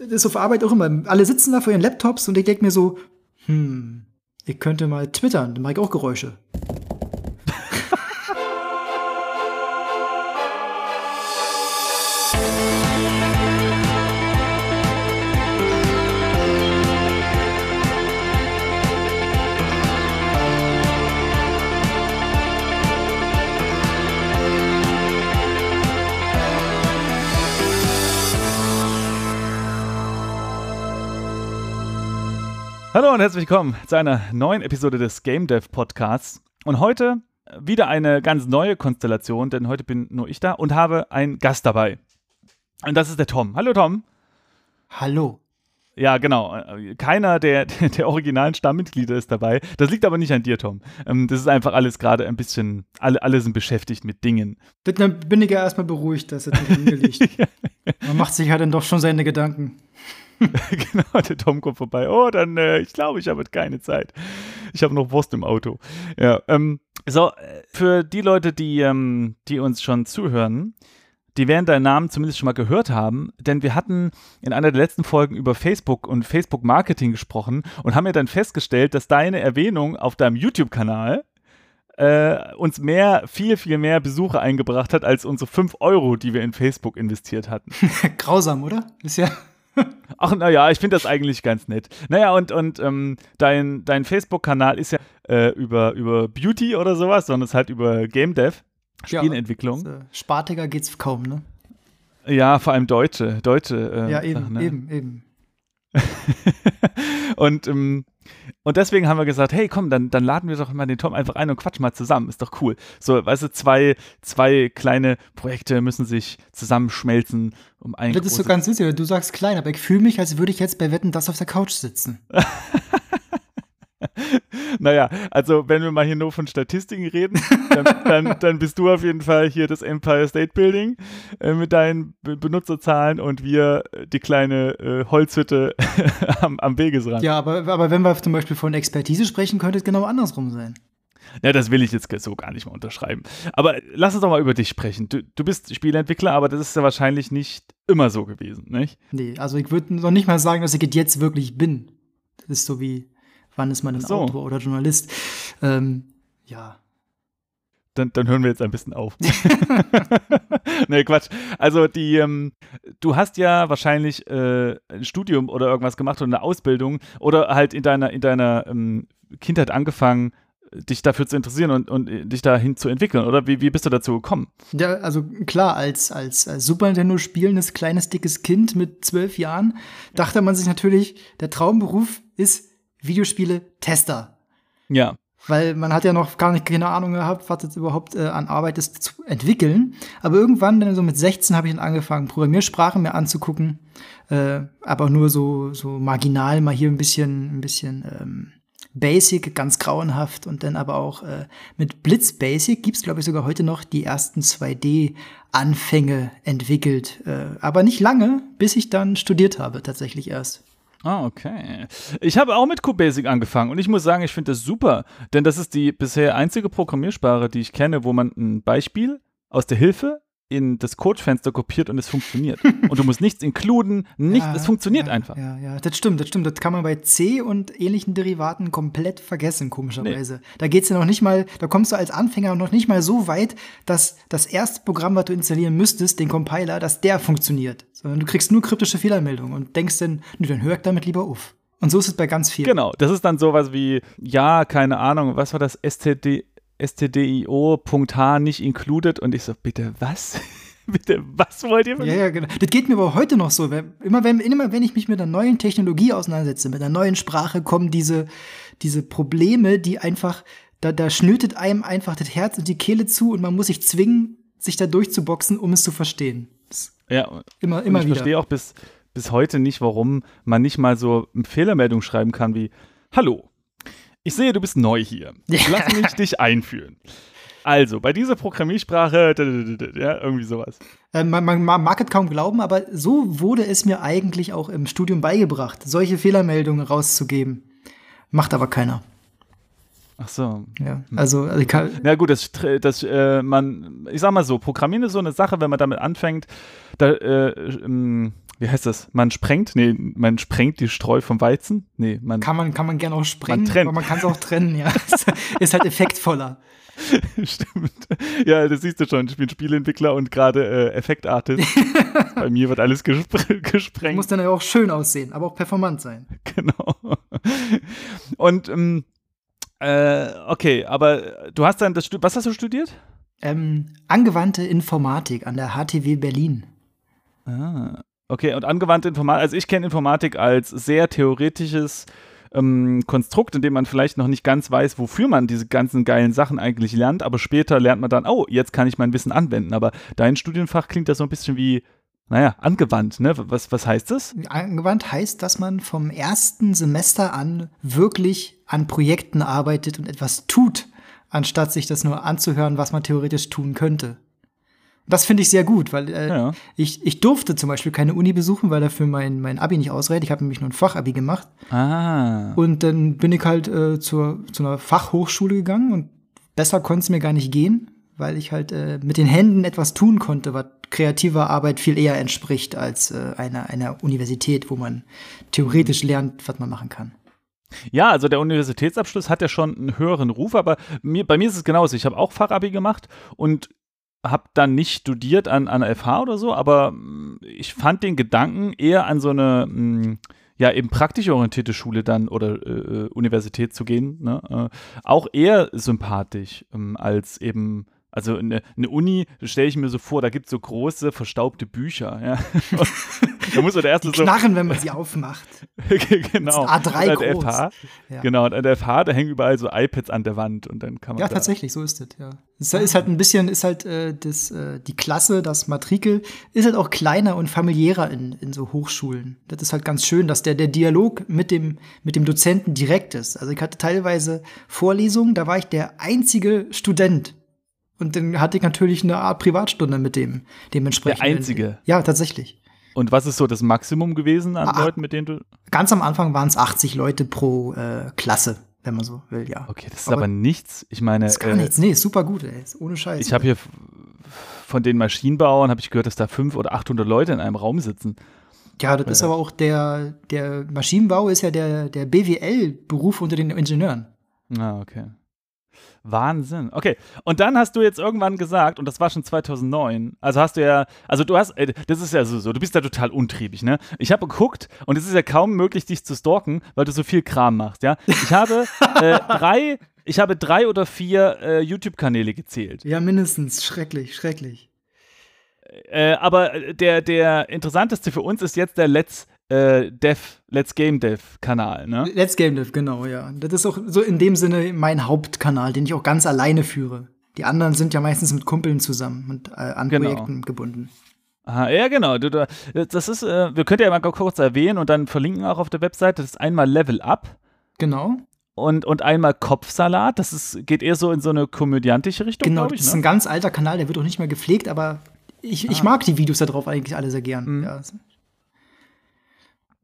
Das ist auf Arbeit auch immer. Alle sitzen da vor ihren Laptops und ich denke mir so, hm, ich könnte mal twittern, dann mache ich auch Geräusche. Hallo und herzlich willkommen zu einer neuen Episode des Game Dev Podcasts. Und heute wieder eine ganz neue Konstellation, denn heute bin nur ich da und habe einen Gast dabei. Und das ist der Tom. Hallo Tom. Hallo. Ja, genau. Keiner der, der originalen Stammmitglieder ist dabei. Das liegt aber nicht an dir, Tom. Ähm, das ist einfach alles gerade ein bisschen, alle, alle sind beschäftigt mit Dingen. Dann bin ich ja erstmal beruhigt, dass es nicht an mir liegt. Man macht sich halt dann doch schon seine Gedanken. genau, der Tom kommt vorbei. Oh, dann, äh, ich glaube, ich habe keine Zeit. Ich habe noch Wurst im Auto. Ja, ähm, so, für die Leute, die, ähm, die uns schon zuhören, die werden deinen Namen zumindest schon mal gehört haben, denn wir hatten in einer der letzten Folgen über Facebook und Facebook-Marketing gesprochen und haben ja dann festgestellt, dass deine Erwähnung auf deinem YouTube-Kanal äh, uns mehr, viel, viel mehr Besucher eingebracht hat als unsere 5 Euro, die wir in Facebook investiert hatten. Grausam, oder? Ist ja. Ach, naja, ich finde das eigentlich ganz nett. Naja, und, und ähm, dein, dein Facebook-Kanal ist ja äh, über, über Beauty oder sowas, sondern es ist halt über Game Dev, Spielentwicklung. Ja, äh, spartiger geht's kaum, ne? Ja, vor allem Deutsche, Deutsche. Äh, ja, eben, Sachen, ne? eben, eben. und, ähm, und deswegen haben wir gesagt, hey, komm, dann, dann laden wir doch mal den Tom einfach ein und quatschen mal zusammen. Ist doch cool. So, weißt du, zwei, zwei kleine Projekte müssen sich zusammenschmelzen, um ein Das ist so ganz witzig, du sagst klein, aber ich fühle mich, als würde ich jetzt bei Wetten das auf der Couch sitzen. naja, also wenn wir mal hier nur von Statistiken reden, dann, dann, dann bist du auf jeden Fall hier das Empire State Building äh, mit deinen Be Benutzerzahlen und wir äh, die kleine äh, Holzhütte am, am Wegesrand. Ja, aber, aber wenn wir zum Beispiel von Expertise sprechen, könnte es genau andersrum sein. Ja, das will ich jetzt so gar nicht mal unterschreiben. Aber lass uns doch mal über dich sprechen. Du, du bist Spieleentwickler, aber das ist ja wahrscheinlich nicht immer so gewesen, nicht? Nee, also ich würde noch nicht mal sagen, dass ich jetzt wirklich bin. Das ist so wie wann ist man ein so. Autor oder Journalist? Ähm, ja. Dann, dann, hören wir jetzt ein bisschen auf. nee, Quatsch. Also die, ähm, du hast ja wahrscheinlich äh, ein Studium oder irgendwas gemacht oder eine Ausbildung oder halt in deiner, in deiner ähm, Kindheit angefangen, dich dafür zu interessieren und, und dich dahin zu entwickeln, oder? Wie, wie bist du dazu gekommen? Ja, also klar, als, als, als Super Nintendo spielendes kleines, dickes Kind mit zwölf Jahren dachte man sich natürlich, der Traumberuf ist Videospiele-Tester. Ja. Weil man hat ja noch gar nicht keine Ahnung gehabt, was jetzt überhaupt äh, an Arbeit ist zu entwickeln. Aber irgendwann, dann so mit 16, habe ich dann angefangen, Programmiersprachen mir anzugucken. Äh, aber nur so, so marginal, mal hier ein bisschen, ein bisschen ähm, Basic, ganz grauenhaft. Und dann aber auch äh, mit Blitz Basic gibt's glaube ich, sogar heute noch die ersten 2D-Anfänge entwickelt. Äh, aber nicht lange, bis ich dann studiert habe, tatsächlich erst. Ah, okay. Ich habe auch mit QBasic angefangen und ich muss sagen, ich finde das super, denn das ist die bisher einzige Programmiersprache, die ich kenne, wo man ein Beispiel aus der Hilfe in das Codefenster kopiert und es funktioniert. und du musst nichts inkluden, nichts, ja, es funktioniert ja, einfach. Ja, ja, das stimmt, das stimmt. Das kann man bei C und ähnlichen Derivaten komplett vergessen, komischerweise. Nee. Da geht's ja noch nicht mal, da kommst du als Anfänger noch nicht mal so weit, dass das erste Programm, was du installieren müsstest, den Compiler, dass der funktioniert. Sondern du kriegst nur kryptische Fehlermeldungen und denkst dann, nö, dann hör ich damit lieber auf. Und so ist es bei ganz vielen. Genau, das ist dann sowas wie, ja, keine Ahnung, was war das, STD, stdio.h nicht included und ich so, bitte was? bitte, was wollt ihr von Ja, ja, genau. Das geht mir aber heute noch so. Immer wenn, immer wenn ich mich mit einer neuen Technologie auseinandersetze, mit einer neuen Sprache, kommen diese, diese Probleme, die einfach, da, da schnürt einem einfach das Herz und die Kehle zu und man muss sich zwingen, sich da durchzuboxen, um es zu verstehen. Ja, immer, immer ich wieder. Ich verstehe auch bis, bis heute nicht, warum man nicht mal so eine Fehlermeldung schreiben kann wie Hallo, ich sehe, du bist neu hier. Lass mich dich einführen. Also, bei dieser Programmiersprache, ja, irgendwie sowas. Äh, man, man, mag es kaum glauben, aber so wurde es mir eigentlich auch im Studium beigebracht, solche Fehlermeldungen rauszugeben. Macht aber keiner. Ach so. Ja, also, also kann, Na gut, das, das äh, man, ich sag mal so, Programmieren ist so eine Sache, wenn man damit anfängt, da, äh, ähm, wie heißt das? Man sprengt? Nee, man sprengt die Streu vom Weizen? Nee, man. Kann man, kann man gerne auch sprengen, Man trennt. aber man kann es auch trennen, ja. ist halt effektvoller. Stimmt. Ja, das siehst du schon. Ich bin Spieleentwickler und gerade äh, Effektartist. Bei mir wird alles gespre gesprengt. Muss dann ja auch schön aussehen, aber auch performant sein. Genau. Und ähm, äh, okay, aber du hast dann das was hast du studiert? Ähm, angewandte Informatik an der HTW Berlin. Ah, okay, und angewandte Informatik, also ich kenne Informatik als sehr theoretisches ähm, Konstrukt, in dem man vielleicht noch nicht ganz weiß, wofür man diese ganzen geilen Sachen eigentlich lernt, aber später lernt man dann, oh, jetzt kann ich mein Wissen anwenden. Aber dein Studienfach klingt das so ein bisschen wie, naja, angewandt, ne? Was, was heißt das? Angewandt heißt, dass man vom ersten Semester an wirklich an Projekten arbeitet und etwas tut, anstatt sich das nur anzuhören, was man theoretisch tun könnte. Das finde ich sehr gut, weil äh, Ja. ich, ich durfte zum Beispiel keine Uni besuchen, weil dafür mein, mein Abi nicht ausreicht. Ich habe nämlich nur ein Fachabi gemacht. Ah. Und dann bin ich halt äh, zur, zu einer Fachhochschule gegangen und besser konnte es mir gar nicht gehen, weil ich halt äh, mit den Händen etwas tun konnte, was kreativer Arbeit viel eher entspricht als äh, einer, einer Universität, wo man theoretisch lernt, was man machen kann. Ja, also der Universitätsabschluss hat ja schon einen höheren Ruf, aber mir, bei mir ist es genauso. Ich habe auch Fachabi gemacht und habe dann nicht studiert an, an FH oder so, aber mh, ich fand den Gedanken eher an so eine mh, ja eben praktisch orientierte Schule dann oder äh, Universität zu gehen, ne, äh, auch eher sympathisch ähm, als eben also eine, eine Uni stelle ich mir so vor, da gibt es so große verstaubte Bücher, ja. Da muss man der erste Die so knarren, wenn man sie aufmacht. genau. Das ist A3 Und groß. FH, Ja. Genau, und an der FH, da hängen überall so iPads an der Wand und dann kann man Ja, da, tatsächlich, so ist es, ja. Es ist halt ein bisschen, ist halt äh, das, äh, die Klasse, das Matrikel, ist halt auch kleiner und familiärer in, in so Hochschulen. Das ist halt ganz schön, dass der, der Dialog mit dem, mit dem Dozenten direkt ist. Also ich hatte teilweise Vorlesungen, da war ich der einzige Student. Und dann hatte ich natürlich eine Art Privatstunde mit dem, dementsprechend. Der einzige? Ja, tatsächlich. Und was ist so das Maximum gewesen an Ah. Leuten, mit denen du. Ganz am Anfang waren es 80 Leute pro äh, Klasse, wenn man so will, ja. Okay, das ist Aber aber, nichts. Ich meine, Das ist gar äh, nichts. Nee, ist super gut, ey. Ist ohne Scheiß. ich habe hier von den Maschinenbauern habe ich gehört, dass da 500 oder 800 Leute in einem Raum sitzen. Ja, das ist aber auch der, der Maschinenbau ist ja der, der BWL-Beruf unter den Ingenieuren. Ah, okay. Wahnsinn. Okay. Und dann hast du jetzt irgendwann gesagt, und das war schon 2009, also hast du ja, also du hast, äh, das ist ja so, so du bist ja total untriebig, ne? Ich habe geguckt und es ist ja kaum möglich, dich zu stalken, weil du so viel Kram machst, ja? Ich habe äh, drei, ich habe drei oder vier äh, YouTube-Kanäle gezählt. Ja, mindestens. Schrecklich, schrecklich. Äh, aber der, der interessanteste für uns ist jetzt der Let's äh, Dev, Let's Game Dev Kanal, ne? Let's Game Dev, genau, ja. Das ist auch so in dem Sinne mein Hauptkanal, den ich auch ganz alleine führe. Die anderen sind ja meistens mit Kumpeln zusammen und äh, an Genau. Projekten gebunden. Aha, ja, genau. Das ist, äh, wir können ja mal kurz erwähnen und dann verlinken auch auf der Webseite. Das ist einmal Level Up Genau. und, und einmal Kopfsalat. Das ist, geht eher so in so eine komödiantische Richtung, Genau, glaube das ich. ist Ne? ein ganz alter Kanal, der wird auch nicht mehr gepflegt, aber ich, ich mag die Videos da drauf eigentlich alle sehr gern. Mhm. Ja.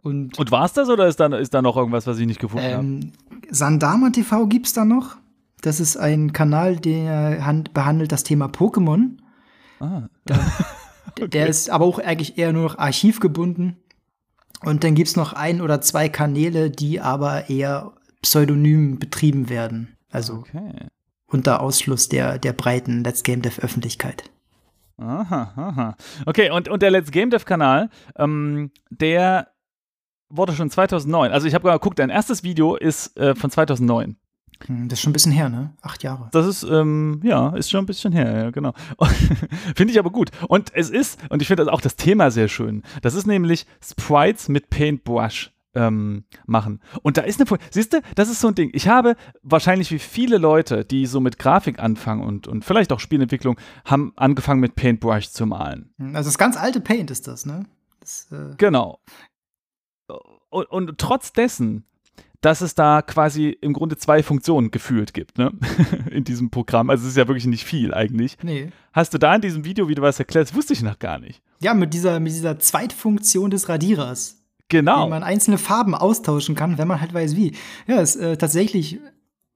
Und Und war es das oder ist da, ist da noch irgendwas, was ich nicht gefunden habe? ähm, Sandama TV gibt's da noch. Das ist ein Kanal, der hand- behandelt das Thema Pokémon. Ah. D- Der ist aber auch eigentlich eher nur noch archivgebunden. Und dann gibt's noch ein oder zwei Kanäle, die aber eher pseudonym betrieben werden. Also Okay. unter Ausschluss der, der breiten Let's Game Dev Öffentlichkeit. Aha, aha. Okay, und, und der Let's Game Dev Kanal, ähm, der wurde schon 2009. Also ich habe geguckt, dein erstes Video ist äh, von 2009. Hm, Das ist schon ein bisschen her, ne? Acht Jahre. Das ist, ähm, ja, ist schon ein bisschen her, ja, genau. finde ich aber gut. Und es ist, und ich finde das auch das Thema sehr schön. Das ist nämlich Sprites mit Paintbrush ähm, machen. Und da ist eine, siehst du, das ist so ein Ding. Ich habe wahrscheinlich wie viele Leute, die so mit Grafik anfangen und, und vielleicht auch Spielentwicklung, haben angefangen mit Paintbrush zu malen. Hm, Also das ganz alte Paint ist das, ne? Das, äh, Genau. Und, und trotz dessen, dass es da quasi im Grunde zwei Funktionen gefühlt gibt, ne? In diesem Programm. Also es ist ja wirklich nicht viel eigentlich. nee. Hast du da in diesem Video wieder was erklärt? Das wusste ich noch gar nicht. Ja, mit dieser, mit dieser Zweitfunktion des Radierers. Genau. wie man einzelne Farben austauschen kann, wenn man halt weiß wie. Ja, ist äh, tatsächlich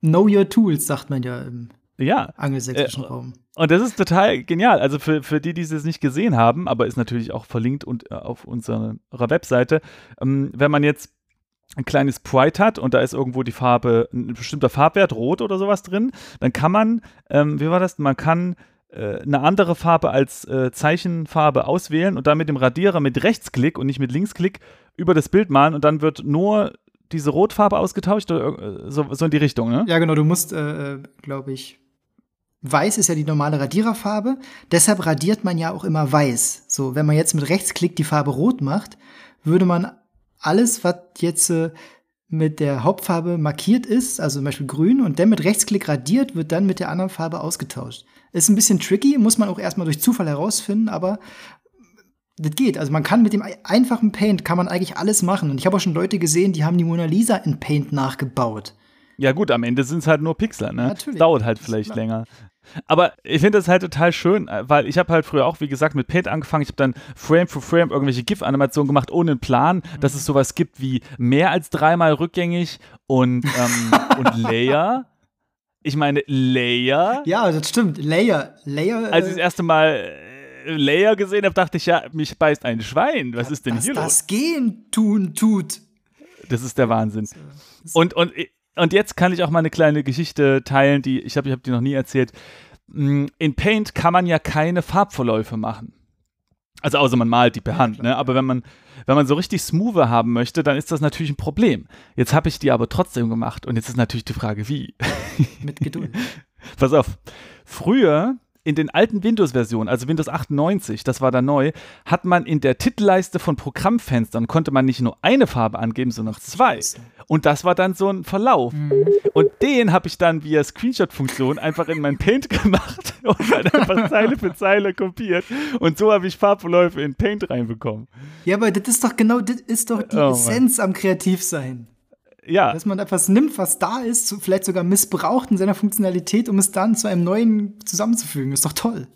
Know Your Tools, sagt man ja im, ja. angelsächsischen äh, Raum. Und das ist total genial. Also für, für die, die es nicht gesehen haben, aber ist natürlich auch verlinkt und, äh, auf unserer Webseite, ähm, wenn man jetzt ein kleines Pride hat und da ist irgendwo die Farbe, ein bestimmter Farbwert, rot oder sowas drin, dann kann man, ähm, wie war das, man kann äh, eine andere Farbe als äh, Zeichenfarbe auswählen und dann mit dem Radierer mit Rechtsklick und nicht mit Linksklick über das Bild malen und dann wird nur diese Rotfarbe ausgetauscht oder äh, so, so in die Richtung, ne? Ja, genau, du musst, äh glaube ich, Weiß ist ja die normale Radiererfarbe, deshalb radiert man ja auch immer weiß. So, wenn man jetzt mit Rechtsklick die Farbe rot macht, würde man alles, was jetzt äh, mit der Hauptfarbe markiert ist, also zum Beispiel grün, und dann mit Rechtsklick radiert, wird dann mit der anderen Farbe ausgetauscht. Ist ein bisschen tricky, muss man auch erstmal durch Zufall herausfinden, aber das geht. Also man kann mit dem einfachen Paint kann man eigentlich alles machen. Und ich habe auch schon Leute gesehen, die haben die Mona Lisa in Paint nachgebaut. Ja gut, am Ende sind es halt nur Pixel, ne? Natürlich. Dauert halt vielleicht länger. Aber ich finde das halt total schön, äh, weil ich habe halt früher auch, wie gesagt, mit Paint angefangen. Ich habe dann Frame für Frame irgendwelche GIF-Animationen gemacht, ohne einen Plan, dass es sowas gibt wie mehr als dreimal rückgängig und, ähm, und Layer. Ich meine, Layer. Ja, das stimmt. Layer. Layer. Als ich das äh, erste Mal äh, Layer gesehen habe, dachte ich, ja, mich beißt ein Schwein. Was ist denn hier los? Das Gehen tun tut. Das ist der Wahnsinn. Und, und und jetzt kann ich auch mal eine kleine Geschichte teilen, die ich habe, ich habe die noch nie erzählt. Mm, in Paint kann man ja keine Farbverläufe machen. Also außer man malt die per Hand, ne? Aber wenn man, wenn man so richtig smoother haben möchte, dann ist das natürlich ein Problem. Jetzt habe ich die aber trotzdem gemacht und jetzt ist natürlich die Frage, wie? Mit Geduld. Pass auf. Früher in den alten Windows-Versionen, also Windows 98, das war da neu, hat man in der Titelleiste von Programmfenstern, konnte man nicht nur eine Farbe angeben, sondern zwei. Und das war dann so ein Verlauf. Mhm. Und den habe ich dann via Screenshot-Funktion einfach in mein Paint gemacht und dann einfach Zeile für Zeile kopiert. Und so habe ich Farbverläufe in Paint reinbekommen. Ja, aber das ist doch genau, das ist doch die oh, Essenz am Kreativsein ja. Dass man etwas nimmt, was da ist, vielleicht sogar missbraucht in seiner Funktionalität, um es dann zu einem neuen zusammenzufügen. Ist doch toll.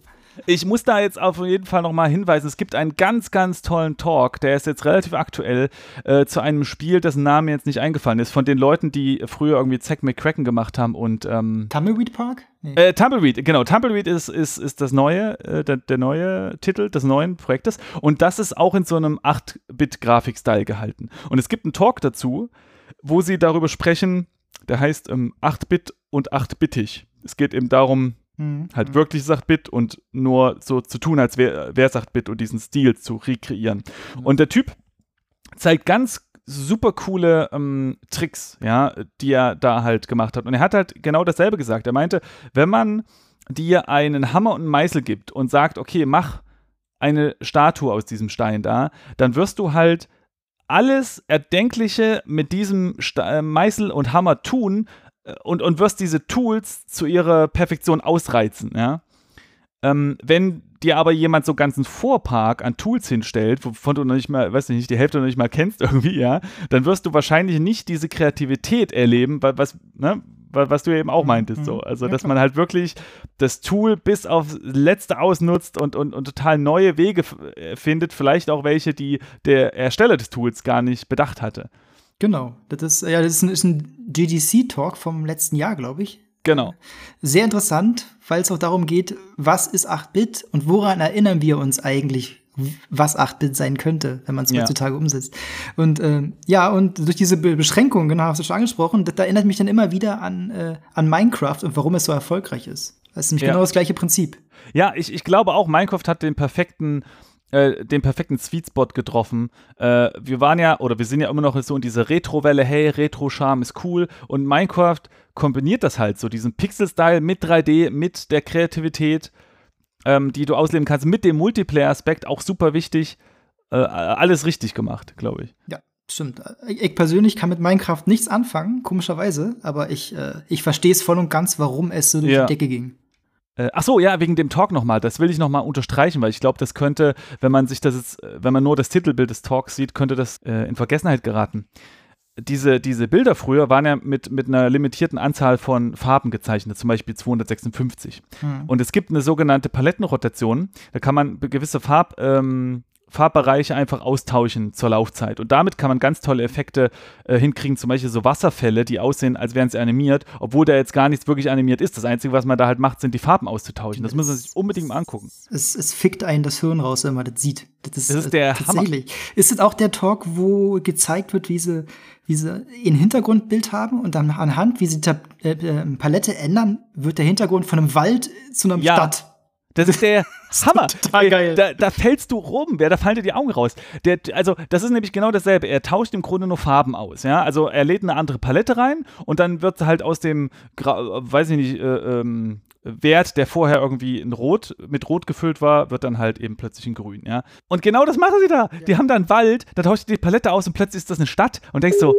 Ich muss da jetzt auf jeden Fall nochmal hinweisen, es gibt einen ganz, ganz tollen Talk, der ist jetzt relativ aktuell, äh, zu einem Spiel, dessen Name jetzt nicht eingefallen ist, von den Leuten, die früher irgendwie Zack McCracken gemacht haben und ähm, Tumbleweed Park? Nee. Äh, Tumbleweed, genau, Tumbleweed ist, ist, ist das neue, äh, der, der neue Titel des neuen Projektes und das ist auch in so einem 8-Bit-Grafik-Style gehalten. Und es gibt einen Talk dazu, wo sie darüber sprechen, der heißt ähm, 8-Bit und 8-Bittig. Es geht eben darum, mhm. halt wirklich 8-Bit und nur so zu tun, als wäre es 8-Bit und diesen Stil zu rekreieren. Mhm. Und der Typ zeigt ganz super coole ähm, Tricks, ja, die er da halt gemacht hat. Und er hat halt genau dasselbe gesagt. Er meinte, wenn man dir einen Hammer und einen Meißel gibt und sagt, okay, mach eine Statue aus diesem Stein da, dann wirst du halt alles Erdenkliche mit diesem Sta äh, Meißel und Hammer tun äh, und, und wirst diese Tools zu ihrer Perfektion ausreizen, ja. Ähm, wenn dir aber jemand so ganzen Vorpark an Tools hinstellt, wovon du noch nicht mal, weiß nicht, die Hälfte noch nicht mal kennst irgendwie, ja, dann wirst du wahrscheinlich nicht diese Kreativität erleben, was, ne, was du eben auch mhm, meintest. So. Mhm. Also, dass man halt wirklich das Tool bis aufs Letzte ausnutzt und, und, und total neue Wege äh, findet, vielleicht auch welche, die der Ersteller des Tools gar nicht bedacht hatte. Genau. Das ist, ja, das ist ein, ist ein GDC-Talk vom letzten Jahr, glaube ich. Genau. Sehr interessant, weil es auch darum geht, was ist 8-Bit und woran erinnern wir uns eigentlich was 8-Bit sein könnte, wenn man es ja. heutzutage umsetzt. Und äh, ja, und durch diese Be Beschränkungen, genau, hast du schon angesprochen, das, das erinnert mich dann immer wieder an, äh, an Minecraft und warum es so erfolgreich ist. Das ist nämlich ja. genau das gleiche Prinzip. Ja, ich, ich glaube auch, Minecraft hat den perfekten äh, den perfekten Sweet Spot getroffen. Äh, wir waren ja, oder wir sind ja immer noch so in dieser Retro-Welle, hey, Retro-Charme ist cool. Und Minecraft kombiniert das halt so, diesen Pixel-Style mit 3D, mit der Kreativität ähm, die du ausleben kannst, mit dem Multiplayer-Aspekt auch super wichtig. Äh, alles richtig gemacht, glaube ich. Ja. Stimmt. Ich persönlich kann mit Minecraft nichts anfangen, komischerweise, aber ich, äh, ich verstehe es voll und ganz, warum es so durch ja. die Decke ging. Äh, ach so, ja, wegen dem Talk nochmal. Das will ich nochmal unterstreichen, weil ich glaube, das könnte, wenn man sich das jetzt, wenn man nur das Titelbild des Talks sieht, könnte das äh, in Vergessenheit geraten diese, diese Bilder früher waren ja mit, mit einer limitierten Anzahl von Farben gezeichnet, zum Beispiel 256. Mhm. Und es gibt eine sogenannte Palettenrotation. Da kann man gewisse Farb, ähm, Farbbereiche einfach austauschen zur Laufzeit. Und damit kann man ganz tolle Effekte äh, hinkriegen, zum Beispiel so Wasserfälle, die aussehen, als wären sie animiert, obwohl da jetzt gar nichts wirklich animiert ist. Das Einzige, was man da halt macht, sind die Farben auszutauschen. Das muss man sich unbedingt mal angucken. Es, es fickt einen das Hirn raus, wenn man das sieht. Das ist, das ist der tatsächlich. Hammer. Ist es auch der Talk, wo gezeigt wird, wie sie, wie sie ein Hintergrundbild haben und dann anhand, wie sie die äh, Palette ändern, wird der Hintergrund von einem Wald zu einer ja. Stadt. Das ist der Hammer. Total geil. Da, da, fällst du rum, ja, da fallen dir die Augen raus. Der, also, das ist nämlich genau dasselbe. Er tauscht im Grunde nur Farben aus. Ja? Also, er lädt eine andere Palette rein und dann wird halt aus dem, weiß ich nicht, äh, ähm, Wert, der vorher irgendwie in Rot, mit Rot gefüllt war, wird dann halt eben plötzlich in Grün, ja. Und genau das machen sie da. Ja. Die haben da einen Wald, da tauscht die Palette aus und plötzlich ist das eine Stadt und denkst so,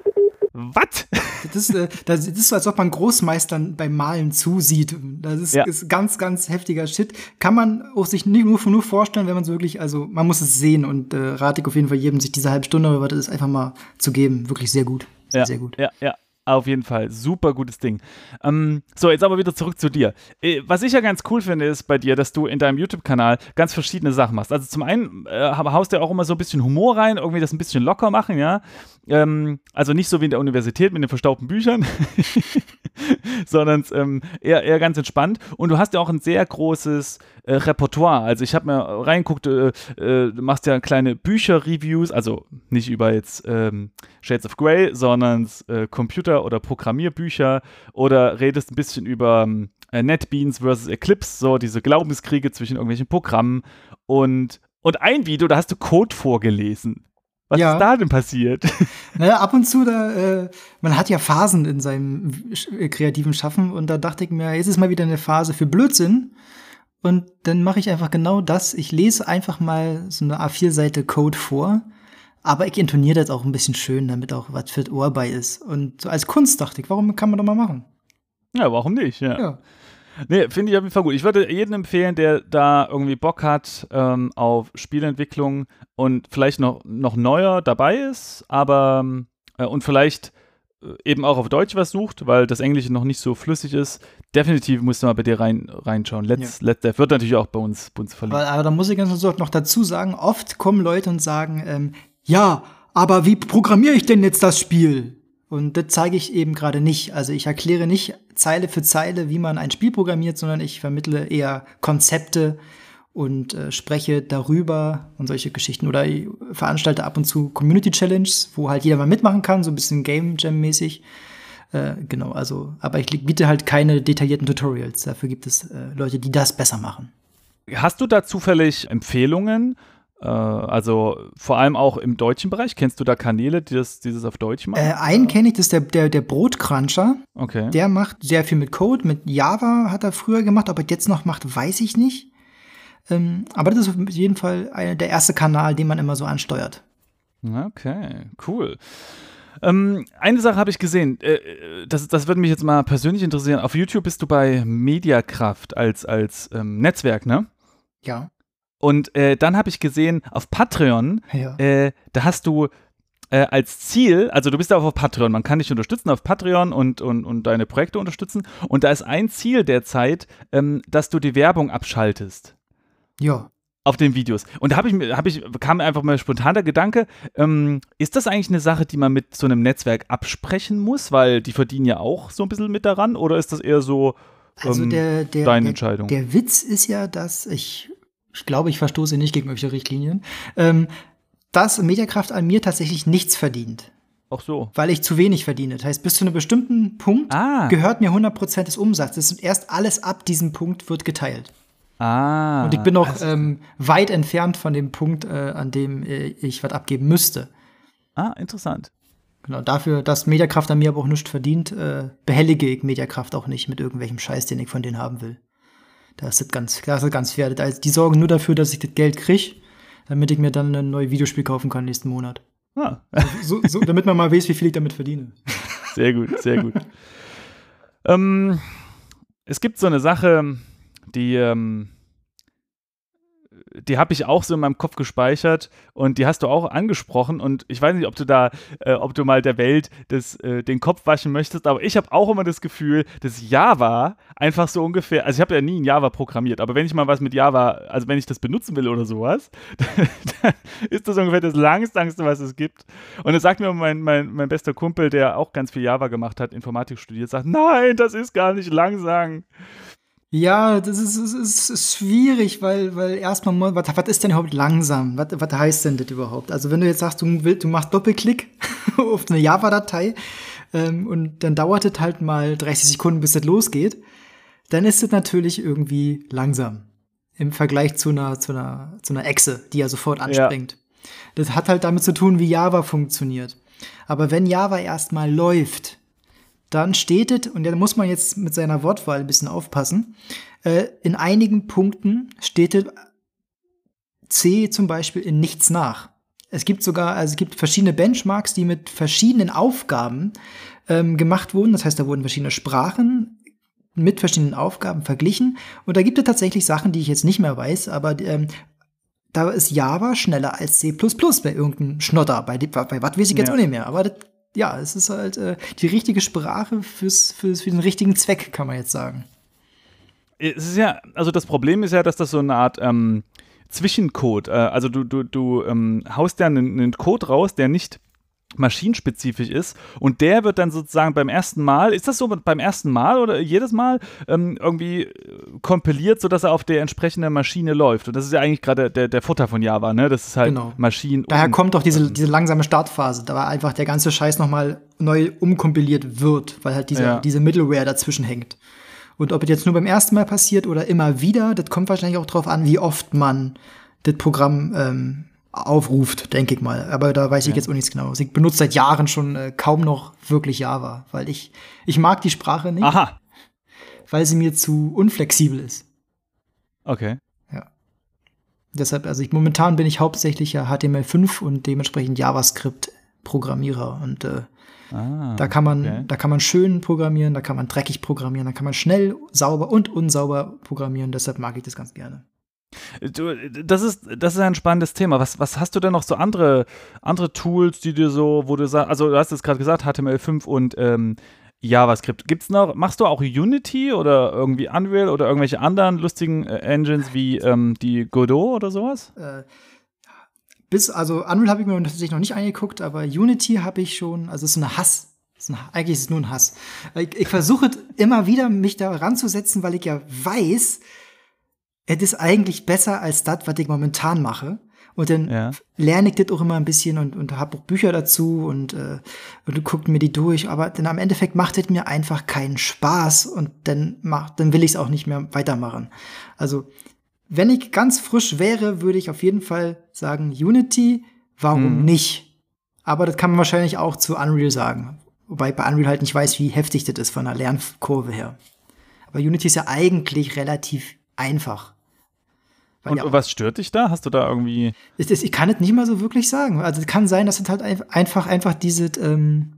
was? Das, äh, das, ist so, als ob man Großmeistern beim Malen zusieht. Das ist, ja. ist, ganz, ganz heftiger Shit. Kann man auch sich nicht nur, nur vorstellen, wenn man es wirklich, also man muss es sehen und äh, rate ich auf jeden Fall jedem, sich diese halbe Stunde oder was ist einfach mal zu geben. Wirklich sehr gut. Sehr, ja, sehr gut. Ja, ja. Auf jeden Fall, super gutes Ding. Ähm, so, jetzt aber wieder zurück zu dir. Äh, was ich ja ganz cool finde, ist bei dir, dass du in deinem YouTube-Kanal ganz verschiedene Sachen machst. Also zum einen äh, haust du auch immer so ein bisschen Humor rein, irgendwie das ein bisschen locker machen, ja. Ähm, also nicht so wie in der Universität mit den verstaubten Büchern, sondern ähm, eher, eher ganz entspannt. Und du hast ja auch ein sehr großes äh, Repertoire. Also ich habe mir reingeguckt, äh, äh, du machst ja kleine Bücher-Reviews, also nicht über jetzt ähm, Shades of Grey, sondern äh, Computer- oder Programmierbücher oder redest ein bisschen über äh, NetBeans versus Eclipse, so diese Glaubenskriege zwischen irgendwelchen Programmen und und ein Video, da hast du Code vorgelesen. Was ja. ist da denn passiert? Naja, ab und zu, da, äh, man hat ja Phasen in seinem äh, kreativen Schaffen und da dachte ich mir, jetzt ist mal wieder eine Phase für Blödsinn. Und dann mache ich einfach genau das. Ich lese einfach mal so eine A4-Seite Code vor, aber ich intoniere das auch ein bisschen schön, damit auch was für das Ohr bei ist. Und so als Kunst dachte ich, warum kann man doch mal machen? Ja, warum nicht? Ja. ja. Nee, finde ich auf jeden Fall gut. Ich würde jedem empfehlen, der da irgendwie Bock hat ähm, auf Spielentwicklung und vielleicht noch, noch neuer dabei ist, aber äh, und vielleicht äh, eben auch auf Deutsch was sucht, weil das Englische noch nicht so flüssig ist. Definitiv musst du mal bei dir rein, reinschauen. Let's, ja. Let's Death wird natürlich auch bei uns, bei uns verlinkt. Aber, aber da muss ich ganz noch dazu sagen, oft kommen Leute und sagen, ähm, ja, aber wie programmiere ich denn jetzt das Spiel? Und das zeige ich eben gerade nicht. Also ich erkläre nicht Zeile für Zeile, wie man ein Spiel programmiert, sondern ich vermittle eher Konzepte und äh, spreche darüber und solche Geschichten. Oder ich veranstalte ab und zu Community Challenges, wo halt jeder mal mitmachen kann, so ein bisschen Game Jam mäßig. Äh, genau, also, aber ich biete halt keine detaillierten Tutorials. Dafür gibt es äh, Leute, die das besser machen. Hast du da zufällig Empfehlungen? Äh, also vor allem auch im deutschen Bereich. Kennst du da Kanäle, die das, dieses auf Deutsch machen? Äh, einen kenne ich, das ist der, der, der Brotcruncher. Okay. Der macht sehr viel mit Code. Mit Java hat er früher gemacht. Ob er jetzt noch macht, weiß ich nicht. Ähm, aber das ist auf jeden Fall ein, der erste Kanal, den man immer so ansteuert. Okay, cool. Ähm, eine Sache habe ich gesehen, äh, das, das würde mich jetzt mal persönlich interessieren. Auf YouTube bist du bei Mediakraft als, als ähm, Netzwerk, ne? Ja. Und äh, dann habe ich gesehen, auf Patreon, ja. äh, da hast du äh, als Ziel, also du bist ja auch auf Patreon, man kann dich unterstützen auf Patreon und, und, und deine Projekte unterstützen. Und da ist ein Ziel derzeit, ähm, dass du die Werbung abschaltest. Ja. Auf den Videos. Und da habe ich, hab ich, kam mir einfach mal spontan der Gedanke, ähm, ist das eigentlich eine Sache, die man mit so einem Netzwerk absprechen muss? Weil die verdienen ja auch so ein bisschen mit daran, oder ist das eher so also ähm, der, der, deine der, Entscheidung? Der Witz ist ja, dass ich ich glaube, ich verstoße nicht gegen irgendwelche Richtlinien, ähm, dass Mediakraft an mir tatsächlich nichts verdient. Auch so. Weil ich zu wenig verdiene. Das heißt, bis zu einem bestimmten Punkt ah. gehört mir 100% des Umsatzes und erst alles ab diesem Punkt wird geteilt. Ah. Und ich bin noch also, ähm, weit entfernt von dem Punkt, äh, an dem äh, ich was abgeben müsste. Ah, interessant. Genau, dafür, dass Mediakraft an mir aber auch nichts verdient, äh, behellige ich Mediakraft auch nicht mit irgendwelchem Scheiß, den ich von denen haben will. Da ist das ganz, das ist ganz fair. Also die sorgen nur dafür, dass ich das Geld kriege, damit ich mir dann ein neues Videospiel kaufen kann nächsten Monat. Ah. So, so, damit man mal weiß, wie viel ich damit verdiene. Sehr gut, sehr gut. ähm, es gibt so eine Sache, die, ähm, die habe ich auch so in meinem Kopf gespeichert und die hast du auch angesprochen und ich weiß nicht, ob du da, äh, ob du mal der Welt das, äh, den Kopf waschen möchtest, aber ich habe auch immer das Gefühl, dass Java einfach so ungefähr, also ich habe ja nie in Java programmiert, aber wenn ich mal was mit Java, also wenn ich das benutzen will oder sowas, dann ist das ungefähr das langsamste, was es gibt. Und das sagt mir mein, mein, mein bester Kumpel, der auch ganz viel Java gemacht hat, Informatik studiert, sagt, nein, das ist gar nicht langsam. Ja, das ist, ist, ist schwierig, weil, weil erstmal, was, was ist denn überhaupt langsam? Was, was heißt denn das überhaupt? Also, wenn du jetzt sagst, du, willst, du machst Doppelklick auf eine Java-Datei ähm, und dann dauert es halt mal 30 Sekunden, bis das losgeht, dann ist es natürlich irgendwie langsam im Vergleich zu einer, zu einer, zu einer Echse, die ja sofort anspringt. Ja. Das hat halt damit zu tun, wie Java funktioniert. Aber wenn Java erstmal läuft, dann steht es, und da muss man jetzt mit seiner Wortwahl ein bisschen aufpassen, äh, in einigen Punkten steht es C zum Beispiel in nichts nach. Es gibt sogar, also es gibt verschiedene Benchmarks, die mit verschiedenen Aufgaben ähm, gemacht wurden. Das heißt, da wurden verschiedene Sprachen mit verschiedenen Aufgaben verglichen. Und da gibt es tatsächlich Sachen, die ich jetzt nicht mehr weiß, aber ähm, da ist Java schneller als C bei irgendeinem Schnotter. Bei, bei was weiß ich jetzt ja. auch nicht mehr. Aber das ja, es ist halt äh, die richtige Sprache fürs, fürs, für den richtigen Zweck, kann man jetzt sagen. Es ist ja, also das Problem ist ja, dass das so eine Art ähm, Zwischencode, äh, also du, du, du ähm, haust ja einen, einen Code raus, der nicht maschinenspezifisch ist und der wird dann sozusagen beim ersten Mal, ist das so beim ersten Mal oder jedes Mal ähm, irgendwie äh, kompiliert, sodass er auf der entsprechenden Maschine läuft und das ist ja eigentlich gerade der, der Vorteil von Java, ne? das ist halt genau. Maschinen. Daher kommt doch diese, diese langsame Startphase, da war einfach der ganze Scheiß nochmal neu umkompiliert wird, weil halt diese, ja. diese Middleware dazwischen hängt. Und ob es jetzt nur beim ersten Mal passiert oder immer wieder, das kommt wahrscheinlich auch darauf an, wie oft man das Programm ähm, aufruft, denke ich mal. Aber da weiß ich ja. jetzt auch nichts genau. Ich benutze seit Jahren schon äh, kaum noch wirklich Java, weil ich, ich mag die Sprache nicht. Aha. Weil sie mir zu unflexibel ist. Okay. Ja. Deshalb, also ich, momentan bin ich hauptsächlich ja HTML5 und dementsprechend JavaScript-Programmierer und äh, Ah, da kann man, okay. da kann man schön programmieren, da kann man dreckig programmieren, da kann man schnell, sauber und unsauber programmieren. Deshalb mag ich das ganz gerne. Das ist, das ist ein spannendes Thema. Was, was hast du denn noch so andere, andere Tools, die dir so, wo du sagst, also du hast es gerade gesagt, HTML5 und ähm, JavaScript. Gibt's noch, machst du auch Unity oder irgendwie Unreal oder irgendwelche anderen lustigen äh, Engines wie ähm, die Godot oder sowas? Äh, bis, also Unreal habe ich mir tatsächlich noch nicht angeguckt, aber Unity habe ich schon, also es ist eine Hass. Eigentlich ist es nur ein Hass. Ich, ich versuche immer wieder, mich da ranzusetzen, weil ich ja weiß, es ist eigentlich besser als das, was ich momentan mache. Und dann ja. lerne ich das auch immer ein bisschen und, und habe auch Bücher dazu und, äh, und guckt mir die durch. Aber dann am Endeffekt macht es mir einfach keinen Spaß und dann, macht, dann will ich es auch nicht mehr weitermachen. Also, wenn ich ganz frisch wäre, würde ich auf jeden Fall sagen, Unity, warum mhm. nicht? Aber das kann man wahrscheinlich auch zu Unreal sagen. Wobei ich bei Unreal halt nicht weiß, wie heftig das ist von der Lernkurve her. Aber Unity ist ja eigentlich relativ einfach. Und ja, was stört dich da? Hast du da irgendwie. Ich, ich kann es nicht mal so wirklich sagen. Also es kann sein, dass es halt einfach, einfach diese, ähm,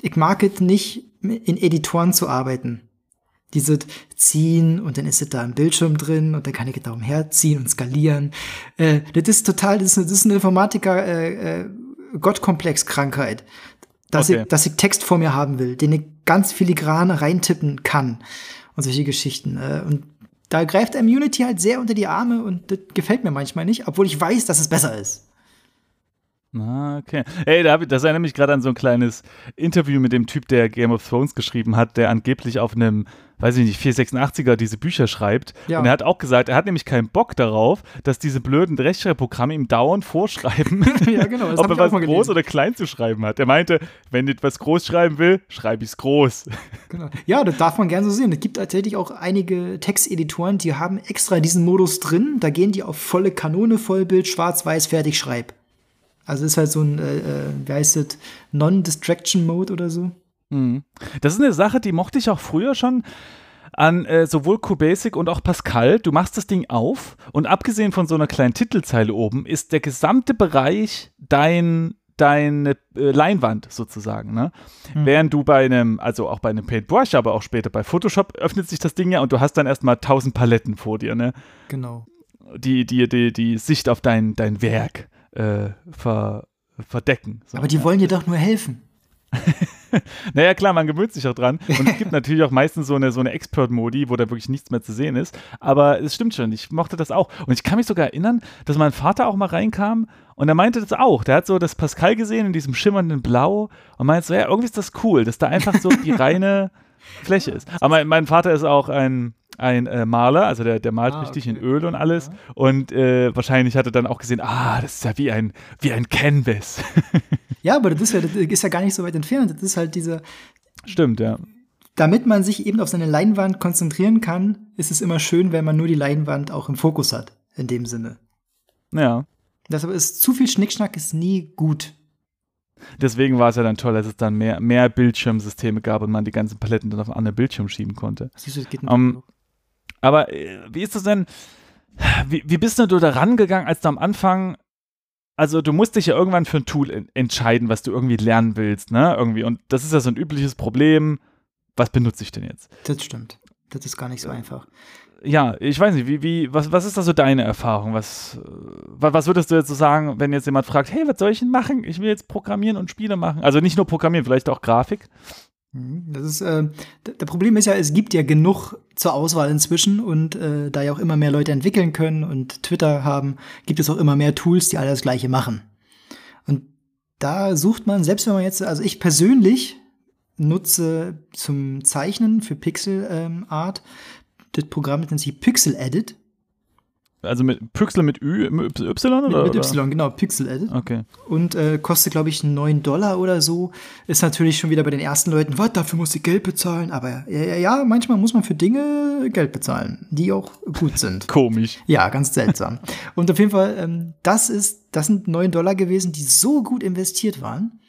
ich mag es nicht, in Editoren zu arbeiten. Diese ziehen und dann ist es da ein Bildschirm drin und dann kann ich da umherziehen und skalieren. Äh, das ist total, das ist, das ist eine Informatiker äh, äh, Gottkomplex-Krankheit. Dass, okay. ich, dass ich Text vor mir haben will, den ich ganz filigran reintippen kann und solche Geschichten. Äh, und da greift Immunity halt sehr unter die Arme und das gefällt mir manchmal nicht, obwohl ich weiß, dass es besser ist. Ah, okay. Ey, da das erinnert mich gerade an so ein kleines Interview mit dem Typ, der Game of Thrones geschrieben hat, der angeblich auf einem, weiß ich nicht, 486er diese Bücher schreibt. Ja. Und er hat auch gesagt, er hat nämlich keinen Bock darauf, dass diese blöden Rechtschreibprogramme ihm dauernd vorschreiben, ja, genau, ob er was groß oder klein zu schreiben hat. Er meinte, wenn ich etwas groß schreiben will, schreibe ich es groß. Genau. Ja, das darf man gerne so sehen. Es gibt tatsächlich auch einige Texteditoren, die haben extra diesen Modus drin. Da gehen die auf volle Kanone, Vollbild, schwarz-weiß, fertig, schreib. Also ist halt so ein, äh, äh, wie heißt es, Non-Distraction-Mode oder so. Mhm. Das ist eine Sache, die mochte ich auch früher schon an äh, sowohl QBasic und auch Pascal. Du machst das Ding auf und abgesehen von so einer kleinen Titelzeile oben ist der gesamte Bereich dein deine äh, Leinwand sozusagen, ne? Mhm. Während du bei einem, also auch bei einem Paintbrush, aber auch später bei Photoshop öffnet sich das Ding ja und du hast dann erstmal tausend Paletten vor dir, ne? Genau. die, die, die, die Sicht auf dein, dein Werk äh, ver, verdecken. So, Aber die wollen dir doch nur helfen. naja, klar, man gewöhnt sich auch dran. Und es gibt natürlich auch meistens so eine, so eine Expert-Modi, wo da wirklich nichts mehr zu sehen ist. Aber es stimmt schon, ich mochte das auch. Und ich kann mich sogar erinnern, dass mein Vater auch mal reinkam und er meinte das auch. Der hat so das Pascal gesehen in diesem schimmernden Blau und meinte so, ja, irgendwie ist das cool, dass da einfach so die reine Fläche ist. Aber mein, mein Vater ist auch ein ein äh, Maler, also der, der malt ah, richtig okay. in Öl und alles. Ja. Und äh, wahrscheinlich hat er dann auch gesehen, ah, das ist ja wie ein, wie ein Canvas. ja, aber das ist ja, das ist ja gar nicht so weit entfernt. Das ist halt diese. Stimmt, ja. Damit man sich eben auf seine Leinwand konzentrieren kann, ist es immer schön, wenn man nur die Leinwand auch im Fokus hat. In dem Sinne. Ja. Deshalb ist zu viel Schnickschnack ist nie gut. Deswegen war es ja dann toll, dass es dann mehr, mehr Bildschirmsysteme gab und man die ganzen Paletten dann auf einen anderen Bildschirm schieben konnte. Siehst du, das geht nicht um, aber äh, wie ist das denn? Wie, wie bist du da rangegangen, als du am Anfang also du musst dich ja irgendwann für ein Tool entscheiden, was du irgendwie lernen willst, ne? Irgendwie. Und das ist ja so ein übliches Problem. Was benutze ich denn jetzt? Das stimmt. Das ist gar nicht so einfach. Ja, ich weiß nicht, wie, wie, was, was ist da so deine Erfahrung? Was, was würdest du jetzt so sagen, wenn jetzt jemand fragt, hey, was soll ich denn machen? Ich will jetzt programmieren und Spiele machen. Also nicht nur programmieren, vielleicht auch Grafik. Mhm. Das ist, äh, der Problem ist ja, es gibt ja genug zur Auswahl inzwischen und äh, da ja auch immer mehr Leute entwickeln können und Twitter haben, gibt es auch immer mehr Tools, die alle das Gleiche machen. Und da sucht man, selbst wenn man jetzt, also ich persönlich nutze zum Zeichnen für Pixel ähm, Art das Programm, nennt sich Pixel Edit. Also mit Pixel mit Ü, Y oder? Mit, mit Y, genau, Pixel Edit. Okay. Und äh, kostet, glaube ich, 9 Dollar oder so. Ist natürlich schon wieder bei den ersten Leuten, was, dafür muss ich Geld bezahlen. Aber ja, ja, manchmal muss man für Dinge Geld bezahlen, die auch gut sind. Komisch. Ja, ganz seltsam. Und auf jeden Fall, ähm, das ist, das sind 9 Dollar gewesen, die so gut investiert waren.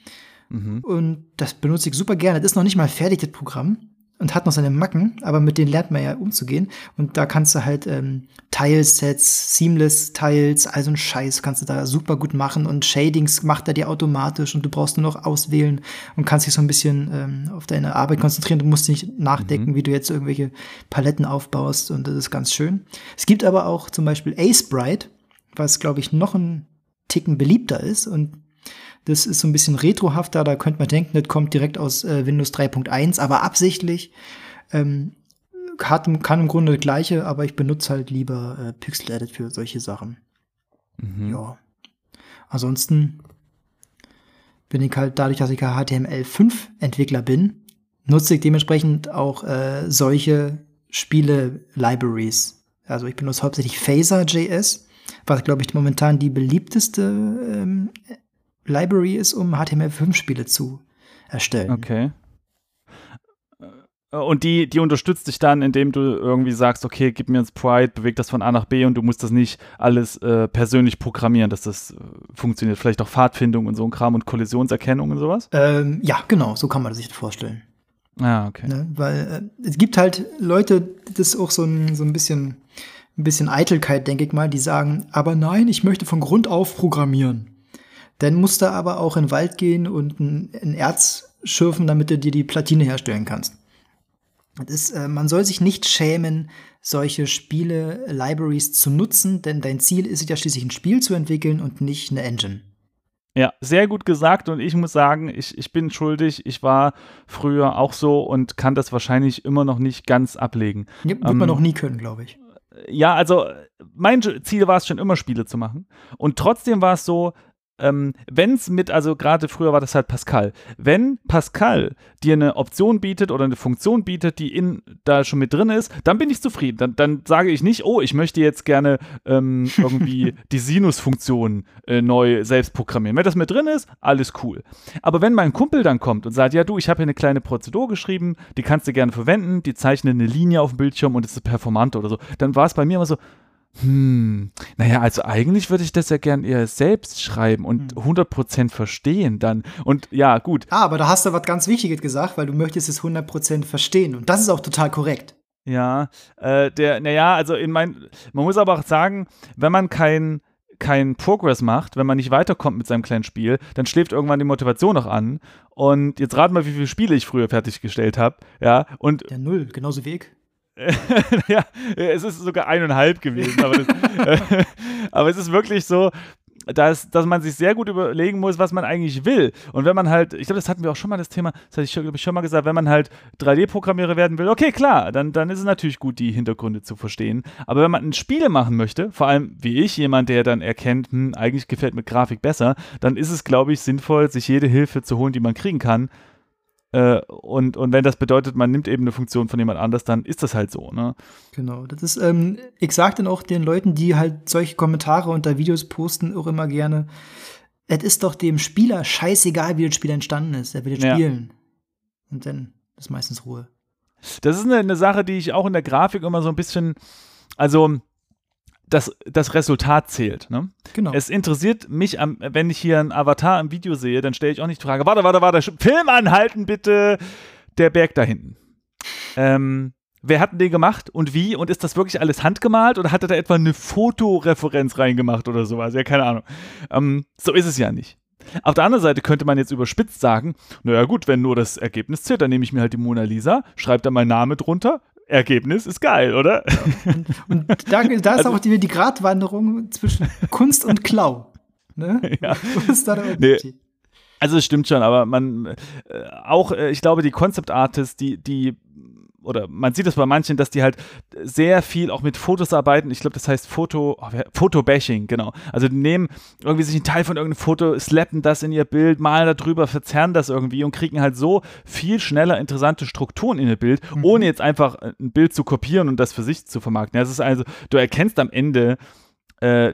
Mhm. Und das benutze ich super gerne. Das ist noch nicht mal fertig, das Programm und hat noch seine Macken, aber mit denen lernt man ja umzugehen. Und da kannst du halt ähm, Tilesets, Seamless-Tiles, also ein Scheiß kannst du da super gut machen und Shadings macht er dir automatisch und du brauchst nur noch auswählen und kannst dich so ein bisschen ähm, auf deine Arbeit konzentrieren. Du musst nicht nachdenken, mhm. wie du jetzt irgendwelche Paletten aufbaust und das ist ganz schön. Es gibt aber auch zum Beispiel Ace Bright, was glaube ich noch ein Ticken beliebter ist und das ist so ein bisschen retrohafter, da könnte man denken, das kommt direkt aus äh, Windows 3.1, aber absichtlich. Ähm, hat, kann im Grunde das gleiche, aber ich benutze halt lieber äh, Pixel Edit für solche Sachen. Mhm. Ja. Ansonsten bin ich halt dadurch, dass ich HTML5-Entwickler bin, nutze ich dementsprechend auch äh, solche Spiele-Libraries. Also ich benutze hauptsächlich Phaser.js, was glaube ich momentan die beliebteste ähm, Library ist, um HTML5-Spiele zu erstellen. Okay. Äh, und die, die unterstützt dich dann, indem du irgendwie sagst, okay, gib mir ein Sprite, beweg das von A nach B und du musst das nicht alles äh, persönlich programmieren, dass das äh, funktioniert. Vielleicht auch Pfadfindung und so ein Kram und Kollisionserkennung und sowas? Ähm, ja, genau, so kann man sich das vorstellen. Ah, okay. Ne, weil äh, es gibt halt Leute, das ist auch so ein, so ein bisschen, ein bisschen Eitelkeit, denke ich mal, die sagen, aber nein, ich möchte von Grund auf programmieren. Dann musst du aber auch in den Wald gehen und ein, Erz schürfen, damit du dir die Platine herstellen kannst. Ist, äh, man soll sich nicht schämen, solche Spiele, Libraries zu nutzen, denn dein Ziel ist ja schließlich ein Spiel zu entwickeln und nicht eine Engine. Ja, sehr gut gesagt und ich muss sagen, ich, ich bin schuldig. Ich war früher auch so und kann das wahrscheinlich immer noch nicht ganz ablegen. Ja, wird ähm, man noch nie können, glaube ich. Ja, also mein Ziel war es schon immer, Spiele zu machen. Und trotzdem war es so, ähm, wenn es mit, also gerade früher war das halt Pascal, wenn Pascal dir eine Option bietet oder eine Funktion bietet, die in, da schon mit drin ist, dann bin ich zufrieden. Dann, dann sage ich nicht, oh, ich möchte jetzt gerne ähm, irgendwie die Sinus-Funktion äh, neu selbst programmieren. Wenn das mit drin ist, alles cool. Aber wenn mein Kumpel dann kommt und sagt, ja du, ich habe hier eine kleine Prozedur geschrieben, die kannst du gerne verwenden, die zeichnet eine Linie auf dem Bildschirm und es ist performant oder so, dann war es bei mir immer so, hm, naja, also eigentlich würde ich das ja gern eher selbst schreiben und hm. 100% verstehen dann. Und ja, gut. Ah, aber da hast du was ganz Wichtiges gesagt, weil du möchtest es 100% verstehen. Und das ist auch total korrekt. Ja, äh, der, naja, also in mein, man muss aber auch sagen, wenn man kein, kein Progress macht, wenn man nicht weiterkommt mit seinem kleinen Spiel, dann schläft irgendwann die Motivation noch an. Und jetzt rat mal, wie viele Spiele ich früher fertiggestellt habe, ja. Und ja, null, genauso wie ich. ja, es ist sogar eineinhalb gewesen, aber, das, äh, aber es ist wirklich so, dass, dass man sich sehr gut überlegen muss, was man eigentlich will. Und wenn man halt, ich glaube, das hatten wir auch schon mal das Thema, das hatte ich, ich, schon mal gesagt, wenn man halt 3D-Programmierer werden will, okay, klar, dann, dann ist es natürlich gut, die Hintergründe zu verstehen. Aber wenn man ein Spiel machen möchte, vor allem wie ich, jemand, der dann erkennt, hm, eigentlich gefällt mir Grafik besser, dann ist es, glaube ich, sinnvoll, sich jede Hilfe zu holen, die man kriegen kann, äh, und, und wenn das bedeutet, man nimmt eben eine Funktion von jemand anders, dann ist das halt so, ne? Genau. Das ist, ähm, ich sage dann auch den Leuten, die halt solche Kommentare unter Videos posten, auch immer gerne, es ist doch dem Spieler scheißegal, wie das Spiel entstanden ist. Er will jetzt ja. spielen. Und dann ist meistens Ruhe. Das ist eine, eine Sache, die ich auch in der Grafik immer so ein bisschen, also das, das Resultat zählt. Ne? Genau. Es interessiert mich, wenn ich hier einen Avatar im Video sehe, dann stelle ich auch nicht die Frage, warte, warte, warte, Film anhalten bitte, der Berg da hinten. Ähm, wer hat denn den gemacht und wie? Und ist das wirklich alles handgemalt oder hat er da etwa eine Fotoreferenz reingemacht oder sowas? Ja, keine Ahnung. Ähm, so ist es ja nicht. Auf der anderen Seite könnte man jetzt überspitzt sagen, naja gut, wenn nur das Ergebnis zählt, dann nehme ich mir halt die Mona Lisa, schreibe da meinen Namen drunter, Ergebnis ist geil, oder? Ja. Und, und, da, da ist also, auch die, die Gratwanderung zwischen Kunst und Klau. Ne? Ja. Nee. Also es stimmt schon, aber man äh, auch, äh, ich glaube, die Concept Artists, die, die oder man sieht es bei manchen, dass die halt sehr viel auch mit Fotos arbeiten. Ich glaube, das heißt Foto, oh, Fotobashing, genau. Also die nehmen irgendwie sich einen Teil von irgendeinem Foto, slappen das in ihr Bild, malen darüber, verzerren das irgendwie und kriegen halt so viel schneller interessante Strukturen in ihr Bild, mhm. ohne jetzt einfach ein Bild zu kopieren und das für sich zu vermarkten. Ja, es ist also, du erkennst am Ende, äh,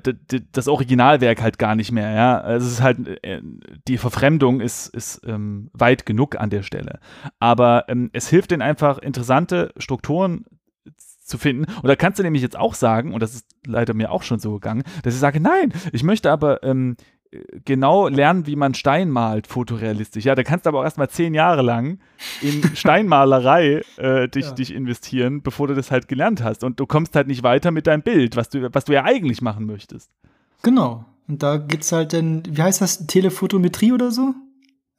das Originalwerk halt gar nicht mehr, ja. Also es ist halt, äh, die Verfremdung ist, ist ähm, weit genug an der Stelle. Aber ähm, es hilft denen einfach, interessante Strukturen zu finden. Und da kannst du nämlich jetzt auch sagen, und das ist leider mir auch schon so gegangen, dass ich sage, nein, ich möchte aber ähm, genau lernen, wie man Stein malt, fotorealistisch. Ja, da kannst du aber auch erstmal zehn Jahre lang in Steinmalerei äh, dich, ja. dich investieren, bevor du das halt gelernt hast. Und du kommst halt nicht weiter mit deinem Bild, was du, was du ja eigentlich machen möchtest. Genau. Und da gibt es halt dann, wie heißt das, Telephotometrie oder so?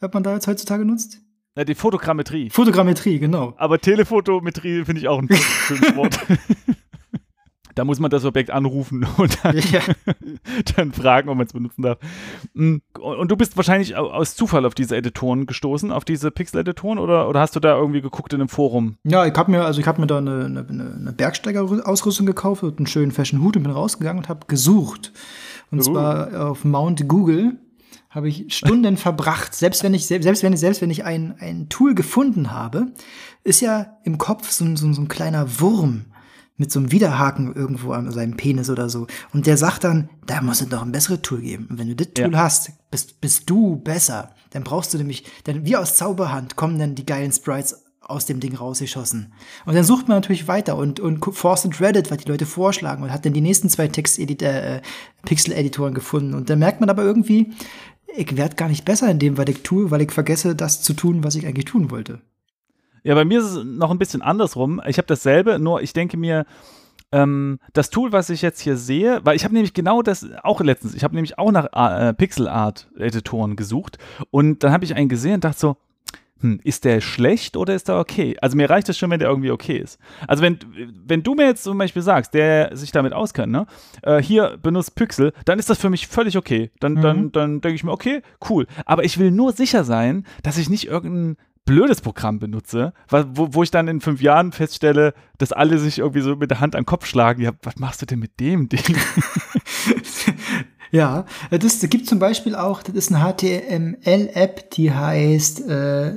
Hat man da jetzt heutzutage nutzt? Ja, die Fotogrammetrie. Fotogrammetrie, genau. Aber Telephotometrie finde ich auch ein schönes Wort. Da muss man das Objekt anrufen und dann, ja. dann fragen, ob man es benutzen darf. Mm, und du bist wahrscheinlich aus Zufall auf diese Editoren gestoßen, auf diese Pixel-Editoren, oder, oder hast du da irgendwie geguckt in einem Forum? Ja, ich habe mir, also ich habe mir da eine, eine, eine Bergsteiger-Ausrüstung gekauft und einen schönen Fashion-Hut und bin rausgegangen und habe gesucht. Und uh. zwar auf Mount Google habe ich Stunden verbracht, selbst wenn ich, selbst wenn ich, selbst wenn ich ein, ein Tool gefunden habe, ist ja im Kopf so, so, so ein kleiner Wurm, mit so einem Widerhaken irgendwo an seinem Penis oder so. Und der sagt dann, da muss es doch ein besseres Tool geben. Und wenn du das Tool ja. hast, bist, bist du besser. Dann brauchst du nämlich, denn wie aus Zauberhand kommen dann die geilen Sprites aus dem Ding rausgeschossen. Und dann sucht man natürlich weiter und, und forstet Reddit, was die Leute vorschlagen und hat dann die nächsten zwei Text äh, Pixel-Editoren gefunden. Und dann merkt man aber irgendwie, ich werde gar nicht besser in dem, was ich tue, weil ich vergesse, das zu tun, was ich eigentlich tun wollte. Ja, bei mir ist es noch ein bisschen andersrum. Ich habe dasselbe, nur ich denke mir, ähm, das Tool, was ich jetzt hier sehe, weil ich habe nämlich genau das auch letztens, ich habe nämlich auch nach äh, Pixel Art Editoren gesucht und dann habe ich einen gesehen und dachte so, hm, ist der schlecht oder ist der okay? Also mir reicht es schon, wenn der irgendwie okay ist. Also wenn, wenn du mir jetzt zum Beispiel sagst, der sich damit auskennt, ne, äh, hier benutzt Pixel, dann ist das für mich völlig okay. Dann, mhm. dann, dann denke ich mir, okay, cool. Aber ich will nur sicher sein, dass ich nicht irgendein blödes Programm benutze, wo, wo ich dann in fünf Jahren feststelle, dass alle sich irgendwie so mit der Hand an den Kopf schlagen. Ja, was machst du denn mit dem Ding? ja, das, gibt zum Beispiel auch, das ist eine HTML-App, die heißt äh,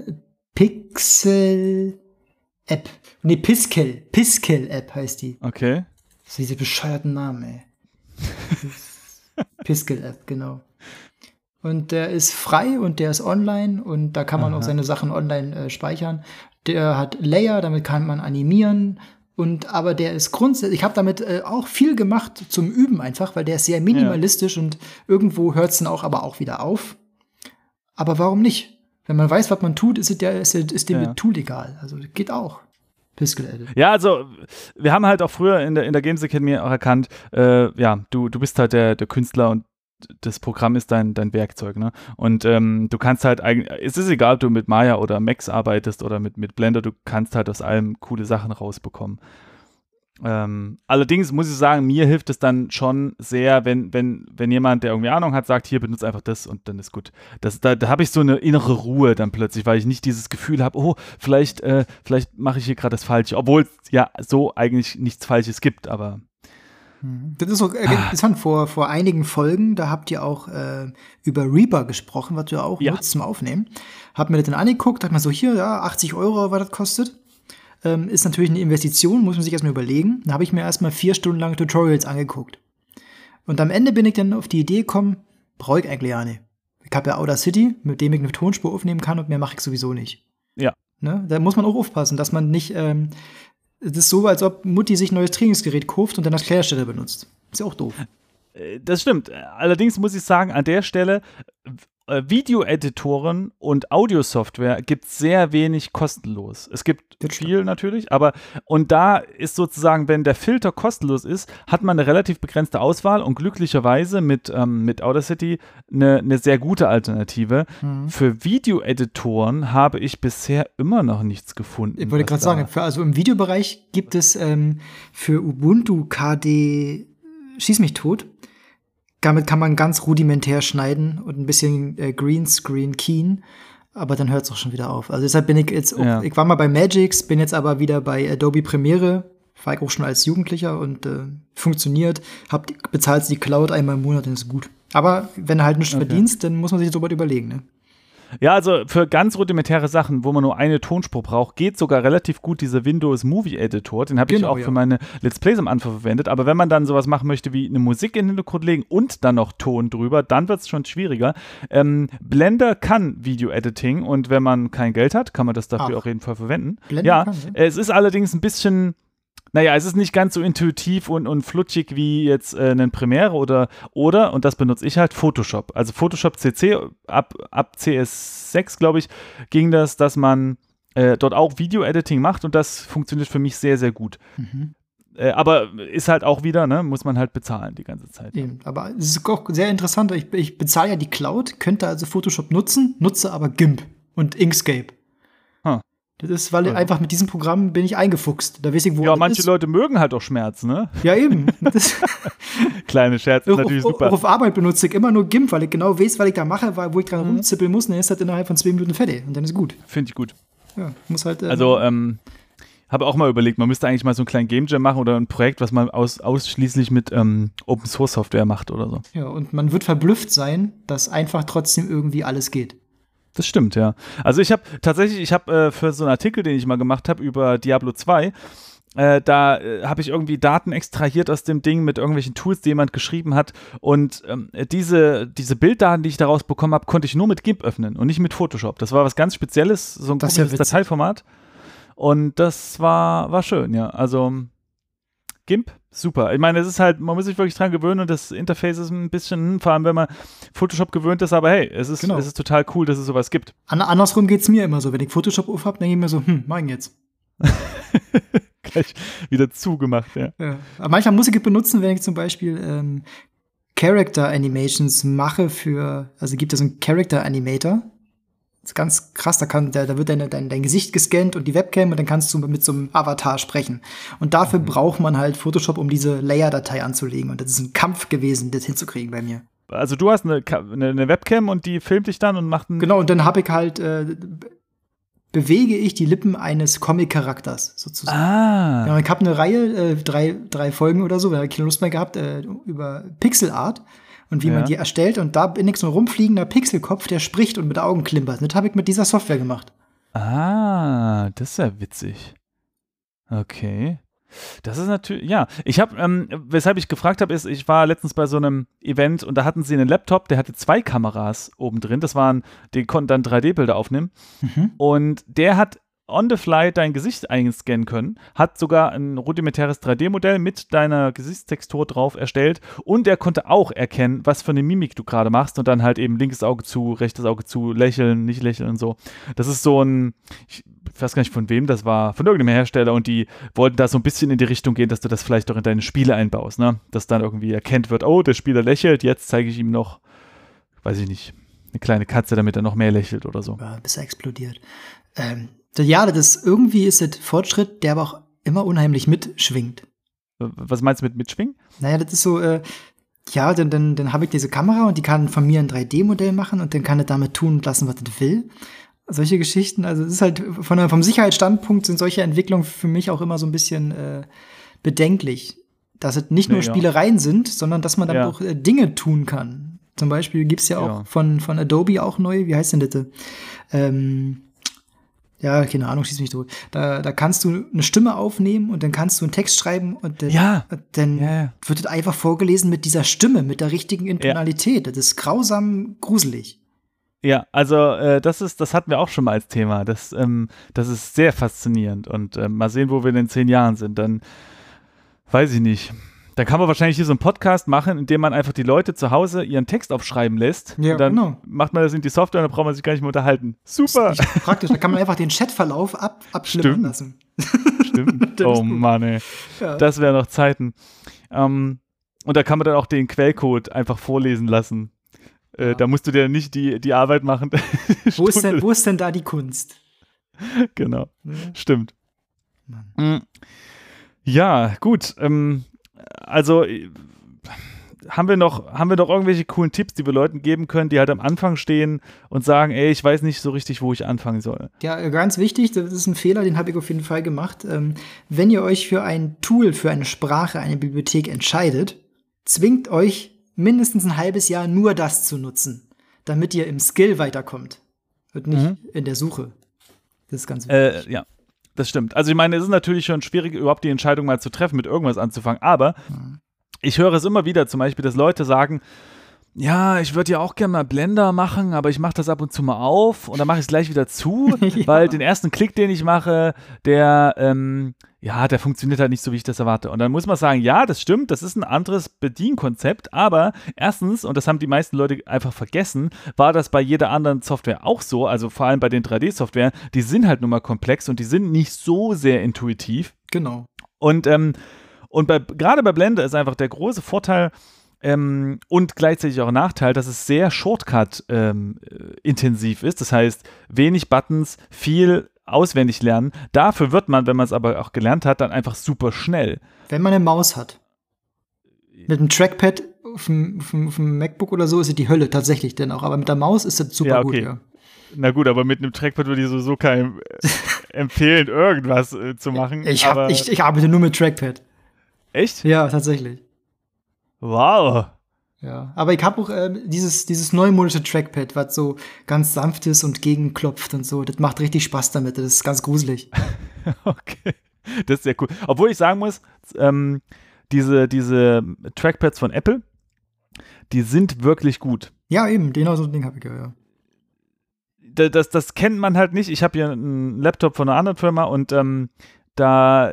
Pixel App. Nee, Piskel. Piskel App heißt die. Okay. Das sind diese bescheuerten Namen, ey. Piskel App, genau. Und der ist frei und der ist online und da kann man Aha. auch seine Sachen online äh, speichern. Der hat Layer, damit kann man animieren. Und aber der ist grundsätzlich, ich habe damit äh, auch viel gemacht zum Üben einfach, weil der ist sehr minimalistisch ja. und irgendwo hört es dann auch aber auch wieder auf. Aber warum nicht? Wenn man weiß, was man tut, ist, es der, ist, ist dem ja. Tool egal. Also geht auch. Ja, also wir haben halt auch früher in der, in der Games Academy auch erkannt, äh, ja, du, du bist halt der, der Künstler und das Programm ist dein, dein Werkzeug, ne? Und ähm, du kannst halt eigentlich, es ist egal, ob du mit Maya oder Max arbeitest oder mit, mit Blender, du kannst halt aus allem coole Sachen rausbekommen. Ähm, allerdings muss ich sagen, mir hilft es dann schon sehr, wenn, wenn, wenn jemand, der irgendwie Ahnung hat, sagt, hier benutze einfach das und dann ist gut. Das, da da habe ich so eine innere Ruhe dann plötzlich, weil ich nicht dieses Gefühl habe, oh, vielleicht, äh, vielleicht mache ich hier gerade das Falsche, obwohl es ja so eigentlich nichts Falsches gibt, aber. Mhm. Das ist so äh, interessant. Vor, vor einigen Folgen, da habt ihr auch äh, über Reaper gesprochen, was du ja auch ja. nutzt zum Aufnehmen. Hab mir das dann angeguckt, dachte mir so, hier, ja, 80 Euro, was das kostet ähm, ist natürlich eine Investition, muss man sich erstmal überlegen. Da habe ich mir erstmal vier Stunden lang Tutorials angeguckt. Und am Ende bin ich dann auf die Idee gekommen, brauche ich eigentlich ja nicht. Ich habe ja Outer City, mit dem ich eine Tonspur aufnehmen kann und mehr mache ich sowieso nicht. Ja. Ne? Da muss man auch aufpassen, dass man nicht, ähm, das ist so, als ob Mutti sich ein neues Trainingsgerät kauft und dann als Klärstelle benutzt. Ist ja auch doof. Äh, das stimmt. Allerdings muss ich sagen, an der Stelle, Video-Editoren und Audiosoftware gibt es sehr wenig kostenlos. Es gibt viel natürlich, aber und da ist sozusagen, wenn der Filter kostenlos ist, hat man eine relativ begrenzte Auswahl und glücklicherweise mit, ähm, mit Audacity eine, eine sehr gute Alternative. Mhm. Für Video-Editoren habe ich bisher immer noch nichts gefunden. Ich wollte gerade sagen, für, also im Videobereich gibt es ähm, für Ubuntu KD Schieß mich tot damit kann man ganz rudimentär schneiden und ein bisschen äh, Greenscreen keen, aber dann hört es auch schon wieder auf. Also deshalb bin ich jetzt, auch, ja. ich war mal bei Magix, bin jetzt aber wieder bei Adobe Premiere, war ich auch schon als Jugendlicher und äh, funktioniert. Hab, bezahlst die Cloud einmal im Monat, dann ist gut. Aber wenn du halt nichts okay. verdienst, dann muss man sich so weit überlegen, ne? Ja, also für ganz rudimentäre Sachen, wo man nur eine Tonspur braucht, geht sogar relativ gut dieser Windows Movie Editor. Den habe genau, ich auch ja. für meine Let's Plays am Anfang verwendet. Aber wenn man dann sowas machen möchte wie eine Musik in den Hintergrund legen und dann noch Ton drüber, dann wird es schon schwieriger. Ähm, Blender kann Video-Editing und wenn man kein Geld hat, kann man das dafür Ach. auf jeden Fall verwenden. Blender ja, kann, ja, es ist allerdings ein bisschen naja, es ist nicht ganz so intuitiv und, und flutschig wie jetzt äh, ein Premiere oder, oder, und das benutze ich halt, Photoshop. Also Photoshop CC, ab, ab CS6, glaube ich, ging das, dass man äh, dort auch Video-Editing macht und das funktioniert für mich sehr, sehr gut. Mhm. Äh, aber ist halt auch wieder, ne, muss man halt bezahlen die ganze Zeit. Eben, aber es ist auch sehr interessant. Ich, ich bezahle ja die Cloud, könnte also Photoshop nutzen, nutze aber GIMP und Inkscape. Das ist, weil ja. einfach mit diesem Programm bin ich eingefuchst. Da weiß ich, wo Ja, manche ist. Leute mögen halt auch Schmerz, ne? Ja, eben. Kleine Scherz ist natürlich auf, super. Auch auf Arbeit benutze ich immer nur GIMP, weil ich genau weiß, was ich da mache, wo ich dran mhm. rumzippeln muss. Und dann ist das innerhalb von zwei Minuten fertig. Und dann ist gut. Finde ich gut. Ja, muss halt. Ähm, also, ähm, habe auch mal überlegt, man müsste eigentlich mal so einen kleinen Game Jam machen oder ein Projekt, was man aus, ausschließlich mit ähm, Open Source Software macht oder so. Ja, und man wird verblüfft sein, dass einfach trotzdem irgendwie alles geht. Das stimmt, ja. Also ich habe tatsächlich, ich habe äh, für so einen Artikel, den ich mal gemacht habe über Diablo 2, äh, da äh, habe ich irgendwie Daten extrahiert aus dem Ding mit irgendwelchen Tools, die jemand geschrieben hat. Und ähm, diese, diese Bilddaten, die ich daraus bekommen habe, konnte ich nur mit GIMP öffnen und nicht mit Photoshop. Das war was ganz Spezielles, so ein das komisches ja Dateiformat. Und das war, war schön, ja. Also GIMP, super. Ich meine, es ist halt, man muss sich wirklich dran gewöhnen und das Interface ist ein bisschen, vor allem wenn man Photoshop gewöhnt ist, aber hey, es ist, genau. es ist total cool, dass es sowas gibt. An andersrum geht es mir immer so. Wenn ich Photoshop auf habe, denke ich mir so, hm, mein jetzt. Gleich wieder zugemacht, ja. ja. Aber manchmal muss ich es benutzen, wenn ich zum Beispiel ähm, Character Animations mache für, also gibt es einen Character Animator, ist ganz krass, da, kann, da, da wird deine, dein, dein Gesicht gescannt und die Webcam und dann kannst du mit so einem Avatar sprechen. Und dafür mhm. braucht man halt Photoshop, um diese Layer-Datei anzulegen. Und das ist ein Kampf gewesen, das hinzukriegen bei mir. Also du hast eine, eine Webcam und die filmt dich dann und macht einen Genau, und dann habe ich halt äh, bewege ich die Lippen eines Comic-Charakters sozusagen. Ah. Ja, ich habe eine Reihe, äh, drei, drei Folgen oder so, weil ich keine Lust mehr gehabt, äh, über Pixel Art und wie ja. man die erstellt. Und da bin ich so ein rumfliegender Pixelkopf, der spricht und mit Augen klimpert. Das habe ich mit dieser Software gemacht. Ah, das ist ja witzig. Okay. Das ist natürlich, ja. Ich habe, ähm, weshalb ich gefragt habe, ist, ich war letztens bei so einem Event und da hatten sie einen Laptop, der hatte zwei Kameras oben drin. Das waren, die konnten dann 3D-Bilder aufnehmen. Mhm. Und der hat on the fly dein Gesicht einscannen können, hat sogar ein rudimentäres 3D-Modell mit deiner Gesichtstextur drauf erstellt und er konnte auch erkennen, was für eine Mimik du gerade machst und dann halt eben linkes Auge zu, rechtes Auge zu, lächeln, nicht lächeln und so. Das ist so ein, ich weiß gar nicht von wem das war, von irgendeinem Hersteller und die wollten da so ein bisschen in die Richtung gehen, dass du das vielleicht auch in deine Spiele einbaust, ne? Dass dann irgendwie erkennt wird, oh, der Spieler lächelt, jetzt zeige ich ihm noch, weiß ich nicht, eine kleine Katze, damit er noch mehr lächelt oder so. Ja, bis er explodiert. Ähm, ja, das irgendwie ist das Fortschritt, der aber auch immer unheimlich mitschwingt. Was meinst du mit mitschwingen? Naja, das ist so, äh, ja, dann, dann, dann habe ich diese Kamera und die kann von mir ein 3D-Modell machen und dann kann er damit tun und lassen, was er will. Solche Geschichten, also es ist halt von, vom Sicherheitsstandpunkt sind solche Entwicklungen für mich auch immer so ein bisschen äh, bedenklich. Dass es nicht nur nee, Spielereien ja. sind, sondern dass man dann ja. auch äh, Dinge tun kann. Zum Beispiel gibt's ja auch ja. von, von Adobe auch neu, wie heißt denn das? Ähm, ja, keine Ahnung, schieß mich durch. Da, da kannst du eine Stimme aufnehmen und dann kannst du einen Text schreiben und dann, ja. dann ja. wird es einfach vorgelesen mit dieser Stimme, mit der richtigen Intonalität. Ja. Das ist grausam gruselig. Ja, also äh, das ist, das hatten wir auch schon mal als Thema. Das, ähm, das ist sehr faszinierend und äh, mal sehen, wo wir in den zehn Jahren sind. Dann weiß ich nicht. Dann kann man wahrscheinlich hier so einen Podcast machen, in dem man einfach die Leute zu Hause ihren Text aufschreiben lässt. Ja, dann genau. macht man das in die Software und dann braucht man sich gar nicht mehr unterhalten. Super. praktisch, da kann man einfach den Chatverlauf ab, abschlimmern lassen. Stimmt. oh Mann, ey. Ja. Das wären noch Zeiten. Ähm, und da kann man dann auch den Quellcode einfach vorlesen lassen. Äh, ja. Da musst du dir nicht die, die Arbeit machen. wo, ist denn, wo ist denn da die Kunst? Genau. Stimmt. Mann. Ja, gut. Ähm, also äh, haben wir noch, haben wir noch irgendwelche coolen Tipps, die wir Leuten geben können, die halt am Anfang stehen und sagen, ey, ich weiß nicht so richtig, wo ich anfangen soll? Ja, ganz wichtig, das ist ein Fehler, den habe ich auf jeden Fall gemacht. Ähm, wenn ihr euch für ein Tool, für eine Sprache, eine Bibliothek entscheidet, zwingt euch mindestens ein halbes Jahr nur das zu nutzen, damit ihr im Skill weiterkommt und nicht mhm. in der Suche. Das ist ganz äh, wichtig. Äh, ja, das stimmt. Also ich meine, es ist natürlich schon schwierig, überhaupt die Entscheidung mal zu treffen, mit irgendwas anzufangen. Aber mhm. ich höre es immer wieder zum Beispiel, dass Leute sagen, ja, ich würde ja auch gerne mal Blender machen, aber ich mache das ab und zu mal auf und dann mache ich es gleich wieder zu, ja. weil den ersten Klick, den ich mache, der, ähm, ja, der funktioniert halt nicht so, wie ich das erwarte. Und dann muss man sagen, ja, das stimmt, das ist ein anderes Bedienkonzept, aber erstens, und das haben die meisten Leute einfach vergessen, war das bei jeder anderen Software auch so, also vor allem bei den 3D-Software, die sind halt nun mal komplex und die sind nicht so sehr intuitiv. Genau. Und, ähm, und bei, gerade bei Blender ist einfach der große Vorteil, ähm, und gleichzeitig auch Nachteil, dass es sehr Shortcut-intensiv ähm, ist. Das heißt, wenig Buttons, viel auswendig lernen. Dafür wird man, wenn man es aber auch gelernt hat, dann einfach super schnell. Wenn man eine Maus hat. Mit einem Trackpad auf dem, auf dem, auf dem MacBook oder so ist es die Hölle tatsächlich denn auch. Aber mit der Maus ist das super ja, okay. gut, ja. Na gut, aber mit einem Trackpad würde ich sowieso keinem äh, empfehlen, irgendwas äh, zu machen. Ich, hab, ich, ich arbeite nur mit Trackpad. Echt? Ja, tatsächlich. Wow. Ja, aber ich habe auch äh, dieses, dieses neumodische Trackpad, was so ganz sanft ist und gegenklopft und so. Das macht richtig Spaß damit. Das ist ganz gruselig. okay. Das ist sehr cool. Obwohl ich sagen muss, ähm, diese, diese Trackpads von Apple, die sind wirklich gut. Ja, eben, genau so ein Ding habe ich ja, ja. Das, das, das, kennt man halt nicht. Ich habe hier einen Laptop von einer anderen Firma und ähm, da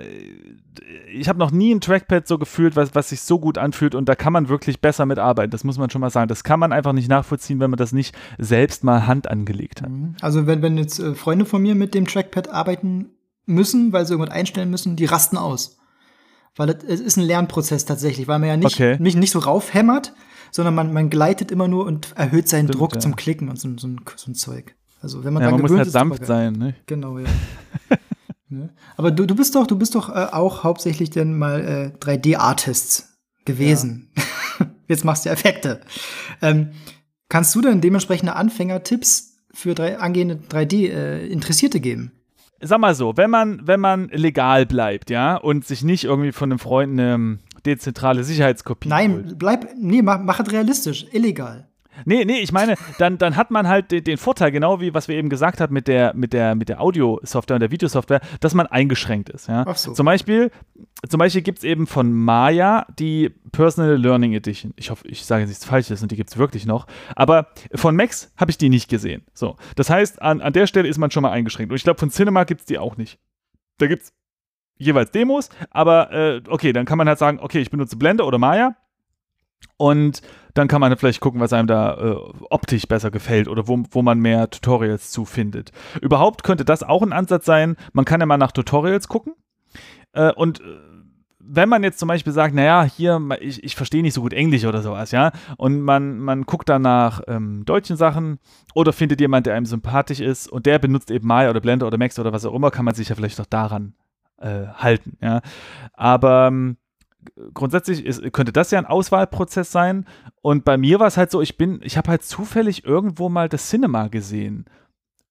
ich habe noch nie ein Trackpad so gefühlt, was, was sich so gut anfühlt und da kann man wirklich besser mitarbeiten. Das muss man schon mal sagen. Das kann man einfach nicht nachvollziehen, wenn man das nicht selbst mal Hand angelegt hat. Mhm. Also wenn, wenn jetzt äh, Freunde von mir mit dem Trackpad arbeiten müssen, weil sie irgendwas einstellen müssen, die rasten aus. Weil es ist ein Lernprozess tatsächlich, weil man ja nicht, okay. nicht, nicht so raufhämmert, sondern man, man gleitet immer nur und erhöht seinen Stimmt, Druck ja. zum Klicken und so, so, ein, so ein Zeug. Also wenn man ja, man muss halt sanft sein, ne? Genau, ja. Ne? Aber du, du bist doch, du bist doch äh, auch hauptsächlich dann mal äh, 3D-Artists gewesen. Ja. Jetzt machst du Effekte. Ähm, kannst du denn dementsprechende Anfängertipps für drei, angehende 3D-Interessierte äh, geben? Sag mal so, wenn man, wenn man legal bleibt, ja, und sich nicht irgendwie von einem Freund eine dezentrale Sicherheitskopie Nein, holt. bleib, nee, mach, mach es realistisch, illegal. Nee, nee, ich meine, dann, dann hat man halt den, den, Vorteil, genau wie was wir eben gesagt haben mit der, mit der, mit der Audio-Software und der Videosoftware, dass man eingeschränkt ist. Ja? Ach so. Zum Beispiel, zum Beispiel gibt es eben von Maya die Personal Learning Edition. Ich hoffe, ich sage jetzt nichts Falsches und die gibt es wirklich noch. Aber von Max habe ich die nicht gesehen. So. Das heißt, an, an der Stelle ist man schon mal eingeschränkt. Und ich glaube, von Cinema gibt es die auch nicht. Da gibt es jeweils Demos, aber äh, okay, dann kann man halt sagen, okay, ich benutze Blender oder Maya und dann kann man vielleicht gucken, was einem da äh, optisch besser gefällt oder wo, wo man mehr Tutorials zu findet. Überhaupt könnte das auch ein Ansatz sein. Man kann ja mal nach Tutorials gucken. Äh, und äh, wenn man jetzt zum Beispiel sagt, naja, hier, ich, ich verstehe nicht so gut Englisch oder sowas, ja, und man, man guckt dann nach ähm, deutschen Sachen oder findet jemand, der einem sympathisch ist und der benutzt eben Maya oder Blender oder Max oder was auch immer, kann man sich ja vielleicht noch daran äh, halten, ja. Aber ähm, grundsätzlich ist, könnte das ja ein Auswahlprozess sein. Und bei mir war es halt so, ich bin, ich habe halt zufällig irgendwo mal das Cinema gesehen.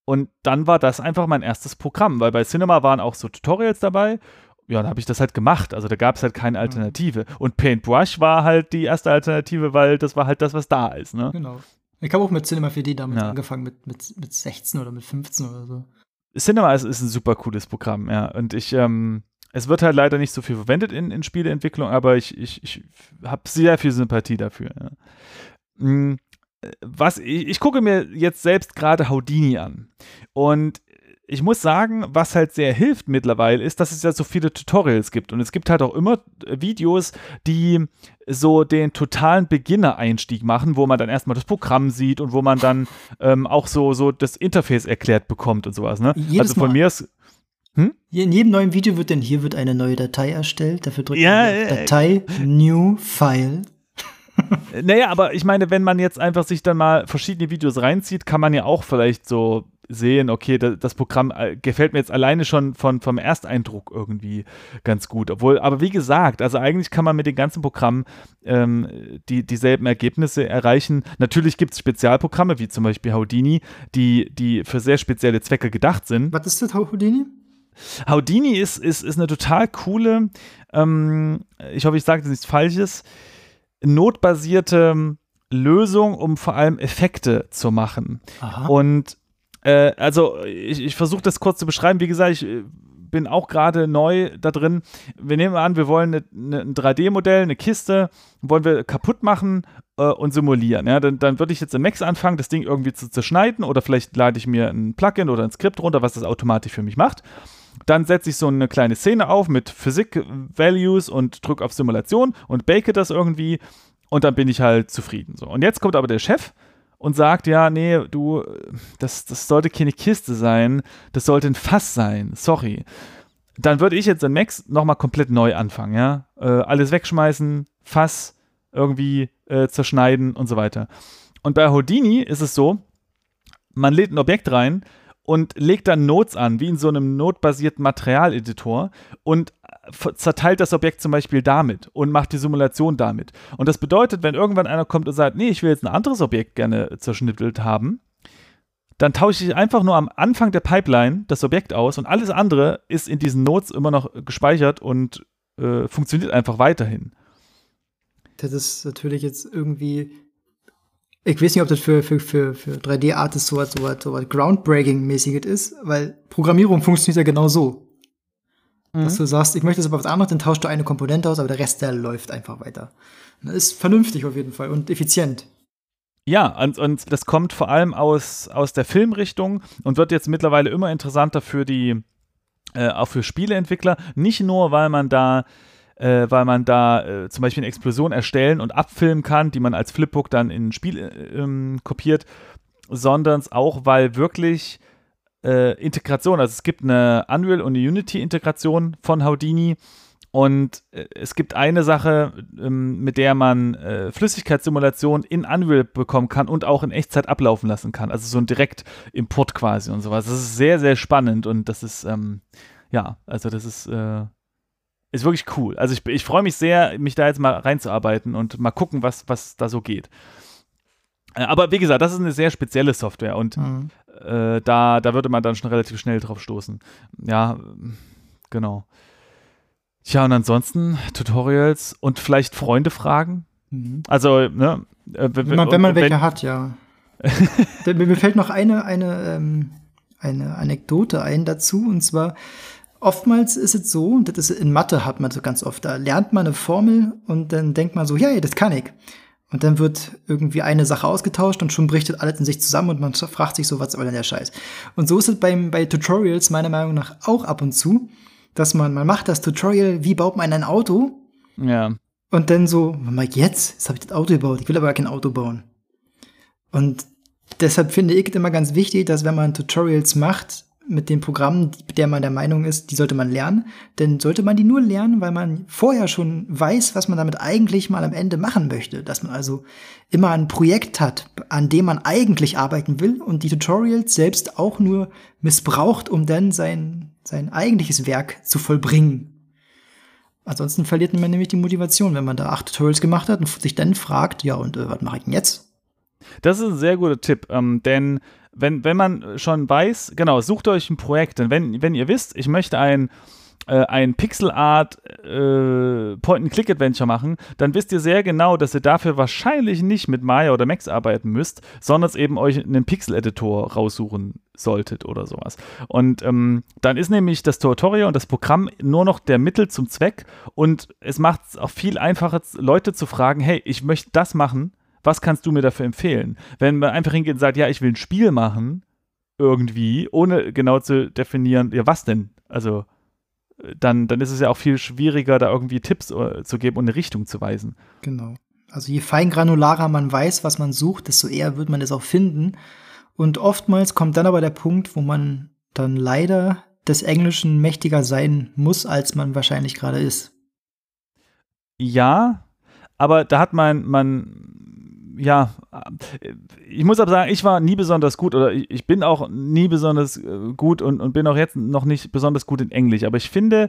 Und dann war das einfach mein erstes Programm, weil bei Cinema waren auch so Tutorials dabei. Ja, dann habe ich das halt gemacht. Also da gab es halt keine mhm. Alternative. Und Paintbrush war halt die erste Alternative, weil das war halt das, was da ist. Ne? Genau. Ich habe auch mit Cinema 4D damals ja. angefangen, mit, mit, mit 16 oder mit 15 oder so. Cinema ist, ist ein super cooles Programm, ja. Und ich, ähm, es wird halt leider nicht so viel verwendet in, in Spieleentwicklung, aber ich, ich, ich habe sehr viel Sympathie dafür. Ja. Hm, was, ich, ich gucke mir jetzt selbst gerade Houdini an. Und ich muss sagen, was halt sehr hilft mittlerweile, ist, dass es ja so viele Tutorials gibt. Und es gibt halt auch immer Videos, die so den totalen Beginner-Einstieg machen, wo man dann erstmal das Programm sieht und wo man dann ähm, auch so, so das Interface erklärt bekommt und sowas. Ne? Jedes also von Mal. mir ist. Hm? In jedem neuen Video wird dann, hier wird eine neue Datei erstellt, dafür drückt ja, man äh, Datei, New File. naja, aber ich meine, wenn man jetzt einfach sich dann mal verschiedene Videos reinzieht, kann man ja auch vielleicht so sehen, okay, das, das Programm äh, gefällt mir jetzt alleine schon von, vom Ersteindruck irgendwie ganz gut. Obwohl, aber wie gesagt, also eigentlich kann man mit den ganzen Programmen ähm, die, dieselben Ergebnisse erreichen. Natürlich gibt es Spezialprogramme, wie zum Beispiel Houdini, die, die für sehr spezielle Zwecke gedacht sind. Was ist das Houdini? Houdini ist, ist, ist eine total coole, ähm, ich hoffe, ich sage jetzt nichts Falsches, notbasierte Lösung, um vor allem Effekte zu machen. Aha. Und äh, also ich, ich versuche das kurz zu beschreiben. Wie gesagt, ich äh, bin auch gerade neu da drin. Wir nehmen an, wir wollen eine, eine, ein 3D-Modell, eine Kiste, wollen wir kaputt machen äh, und simulieren. Ja? Dann, dann würde ich jetzt im Max anfangen, das Ding irgendwie zu zerschneiden oder vielleicht lade ich mir ein Plugin oder ein Skript runter, was das automatisch für mich macht. Dann setze ich so eine kleine Szene auf mit Physik-Values und drücke auf Simulation und bake das irgendwie und dann bin ich halt zufrieden. So. Und jetzt kommt aber der Chef und sagt, ja, nee, du, das, das sollte keine Kiste sein, das sollte ein Fass sein, sorry. Dann würde ich jetzt in Max nochmal komplett neu anfangen, ja. Äh, alles wegschmeißen, Fass irgendwie äh, zerschneiden und so weiter. Und bei Houdini ist es so, man lädt ein Objekt rein und legt dann Notes an, wie in so einem notbasierten Materialeditor und zerteilt das Objekt zum Beispiel damit und macht die Simulation damit. Und das bedeutet, wenn irgendwann einer kommt und sagt, nee, ich will jetzt ein anderes Objekt gerne zerschnittelt haben, dann tausche ich einfach nur am Anfang der Pipeline das Objekt aus und alles andere ist in diesen Notes immer noch gespeichert und äh, funktioniert einfach weiterhin. Das ist natürlich jetzt irgendwie. Ich weiß nicht, ob das für, für, für, für 3D-Artists so was, so was, so was Groundbreaking-mäßiges ist, weil Programmierung funktioniert ja genau so. Mhm. Dass du sagst, ich möchte es aber was anderes, dann tauschst du eine Komponente aus, aber der Rest, der läuft einfach weiter. Das ist vernünftig auf jeden Fall und effizient. Ja, und, und das kommt vor allem aus, aus der Filmrichtung und wird jetzt mittlerweile immer interessanter für die, äh, auch für Spieleentwickler. Nicht nur, weil man da äh, weil man da äh, zum Beispiel eine Explosion erstellen und abfilmen kann, die man als Flipbook dann in ein Spiel äh, ähm, kopiert, sondern auch, weil wirklich äh, Integration. Also es gibt eine Unreal und eine Unity-Integration von Houdini. Und äh, es gibt eine Sache, ähm, mit der man Flüssigkeitssimulation in Unreal bekommen kann und auch in Echtzeit ablaufen lassen kann. Also so ein Direkt-Import quasi und sowas. Das ist sehr, sehr spannend und das ist, ähm, ja, also das ist, äh, ist wirklich cool. Also ich, ich freue mich sehr, mich da jetzt mal reinzuarbeiten und mal gucken, was, was da so geht. Äh, aber wie gesagt, das ist eine sehr spezielle Software und mhm. äh, da, da würde man dann schon relativ schnell drauf stoßen. Ja, genau. Tja, und ansonsten Tutorials und vielleicht Freunde fragen. Mhm. Also, ne? Äh, wenn man, wenn man welche wenn, hat, ja. mir fällt noch eine, eine, ähm, eine Anekdote ein dazu, und zwar, oftmals ist es so, und das ist in Mathe hat man so ganz oft, da lernt man eine Formel und dann denkt man so, ja, das kann ich. Und dann wird irgendwie eine Sache ausgetauscht und schon bricht das alles in sich zusammen und man fragt sich so, was soll denn der Scheiß? Und so ist es beim, bei Tutorials meiner Meinung nach auch ab und zu, dass man, man macht das Tutorial, wie baut man ein Auto? Ja. Und dann so, mal jetzt, jetzt habe ich das Auto gebaut, ich will aber kein Auto bauen. Und deshalb finde ich es immer ganz wichtig, dass wenn man Tutorials macht, mit den Programmen, der man der Meinung ist, die sollte man lernen, denn sollte man die nur lernen, weil man vorher schon weiß, was man damit eigentlich mal am Ende machen möchte. Dass man also immer ein Projekt hat, an dem man eigentlich arbeiten will und die Tutorials selbst auch nur missbraucht, um dann sein, sein eigentliches Werk zu vollbringen. Ansonsten verliert man nämlich die Motivation, wenn man da acht Tutorials gemacht hat und sich dann fragt, ja, und äh, was mache ich denn jetzt? Das ist ein sehr guter Tipp, ähm, denn wenn, wenn man schon weiß, genau, sucht euch ein Projekt, denn wenn, wenn ihr wisst, ich möchte ein äh, ein Pixel Art äh, Point-and-Click-Adventure machen, dann wisst ihr sehr genau, dass ihr dafür wahrscheinlich nicht mit Maya oder Max arbeiten müsst, sondern eben euch einen Pixel-Editor raussuchen solltet oder sowas. Und ähm, dann ist nämlich das Tutorial und das Programm nur noch der Mittel zum Zweck. Und es macht es auch viel einfacher, Leute zu fragen, hey, ich möchte das machen, was kannst du mir dafür empfehlen? Wenn man einfach hingeht und sagt, ja, ich will ein Spiel machen, irgendwie, ohne genau zu definieren, ja, was denn? Also, dann, dann ist es ja auch viel schwieriger, da irgendwie Tipps uh, zu geben und eine Richtung zu weisen. Genau. Also je feingranularer man weiß, was man sucht, desto eher wird man es auch finden. Und oftmals kommt dann aber der Punkt, wo man dann leider des Englischen mächtiger sein muss, als man wahrscheinlich gerade ist. Ja, aber da hat man, man ja, ich muss aber sagen, ich war nie besonders gut oder ich, bin auch nie besonders äh, gut und, und bin auch jetzt noch nicht besonders gut in Englisch. Aber ich finde,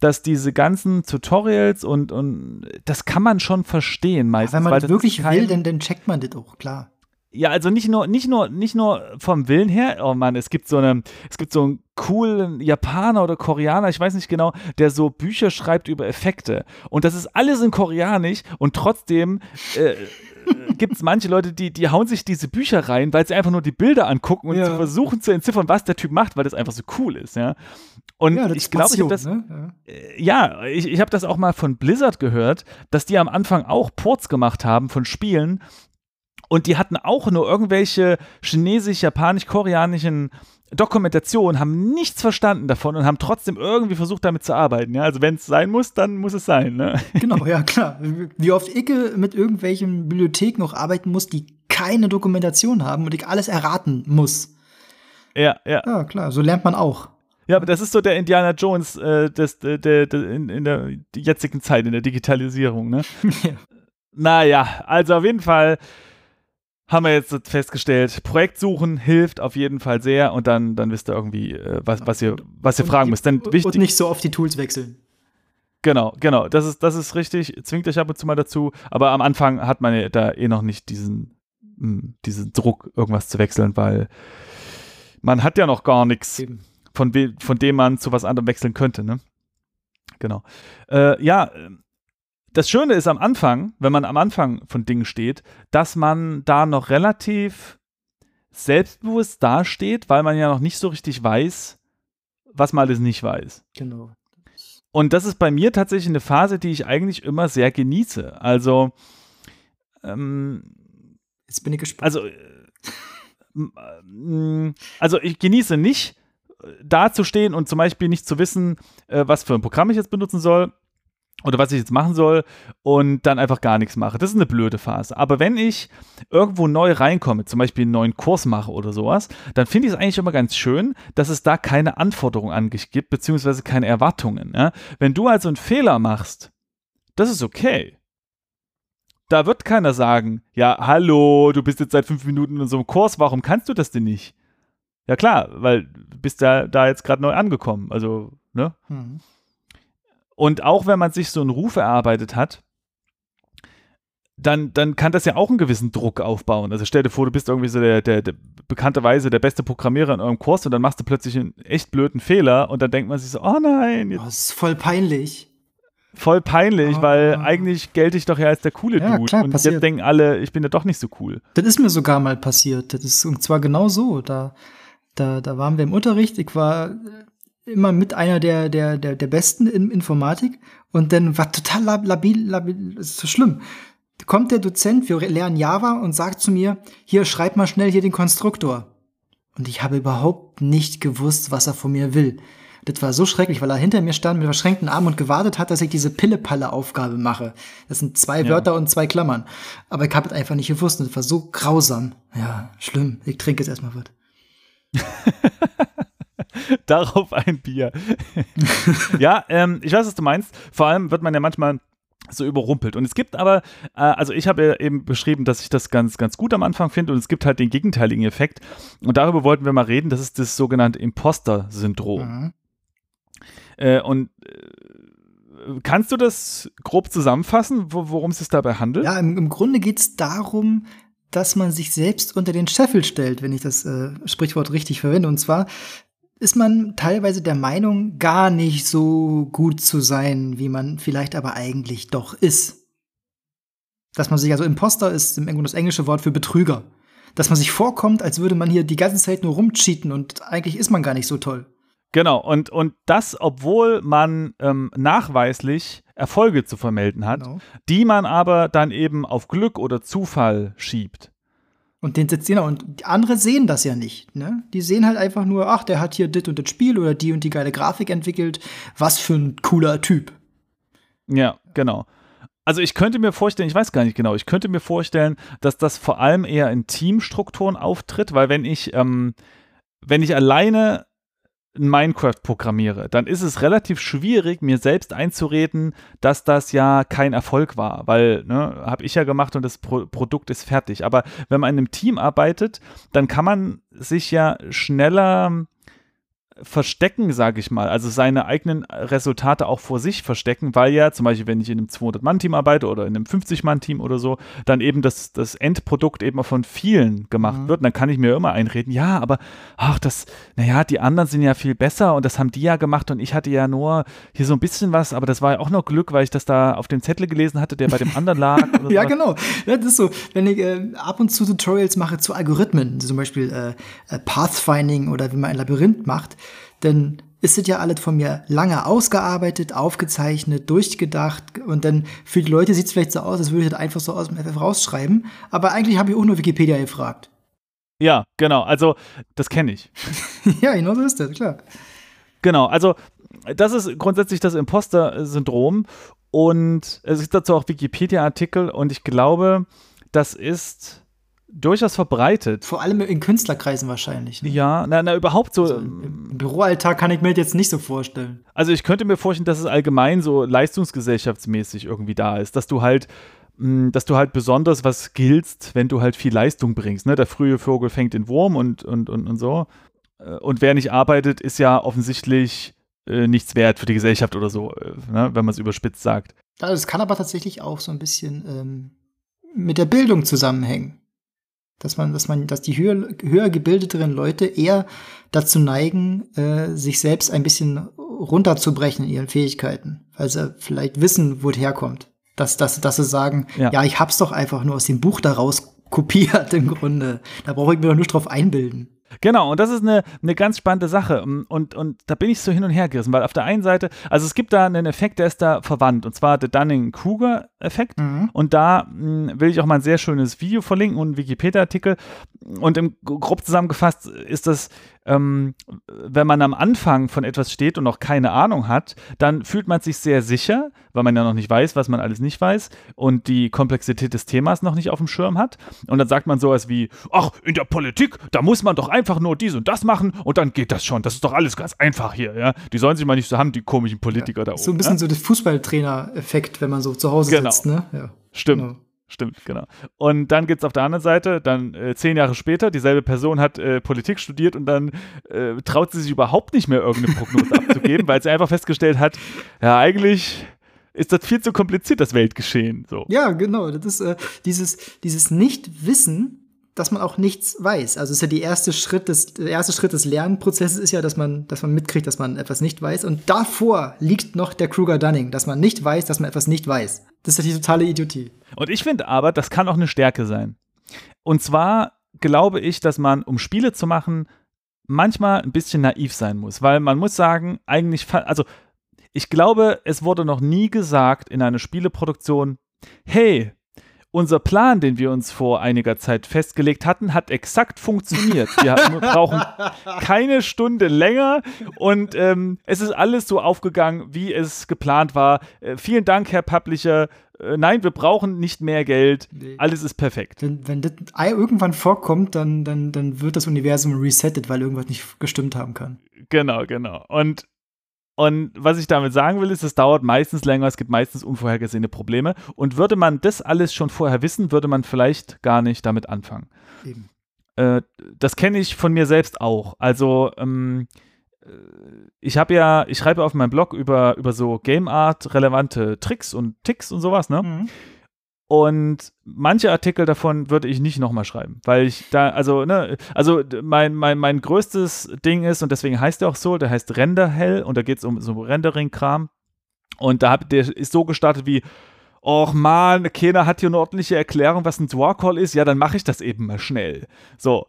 dass diese ganzen Tutorials und, und das kann man schon verstehen meistens. Ja, wenn man das wirklich will, dann, dann checkt man das auch, klar. Ja, also nicht nur, nicht nur, nicht nur vom Willen her, oh Mann, es gibt so eine, es gibt so einen coolen Japaner oder Koreaner, ich weiß nicht genau, der so Bücher schreibt über Effekte. Und das ist alles in Koreanisch und trotzdem äh, gibt es manche Leute, die, die hauen sich diese Bücher rein, weil sie einfach nur die Bilder angucken und ja. versuchen zu entziffern, was der Typ macht, weil das einfach so cool ist, ja. Und ja, ich glaube, ich habe das, ne? ja. Äh, ich, ich habe das auch mal von Blizzard gehört, dass die am Anfang auch Ports gemacht haben von Spielen und die hatten auch nur irgendwelche chinesisch, japanisch, koreanischen Dokumentation, haben nichts verstanden davon und haben trotzdem irgendwie versucht, damit zu arbeiten. Ja? Also wenn es sein muss, dann muss es sein. Ne? Genau, ja klar. Wie oft ich mit irgendwelchen Bibliotheken noch arbeiten muss, die keine Dokumentation haben und ich alles erraten muss. Ja, ja. Ja, klar, so lernt man auch. Ja, aber das ist so der Indiana Jones äh, des, der, der, der, in, in der jetzigen Zeit, in der Digitalisierung. Ne? ja. Naja, also auf jeden Fall haben wir jetzt festgestellt, Projekt suchen hilft auf jeden Fall sehr und dann, dann wisst ihr irgendwie, äh, was, was ihr, was ihr und fragen müsst. Denn wichtig, und nicht so oft die Tools wechseln. Genau, genau, das ist, das ist richtig. Zwingt euch ab und zu mal dazu, aber am Anfang hat man ja da eh noch nicht diesen, hm, diesen Druck, irgendwas zu wechseln, weil man hat ja noch gar nichts, von, von dem man zu was anderem wechseln könnte, ne? Genau. Äh, ja, das Schöne ist am Anfang, wenn man am Anfang von Dingen steht, dass man da noch relativ selbstbewusst dasteht, weil man ja noch nicht so richtig weiß, was man alles nicht weiß. Genau. Und das ist bei mir tatsächlich eine Phase, die ich eigentlich immer sehr genieße. Also, ähm, jetzt bin ich gespannt. Also, äh, also ich genieße nicht, äh, dazustehen und zum Beispiel nicht zu wissen, äh, was für ein Programm ich jetzt benutzen soll oder was ich jetzt machen soll und dann einfach gar nichts mache. Das ist eine blöde Phase. Aber wenn ich irgendwo neu reinkomme, zum Beispiel einen neuen Kurs mache oder sowas, dann finde ich es eigentlich immer ganz schön, dass es da keine Anforderungen an dich gibt, beziehungsweise keine Erwartungen. Ja? Wenn du also einen Fehler machst, das ist okay. Da wird keiner sagen, ja, hallo, du bist jetzt seit fünf Minuten in einem Kurs, warum kannst du das denn nicht? Ja klar, weil du bist ja da jetzt gerade neu angekommen. Also, ne? Mhm. Und auch wenn man sich so einen Ruf erarbeitet hat, dann, dann kann das ja auch einen gewissen Druck aufbauen. Also stell dir vor, du bist irgendwie so der, der, der bekannterweise der beste Programmierer in eurem Kurs und dann machst du plötzlich einen echt blöden Fehler und dann denkt man sich so, oh nein. Jetzt das ist voll peinlich. Voll peinlich, oh. weil eigentlich gelte ich doch ja als der coole ja, Dude. Klar, und passiert. jetzt denken alle, ich bin ja doch nicht so cool. Das ist mir sogar mal passiert. Das ist, und zwar genau so. Da, da, da waren wir im Unterricht. Ich war immer mit einer der, der, der, der Besten in Informatik und dann war total labil, labil, das ist so schlimm. Kommt der Dozent, wir lernen Java und sagt zu mir, hier, schreib mal schnell hier den Konstruktor. Und ich habe überhaupt nicht gewusst, was er von mir will. Das war so schrecklich, weil er hinter mir stand mit verschränkten Armen und gewartet hat, dass ich diese Pille-Palle-Aufgabe mache. Das sind zwei ja. Wörter und zwei Klammern. Aber ich habe es einfach nicht gewusst und das war so grausam. Ja, schlimm. Ich trinke jetzt erstmal was. Darauf ein Bier. ja, ähm, ich weiß, was du meinst. Vor allem wird man ja manchmal so überrumpelt. Und es gibt aber, äh, also ich habe ja eben beschrieben, dass ich das ganz, ganz gut am Anfang finde und es gibt halt den gegenteiligen Effekt. Und darüber wollten wir mal reden. Das ist das sogenannte Imposter-Syndrom. Mhm. Äh, und äh, kannst du das grob zusammenfassen, worum es sich dabei handelt? Ja, im, im Grunde geht es darum, dass man sich selbst unter den Scheffel stellt, wenn ich das äh, Sprichwort richtig verwende. Und zwar ist man teilweise der Meinung, gar nicht so gut zu sein, wie man vielleicht aber eigentlich doch ist. Dass man sich, also Imposter ist im Grunde das englische Wort für Betrüger. Dass man sich vorkommt, als würde man hier die ganze Zeit nur rumcheaten und eigentlich ist man gar nicht so toll. Genau, und, und das, obwohl man ähm, nachweislich Erfolge zu vermelden hat, genau. die man aber dann eben auf Glück oder Zufall schiebt. Und den sitzt genau, und andere sehen das ja nicht. Ne? Die sehen halt einfach nur, ach, der hat hier dit und das Spiel oder die und die geile Grafik entwickelt. Was für ein cooler Typ. Ja, genau. Also ich könnte mir vorstellen, ich weiß gar nicht genau, ich könnte mir vorstellen, dass das vor allem eher in Teamstrukturen auftritt, weil wenn ich, ähm, wenn ich alleine Minecraft programmiere, dann ist es relativ schwierig, mir selbst einzureden, dass das ja kein Erfolg war, weil, ne, habe ich ja gemacht und das Pro Produkt ist fertig. Aber wenn man in einem Team arbeitet, dann kann man sich ja schneller verstecken, sage ich mal, also seine eigenen Resultate auch vor sich verstecken, weil ja zum Beispiel, wenn ich in einem 200-Mann-Team arbeite oder in einem 50-Mann-Team oder so, dann eben das, das Endprodukt eben von vielen gemacht mhm. wird. Und dann kann ich mir immer einreden, ja, aber ach, das, naja, die anderen sind ja viel besser und das haben die ja gemacht und ich hatte ja nur hier so ein bisschen was, aber das war ja auch noch Glück, weil ich das da auf dem Zettel gelesen hatte, der bei dem anderen lag. ja, so. genau. Das ist so, wenn ich äh, ab und zu Tutorials mache zu Algorithmen, zum Beispiel äh, äh Pathfinding oder wie man ein Labyrinth macht, denn es sind ja alles von mir lange ausgearbeitet, aufgezeichnet, durchgedacht und dann für die Leute sieht es vielleicht so aus, als würde ich das einfach so aus dem FF rausschreiben, aber eigentlich habe ich auch nur Wikipedia gefragt. Ja, genau, also das kenne ich. ja, genau so ist das, klar. Genau, also das ist grundsätzlich das Imposter-Syndrom und es gibt dazu auch Wikipedia-Artikel und ich glaube, das ist durchaus verbreitet. Vor allem in Künstlerkreisen wahrscheinlich. Ne? Ja, na, na, überhaupt so. Also Im Büroalltag kann ich mir das jetzt nicht so vorstellen. Also ich könnte mir vorstellen, dass es allgemein so leistungsgesellschaftsmäßig irgendwie da ist, dass du halt hm, dass du halt besonders was giltst, wenn du halt viel Leistung bringst. Ne? Der frühe Vogel fängt den Wurm und, und, und, und so. Äh, und wer nicht arbeitet, ist ja offensichtlich äh, nichts wert für die Gesellschaft oder so, äh, ne? wenn man es überspitzt sagt. Das kann aber tatsächlich auch so ein bisschen ähm, mit der Bildung zusammenhängen dass man, dass man, dass die höher, höher gebildeteren Leute eher dazu neigen, äh, sich selbst ein bisschen runterzubrechen in ihren Fähigkeiten, weil sie vielleicht wissen, wo es herkommt. Dass, dass, dass sie sagen, ja. ja, ich hab's doch einfach nur aus dem Buch daraus kopiert im Grunde. Da brauche ich mir doch nur drauf einbilden. Genau, und das ist eine, eine ganz spannende Sache. Und, und da bin ich so hin und her gerissen, weil auf der einen Seite, also es gibt da einen Effekt, der ist da verwandt, und zwar der Dunning-Kruger-Effekt. Mhm. Und da mh, hm, will ich auch mal ein sehr schönes Video verlinken und einen Wikipedia-Artikel. Und im grob zusammengefasst ist das ähm, wenn man am Anfang von etwas steht und noch keine Ahnung hat, dann fühlt man sich sehr sicher, weil man ja noch nicht weiß, was man alles nicht weiß und die Komplexität des Themas noch nicht auf dem Schirm hat. Und dann sagt man sowas wie, ach, in der Politik, da muss man doch einfach nur dies und das machen und dann geht das schon. Das ist doch alles ganz einfach hier, ja. Die sollen sich mal nicht so haben, die komischen Politiker ja, da oben. So ein bisschen ja? so der Fußballtrainer-Effekt, wenn man so zu Hause genau. sitzt, ne? Ja. Stimmt. Genau. Stimmt, genau. Und dann gibt es auf der anderen Seite, dann äh, zehn Jahre später, dieselbe Person hat äh, Politik studiert und dann äh, traut sie sich überhaupt nicht mehr irgendeine Prognose abzugeben, weil sie einfach festgestellt hat, ja, eigentlich ist das viel zu kompliziert, das Weltgeschehen. So. Ja, genau. Das ist äh, dieses, dieses Nicht-Wissen dass man auch nichts weiß. Also ist ja die erste Schritt des, der erste Schritt des Lernprozesses ist ja, dass man, dass man mitkriegt, dass man etwas nicht weiß. Und davor liegt noch der Kruger-Dunning, dass man nicht weiß, dass man etwas nicht weiß. Das ist ja die totale Idiotie. Und ich finde aber, das kann auch eine Stärke sein. Und zwar glaube ich, dass man, um Spiele zu machen, manchmal ein bisschen naiv sein muss, weil man muss sagen, eigentlich, also ich glaube, es wurde noch nie gesagt in einer Spieleproduktion, hey, unser Plan, den wir uns vor einiger Zeit festgelegt hatten, hat exakt funktioniert. Wir brauchen keine Stunde länger und ähm, es ist alles so aufgegangen, wie es geplant war. Äh, vielen Dank, Herr Publisher. Äh, nein, wir brauchen nicht mehr Geld. Nee. Alles ist perfekt. Wenn, wenn das irgendwann vorkommt, dann, dann, dann wird das Universum resettet, weil irgendwas nicht gestimmt haben kann. Genau, genau. Und und was ich damit sagen will, ist, es dauert meistens länger, es gibt meistens unvorhergesehene Probleme. Und würde man das alles schon vorher wissen, würde man vielleicht gar nicht damit anfangen. Äh, das kenne ich von mir selbst auch. Also, ähm, ich habe ja, ich schreibe auf meinem Blog über, über so Game Art relevante Tricks und Ticks und sowas, ne? Mhm. Und manche Artikel davon würde ich nicht nochmal schreiben, weil ich da, also, ne, also mein, mein, mein größtes Ding ist, und deswegen heißt der auch so, der heißt Render Hell und da geht es um so Rendering-Kram. Und da hab, der ist so gestartet wie, Och man, keiner hat hier eine ordentliche Erklärung, was ein Dwarcall ist. Ja, dann mache ich das eben mal schnell. So,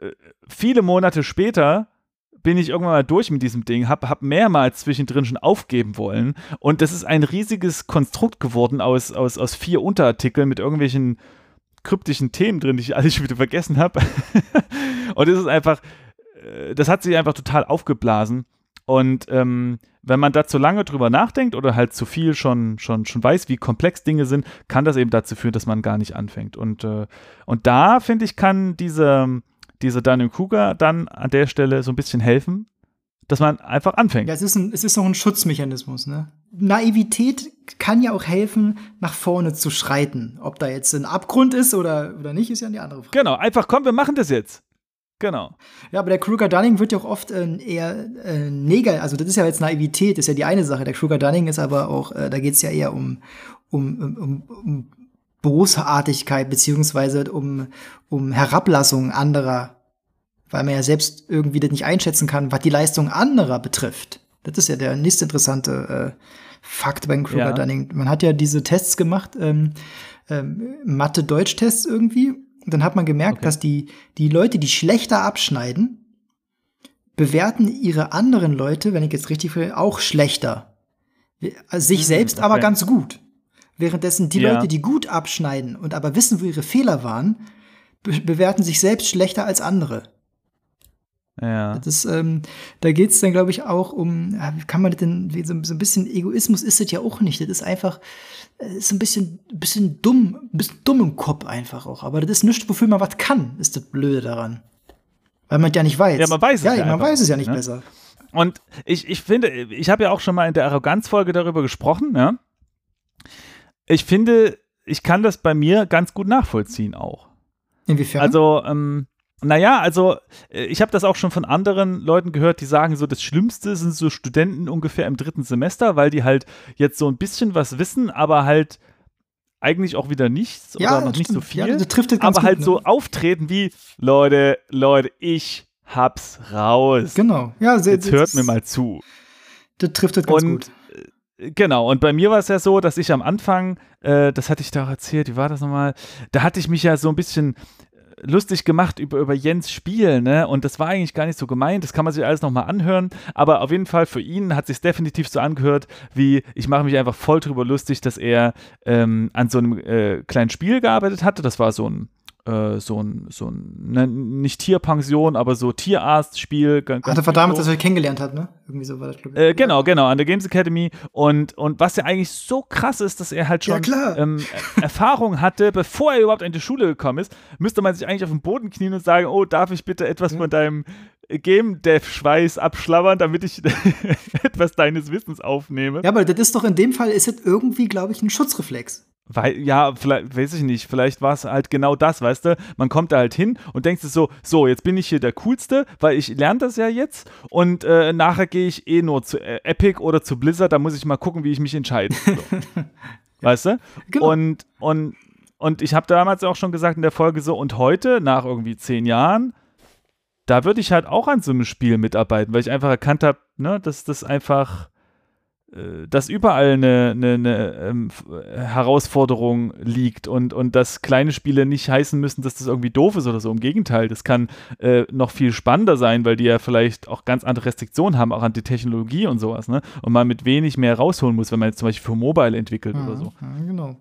äh, viele Monate später bin ich irgendwann mal durch mit diesem Ding, habe hab mehrmals zwischendrin schon aufgeben wollen. Und das ist ein riesiges Konstrukt geworden aus, aus, aus vier Unterartikeln mit irgendwelchen kryptischen Themen drin, die ich alle schon wieder vergessen habe. und es ist einfach, äh, das hat sich einfach total aufgeblasen. Und ähm, wenn man da zu lange drüber nachdenkt oder halt zu viel schon, schon, schon weiß, wie komplex Dinge sind, kann das eben dazu führen, dass man gar nicht anfängt. Und, äh, und da, finde ich, kann diese, diese Dunning-Kruger dann an der Stelle so ein bisschen helfen, dass man einfach anfängt. Ja, es ist, ein, es ist noch ein Schutzmechanismus, ne? Naivität kann ja auch helfen, nach vorne zu schreiten. Ob da jetzt ein Abgrund ist oder, oder nicht, ist ja eine andere Frage. Genau, einfach komm, wir machen das jetzt. Genau. Ja, aber der Kruger-Dunning wird ja auch oft äh, eher äh, neger, also das ist ja jetzt Naivität, ist ja die eine Sache. Der Kruger-Dunning ist aber auch, äh, da geht es ja eher um, um, um, um Bosartigkeit beziehungsweise um, um Herablassung anderer, weil man ja selbst irgendwie das nicht einschätzen kann, was die Leistung anderer betrifft. Das ist ja der nächste interessante äh, Fakt beim Kruger ja. Dunning. Man hat ja diese Tests gemacht, ähm, ähm, Mathe-Deutsch-Tests irgendwie. Und dann hat man gemerkt, okay. dass die, die Leute, die schlechter abschneiden, bewerten ihre anderen Leute, wenn ich jetzt richtig will, auch schlechter. Sich hm, selbst okay. aber ganz gut. Währenddessen die ja. Leute, die gut abschneiden und aber wissen, wo ihre Fehler waren, be bewerten sich selbst schlechter als andere. Ja. Das ähm, da geht es dann, glaube ich, auch um, kann man das denn, so, so, ein bisschen Egoismus ist das ja auch nicht. Das ist einfach, das ist ein bisschen, bisschen dumm, ein bisschen dumm im Kopf einfach auch. Aber das ist nichts, wofür man was kann, ist das Blöde daran. Weil man ja nicht weiß. Ja, man weiß es ja, ja man weiß es ja nicht ne? besser. Und ich, ich finde, ich habe ja auch schon mal in der Arroganzfolge darüber gesprochen, ja. Ich finde, ich kann das bei mir ganz gut nachvollziehen auch. Inwiefern? Also, ähm, naja, also äh, ich habe das auch schon von anderen Leuten gehört, die sagen so, das Schlimmste sind so Studenten ungefähr im dritten Semester, weil die halt jetzt so ein bisschen was wissen, aber halt eigentlich auch wieder nichts ja, oder noch nicht so viel. Ja, das trifft das ganz aber gut, halt ne? so auftreten wie, Leute, Leute, ich hab's raus. Genau. Ja, sehr, jetzt hört mir mal zu. Das trifft das ganz und, gut. Äh, genau, und bei mir war es ja so, dass ich am Anfang, äh, das hatte ich da auch erzählt, wie war das nochmal? Da hatte ich mich ja so ein bisschen lustig gemacht über, über Jens Spiel, ne? Und das war eigentlich gar nicht so gemeint, das kann man sich alles nochmal anhören. Aber auf jeden Fall für ihn hat sich definitiv so angehört, wie ich mache mich einfach voll drüber lustig, dass er ähm, an so einem äh, kleinen Spiel gearbeitet hatte. Das war so ein äh, so ein, so ein ne, nicht Tierpension, aber so Tierarztspiel. Das war damals, dass er kennengelernt hat, ne? Irgendwie so war das, glaube ich. Äh, genau, genau, an der Games Academy. Und, und was ja eigentlich so krass ist, dass er halt schon ja, ähm, Erfahrung hatte, bevor er überhaupt in die Schule gekommen ist, müsste man sich eigentlich auf den Boden knien und sagen, oh, darf ich bitte etwas ja. von deinem Game Dev Schweiß abschlabbern, damit ich etwas deines Wissens aufnehme. Ja, aber das ist doch in dem Fall ist es irgendwie, glaube ich, ein Schutzreflex. Weil, ja, vielleicht, weiß ich nicht, vielleicht war es halt genau das, weißt du? Man kommt da halt hin und denkt sich so, so, jetzt bin ich hier der Coolste, weil ich lerne das ja jetzt und äh, nachher gehe ich eh nur zu äh, Epic oder zu Blizzard, da muss ich mal gucken, wie ich mich entscheide. So. weißt du? Genau. Und, und, und ich habe damals auch schon gesagt in der Folge so, und heute, nach irgendwie zehn Jahren, da würde ich halt auch an so einem Spiel mitarbeiten, weil ich einfach erkannt habe, ne, dass das einfach äh, dass überall eine, eine, eine ähm, Herausforderung liegt und, und dass kleine Spiele nicht heißen müssen, dass das irgendwie doof ist oder so. Im Gegenteil, das kann äh, noch viel spannender sein, weil die ja vielleicht auch ganz andere Restriktionen haben, auch an die Technologie und sowas, ne? Und man mit wenig mehr rausholen muss, wenn man jetzt zum Beispiel für Mobile entwickelt ja, oder so. Ja, genau.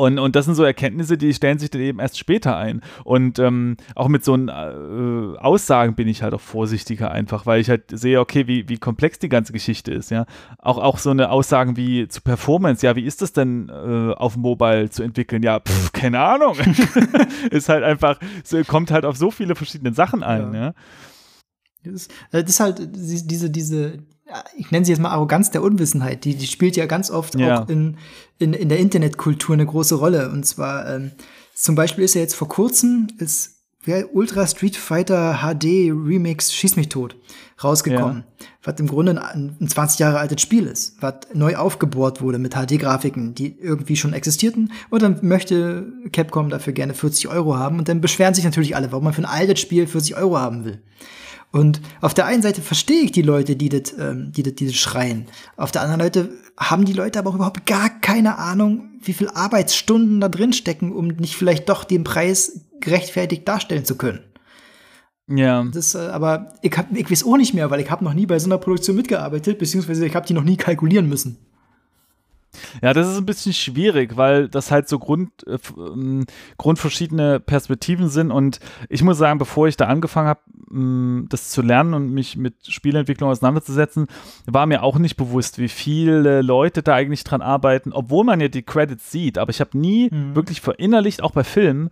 Und, und das sind so Erkenntnisse, die stellen sich dann eben erst später ein. Und ähm, auch mit so äh, Aussagen bin ich halt auch vorsichtiger einfach, weil ich halt sehe, okay, wie, wie komplex die ganze Geschichte ist, ja. Auch, auch so eine Aussagen wie zu Performance, ja, wie ist das denn äh, auf Mobile zu entwickeln? Ja, pff, keine Ahnung. ist halt einfach, so, kommt halt auf so viele verschiedene Sachen ein, ja. ja. Das, ist, äh, das ist halt diese, diese, ich nenne sie jetzt mal Arroganz der Unwissenheit, die, die spielt ja ganz oft ja. auch in, in, in der Internetkultur eine große Rolle. Und zwar, ähm, zum Beispiel ist ja jetzt vor kurzem, ist wie Ultra Street Fighter HD Remix Schieß mich tot rausgekommen, ja. was im Grunde ein, ein 20 Jahre altes Spiel ist, was neu aufgebohrt wurde mit HD-Grafiken, die irgendwie schon existierten und dann möchte Capcom dafür gerne 40 Euro haben und dann beschweren sich natürlich alle, warum man für ein altes Spiel 40 Euro haben will. Und auf der einen Seite verstehe ich die Leute, die das, ähm, die das, die das schreien. Auf der anderen Seite haben die Leute aber auch überhaupt gar keine Ahnung, wie viel Arbeitsstunden da drin stecken, um nicht vielleicht doch den Preis gerechtfertigt darstellen zu können. Ja. Das, äh, aber ich, hab, ich weiß auch nicht mehr, weil ich habe noch nie bei so einer Produktion mitgearbeitet, beziehungsweise ich habe die noch nie kalkulieren müssen. Ja, das ist ein bisschen schwierig, weil das halt so Grund, äh, ähm, grundverschiedene Perspektiven sind. Und ich muss sagen, bevor ich da angefangen habe, mm, das zu lernen und mich mit Spielentwicklung auseinanderzusetzen, war mir auch nicht bewusst, wie viele Leute da eigentlich dran arbeiten, obwohl man ja die Credits sieht. Aber ich habe nie mhm. wirklich verinnerlicht, auch bei Filmen,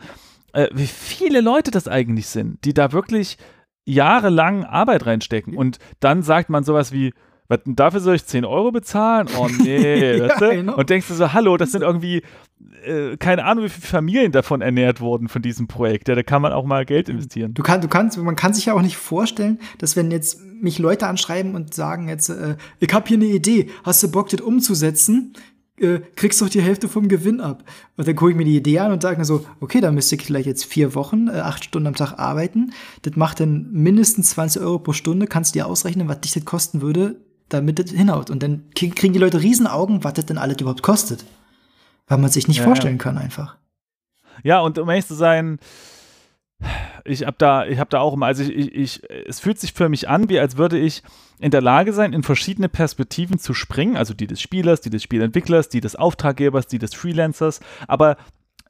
äh, wie viele Leute das eigentlich sind, die da wirklich jahrelang Arbeit reinstecken. Und dann sagt man sowas wie, was, dafür soll ich 10 Euro bezahlen? Oh nee. ja, genau. Und denkst du so, hallo, das sind irgendwie, äh, keine Ahnung, wie viele Familien davon ernährt wurden von diesem Projekt. Ja, da kann man auch mal Geld investieren. Du, kann, du kannst, man kann sich ja auch nicht vorstellen, dass wenn jetzt mich Leute anschreiben und sagen jetzt, äh, ich habe hier eine Idee, hast du Bock, das umzusetzen? äh, kriegst doch die Hälfte vom Gewinn ab. Und dann gucke ich mir die Idee an und sage mir so, okay, dann müsste ich vielleicht jetzt vier Wochen, äh, acht Stunden am Tag arbeiten. Das macht dann mindestens 20 Euro pro Stunde. Kannst du dir ausrechnen, was dich das kosten würde, damit das hinhaut. Und dann kriegen die Leute Riesenaugen, was das denn alles überhaupt kostet. Weil man sich nicht ja, vorstellen kann einfach. Ja, und um ehrlich zu sein, ich habe da, ich habe da auch immer, also ich, ich, ich, es fühlt sich für mich an, wie als würde ich in der Lage sein, in verschiedene Perspektiven zu springen, also die des Spielers, die des Spielentwicklers, die des Auftraggebers, die des Freelancers, aber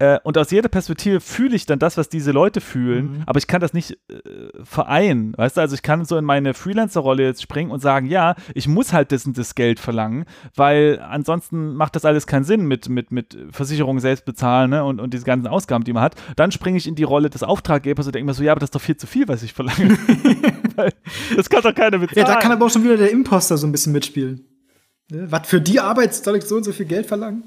äh, und aus jeder Perspektive fühle ich dann das, was diese Leute fühlen, mhm. aber ich kann das nicht äh, vereinen. Weißt du, also ich kann so in meine Freelancer-Rolle jetzt springen und sagen, ja, ich muss halt das und das Geld verlangen, weil ansonsten macht das alles keinen Sinn mit, mit, mit Versicherungen selbst bezahlen ne, und, und diese ganzen Ausgaben, die man hat. Dann springe ich in die Rolle des Auftraggebers und denke mir so, ja, aber das ist doch viel zu viel, was ich verlange. das kann doch keiner bezahlen. Ja, da kann aber auch schon wieder der Imposter so ein bisschen mitspielen. Ne? Was für die Arbeit soll ich so und so viel Geld verlangen?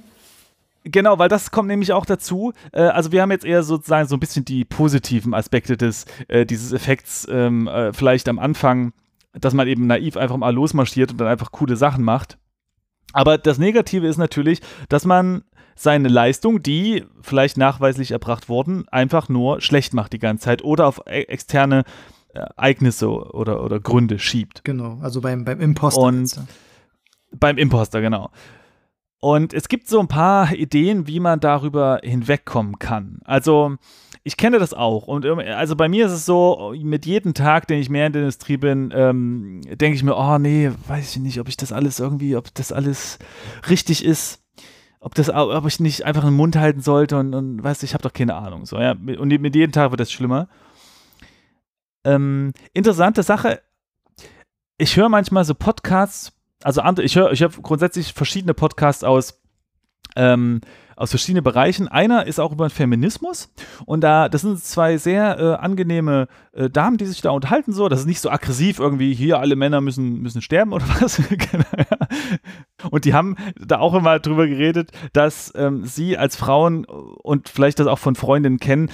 Genau, weil das kommt nämlich auch dazu. Äh, also wir haben jetzt eher sozusagen so ein bisschen die positiven Aspekte des, äh, dieses Effekts ähm, äh, vielleicht am Anfang, dass man eben naiv einfach mal losmarschiert und dann einfach coole Sachen macht. Aber das Negative ist natürlich, dass man seine Leistung, die vielleicht nachweislich erbracht wurden, einfach nur schlecht macht die ganze Zeit oder auf e externe Ereignisse oder, oder Gründe schiebt. Genau, also beim, beim Imposter. Und beim Imposter, genau. Und es gibt so ein paar Ideen, wie man darüber hinwegkommen kann. Also, ich kenne das auch. Und also bei mir ist es so, mit jedem Tag, den ich mehr in der Industrie bin, ähm, denke ich mir, oh nee, weiß ich nicht, ob ich das alles irgendwie, ob das alles richtig ist. Ob, das, ob ich nicht einfach den Mund halten sollte und, und weißt du, ich habe doch keine Ahnung. So, ja. Und mit jedem Tag wird das schlimmer. Ähm, interessante Sache, ich höre manchmal so Podcasts, also andere, ich höre ich hör grundsätzlich verschiedene Podcasts aus, ähm, aus verschiedenen Bereichen. Einer ist auch über Feminismus und da, das sind zwei sehr äh, angenehme äh, Damen, die sich da unterhalten so. Das ist nicht so aggressiv irgendwie, hier alle Männer müssen, müssen sterben oder was. Genau, und die haben da auch immer drüber geredet, dass ähm, sie als Frauen und vielleicht das auch von Freundinnen kennen,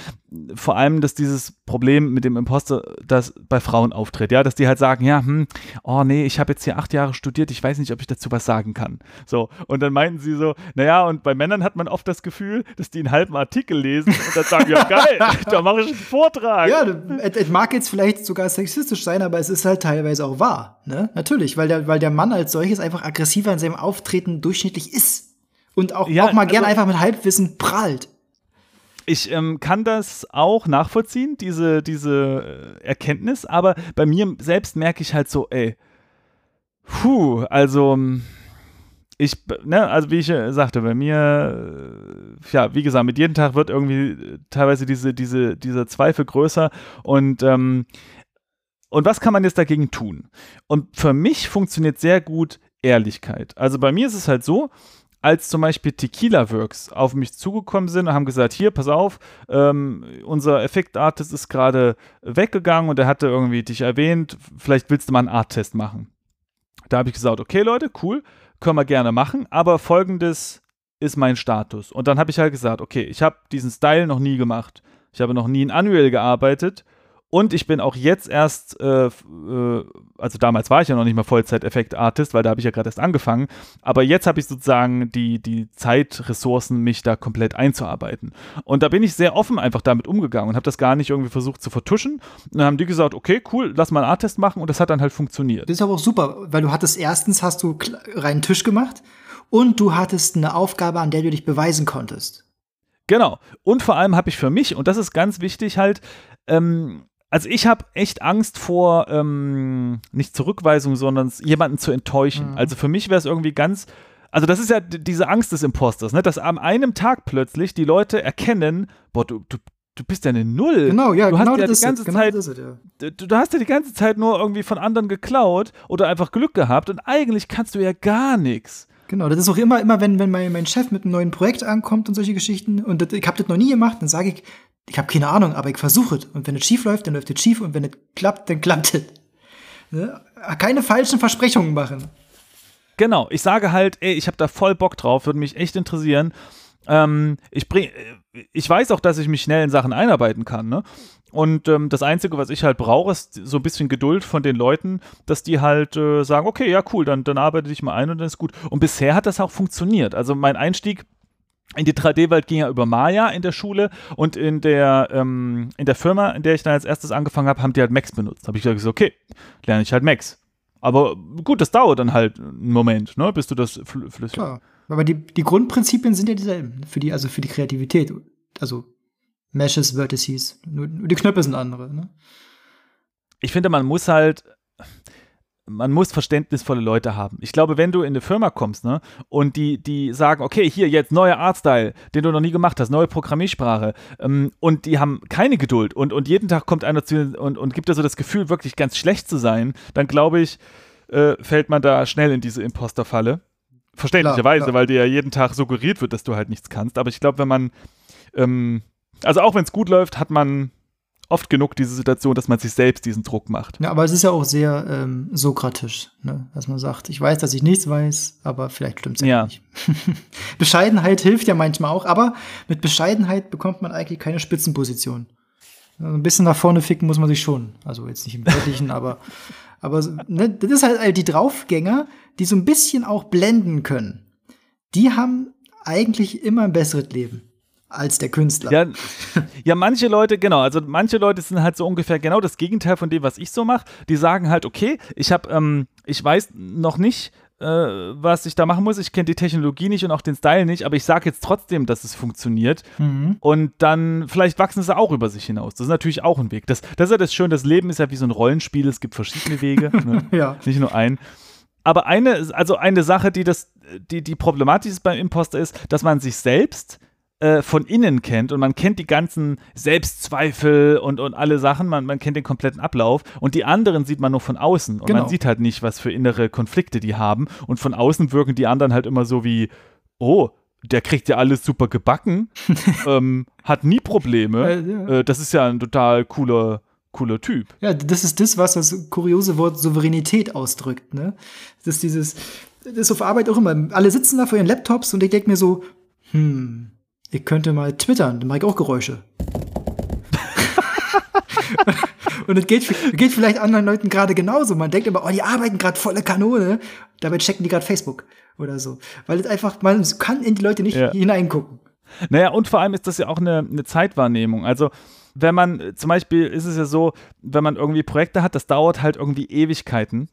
vor allem, dass dieses Problem mit dem Imposter, das bei Frauen auftritt, ja, dass die halt sagen, ja, hm, oh nee, ich habe jetzt hier acht Jahre studiert, ich weiß nicht, ob ich dazu was sagen kann. So, und dann meinten sie so, naja, und bei Männern hat man oft das Gefühl, dass die einen halben Artikel lesen und dann sagen, ja geil, da mache ich einen Vortrag. Ja, es mag jetzt vielleicht sogar sexistisch sein, aber es ist halt teilweise auch wahr, ne? Natürlich, weil der, weil der Mann als solches einfach aggressiver in seinem Auftreten durchschnittlich ist und auch, ja, auch mal also, gern einfach mit Halbwissen prahlt ich ähm, kann das auch nachvollziehen, diese, diese äh, Erkenntnis, aber bei mir selbst merke ich halt so, ey, puh, also ähm, ich, ne, also wie ich äh, sagte, bei mir, äh, ja, wie gesagt, mit jedem Tag wird irgendwie teilweise diese, diese, dieser Zweifel größer und ähm, und was kann man jetzt dagegen tun? Und für mich funktioniert sehr gut Ehrlichkeit. Also bei mir ist es halt so, als zum Beispiel Tequila Works auf mich zugekommen sind und haben gesagt, hier, pass auf, ähm, unser Effektartist ist gerade weggegangen und er hatte irgendwie dich erwähnt, vielleicht willst du mal einen Art-Test machen. Da habe ich gesagt, okay Leute, cool, können wir gerne machen, aber folgendes ist mein Status. Und dann habe ich halt gesagt, okay, ich habe diesen Style noch nie gemacht. Ich habe noch nie in Unreal gearbeitet. Und ich bin auch jetzt erst, äh, äh, also damals war ich ja noch nicht mal Vollzeit-Effekt-Artist, weil da habe ich ja gerade erst angefangen. Aber jetzt habe ich sozusagen die, die Zeitressourcen, mich da komplett einzuarbeiten. Und da bin ich sehr offen einfach damit umgegangen und habe das gar nicht irgendwie versucht zu vertuschen. Und dann haben die gesagt, okay, cool, lass mal einen Arttest machen und das hat dann halt funktioniert. Das ist aber auch super, weil du hattest erstens hast du reinen Tisch gemacht und du hattest eine Aufgabe, an der du dich beweisen konntest. Genau. Und vor allem habe ich für mich, und das ist ganz wichtig halt, ähm, also ich habe echt Angst vor, ähm, nicht Zurückweisung, sondern jemanden zu enttäuschen. Mhm. Also für mich wäre es irgendwie ganz, also das ist ja diese Angst des Imposters, ne? dass am einem Tag plötzlich die Leute erkennen, boah, du, du, du bist ja eine Null. Genau, ja, du genau hast ja das die ganze ist genau Zeit, ja. du, du hast ja die ganze Zeit nur irgendwie von anderen geklaut oder einfach Glück gehabt und eigentlich kannst du ja gar nichts. Genau, das ist auch immer, immer wenn, wenn mein, mein Chef mit einem neuen Projekt ankommt und solche Geschichten und das, ich habe das noch nie gemacht, dann sage ich, ich habe keine Ahnung, aber ich versuche es. Und wenn es schief läuft, dann läuft es schief und wenn es klappt, dann klappt es. Ne? Keine falschen Versprechungen machen. Genau, ich sage halt, ey, ich habe da voll Bock drauf, würde mich echt interessieren. Ähm, ich, bring, ich weiß auch, dass ich mich schnell in Sachen einarbeiten kann, ne? Und ähm, das Einzige, was ich halt brauche, ist so ein bisschen Geduld von den Leuten, dass die halt äh, sagen, okay, ja, cool, dann, dann arbeite ich mal ein und dann ist gut. Und bisher hat das auch funktioniert. Also mein Einstieg in die 3D-Welt ging ja über Maya in der Schule und in der, ähm, in der Firma, in der ich dann als erstes angefangen habe, haben die halt Max benutzt. Da habe ich gesagt, okay, lerne ich halt Max. Aber gut, das dauert dann halt einen Moment, ne, bis du das fl flüssig. Klar. Aber die, die Grundprinzipien sind ja dieselben. Für die, also für die Kreativität. Also Meshes, Vertices. Nur, nur die Knöpfe sind andere. Ne? Ich finde, man muss halt, man muss verständnisvolle Leute haben. Ich glaube, wenn du in eine Firma kommst, ne, und die, die sagen, okay, hier jetzt neuer Artstyle, den du noch nie gemacht hast, neue Programmiersprache, ähm, und die haben keine Geduld und, und jeden Tag kommt einer zu und, und gibt dir so das Gefühl, wirklich ganz schlecht zu sein, dann glaube ich, äh, fällt man da schnell in diese Imposterfalle. Verständlicherweise, klar, klar. weil dir ja jeden Tag suggeriert wird, dass du halt nichts kannst. Aber ich glaube, wenn man, ähm, also auch wenn es gut läuft, hat man oft genug diese Situation, dass man sich selbst diesen Druck macht. Ja, aber es ist ja auch sehr ähm, sokratisch, ne? dass man sagt, ich weiß, dass ich nichts weiß, aber vielleicht stimmt es ja nicht. Bescheidenheit hilft ja manchmal auch, aber mit Bescheidenheit bekommt man eigentlich keine Spitzenposition. Also ein bisschen nach vorne ficken muss man sich schon. Also jetzt nicht im Wirklichen, aber, aber ne, das ist halt die Draufgänger, die so ein bisschen auch blenden können. Die haben eigentlich immer ein besseres Leben als der Künstler. Ja, ja, manche Leute, genau, also manche Leute sind halt so ungefähr genau das Gegenteil von dem, was ich so mache. Die sagen halt, okay, ich habe, ähm, ich weiß noch nicht, äh, was ich da machen muss. Ich kenne die Technologie nicht und auch den Style nicht, aber ich sage jetzt trotzdem, dass es funktioniert. Mhm. Und dann, vielleicht wachsen sie auch über sich hinaus. Das ist natürlich auch ein Weg. Das, das ist ja das Schöne, das Leben ist ja wie so ein Rollenspiel, es gibt verschiedene Wege, ne? ja. nicht nur einen. Aber eine, also eine Sache, die das, die, die problematisch ist beim Imposter ist, dass man sich selbst äh, von innen kennt und man kennt die ganzen Selbstzweifel und, und alle Sachen, man, man kennt den kompletten Ablauf und die anderen sieht man nur von außen und Genau. man sieht halt nicht, was für innere Konflikte die haben und von außen wirken die anderen halt immer so wie, oh, der kriegt ja alles super gebacken, ähm, hat nie Probleme, Äh, ja. äh, das ist ja ein total cooler, cooler Typ. Ja, das ist das, was das kuriose Wort Souveränität ausdrückt, ne? Das ist dieses, das ist auf Arbeit auch immer. Alle sitzen da vor ihren Laptops und ich denke mir so, hm, ich könnte mal twittern, dann mache ich auch Geräusche. und es geht, geht vielleicht anderen Leuten gerade genauso. Man denkt immer, oh, die arbeiten gerade volle Kanone. Dabei checken die gerade Facebook oder so. Weil es einfach, man kann in die Leute nicht Ja. hineingucken. Naja, und vor allem ist das ja auch eine, eine Zeitwahrnehmung. Also, wenn man, zum Beispiel ist es ja so, wenn man irgendwie Projekte hat, das dauert halt irgendwie Ewigkeiten,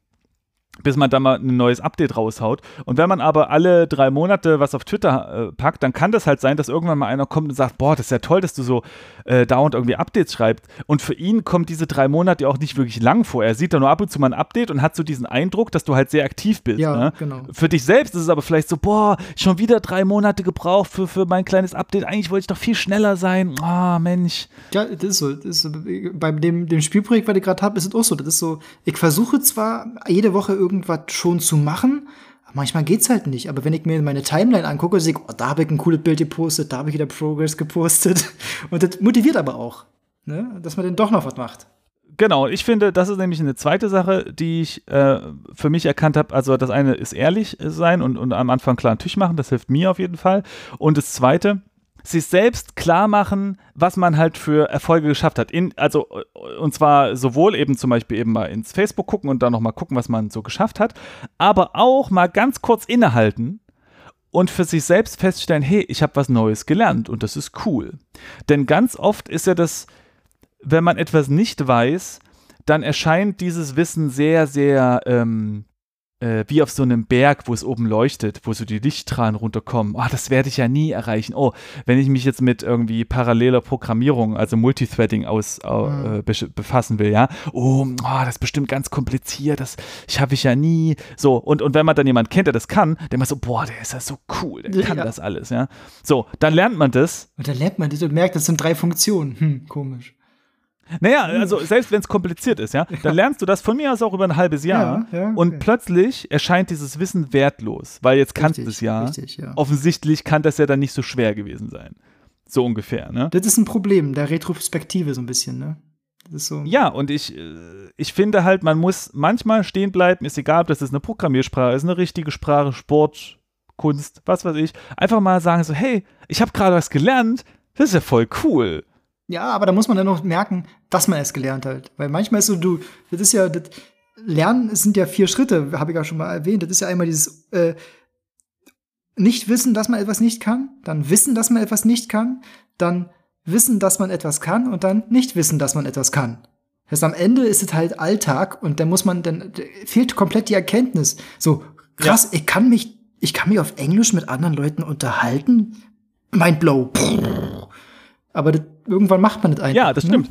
bis man da mal ein neues Update raushaut. Und wenn man aber alle drei Monate was auf Twitter äh, packt, dann kann das halt sein, dass irgendwann mal einer kommt und sagt, boah, das ist ja toll, dass du so äh, dauernd irgendwie Updates schreibst. Und für ihn kommt diese drei Monate auch nicht wirklich lang vor. Er sieht da nur ab und zu mal ein Update und hat so diesen Eindruck, dass du halt sehr aktiv bist. Ja, ne? genau. Für dich selbst ist es aber vielleicht so, boah, schon wieder drei Monate gebraucht für, für mein kleines Update. Eigentlich wollte ich doch viel schneller sein. Ah, Mensch. Ja, das ist so. Das ist so. Bei dem, dem Spielprojekt, was ich gerade habe, ist es auch so. Das ist so, ich versuche zwar jede Woche irgendwas schon zu machen, manchmal geht's halt nicht. Aber wenn ich mir meine Timeline angucke, sehe ich, oh, da habe ich ein cooles Bild gepostet, da habe ich wieder Progress gepostet. Und das motiviert aber auch, ne? dass man dann doch noch was macht. Genau, ich finde, das ist nämlich eine zweite Sache, die ich äh, für mich erkannt habe. Also das eine ist ehrlich sein und, und am Anfang klar einen Tisch machen, das hilft mir auf jeden Fall. Und das zweite, sich selbst klar machen, was man halt für Erfolge geschafft hat. In, also, und zwar sowohl eben zum Beispiel eben mal ins Facebook gucken und dann nochmal gucken, was man so geschafft hat, aber auch mal ganz kurz innehalten und für sich selbst feststellen, hey, ich habe was Neues gelernt und das ist cool. Denn ganz oft ist ja das, wenn man etwas nicht weiß, dann erscheint dieses Wissen sehr, sehr ähm, äh, wie auf so einem Berg, wo es oben leuchtet, wo so die Lichtstrahlen runterkommen. Oh, das werde ich ja nie erreichen. Oh, wenn ich mich jetzt mit irgendwie paralleler Programmierung, also Multithreading aus, mhm. äh, befassen will, ja. Oh, oh, das ist bestimmt ganz kompliziert, das schaffe ich ja nie. So, und, und wenn man dann jemanden kennt, der das kann, der immer so, boah, der ist ja so cool, der kann ja. das alles, ja. So, dann lernt man das. Und dann lernt man das und merkt, das sind drei Funktionen. Hm, komisch. Naja, also selbst wenn es kompliziert ist, ja, dann lernst du das von mir aus auch über ein halbes Jahr ja, ja, okay. und plötzlich erscheint dieses Wissen wertlos, weil jetzt kannst du es ja. Richtig, ja. Offensichtlich kann das ja dann nicht so schwer gewesen sein. So ungefähr, ne? Das ist ein Problem der Retrospektive so ein bisschen, ne? So. Ja, und ich, äh, ich finde halt, man muss manchmal stehen bleiben, ist egal, ob das ist eine Programmiersprache, ist eine richtige Sprache, Sport, Kunst, was weiß ich. Einfach mal sagen so, hey, ich habe gerade was gelernt, das ist ja voll cool. Ja, aber da muss man dann noch merken, dass man es gelernt hat. Weil manchmal ist so, du, das ist ja, das Lernen, es sind ja vier Schritte, habe ich ja schon mal erwähnt. Das ist ja einmal dieses äh, nicht wissen, dass man etwas nicht kann, dann wissen, dass man etwas nicht kann, dann wissen, dass man etwas kann und dann nicht wissen, dass man etwas kann. Das heißt, am Ende ist es halt Alltag und dann muss man, dann fehlt komplett die Erkenntnis. So, krass, ja. ich kann mich, ich kann mich auf Englisch mit anderen Leuten unterhalten. Mein Blow. Aber das irgendwann macht man das einfach. Ja, das ne? stimmt.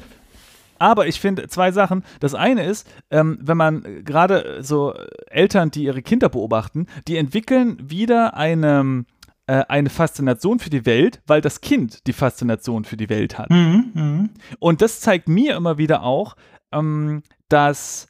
Aber ich finde zwei Sachen. Das eine ist, ähm, wenn man gerade so Eltern, die ihre Kinder beobachten, die entwickeln wieder eine, äh, eine Faszination für die Welt, weil das Kind die Faszination für die Welt hat. Mhm, mh. Und das zeigt mir immer wieder auch, ähm, dass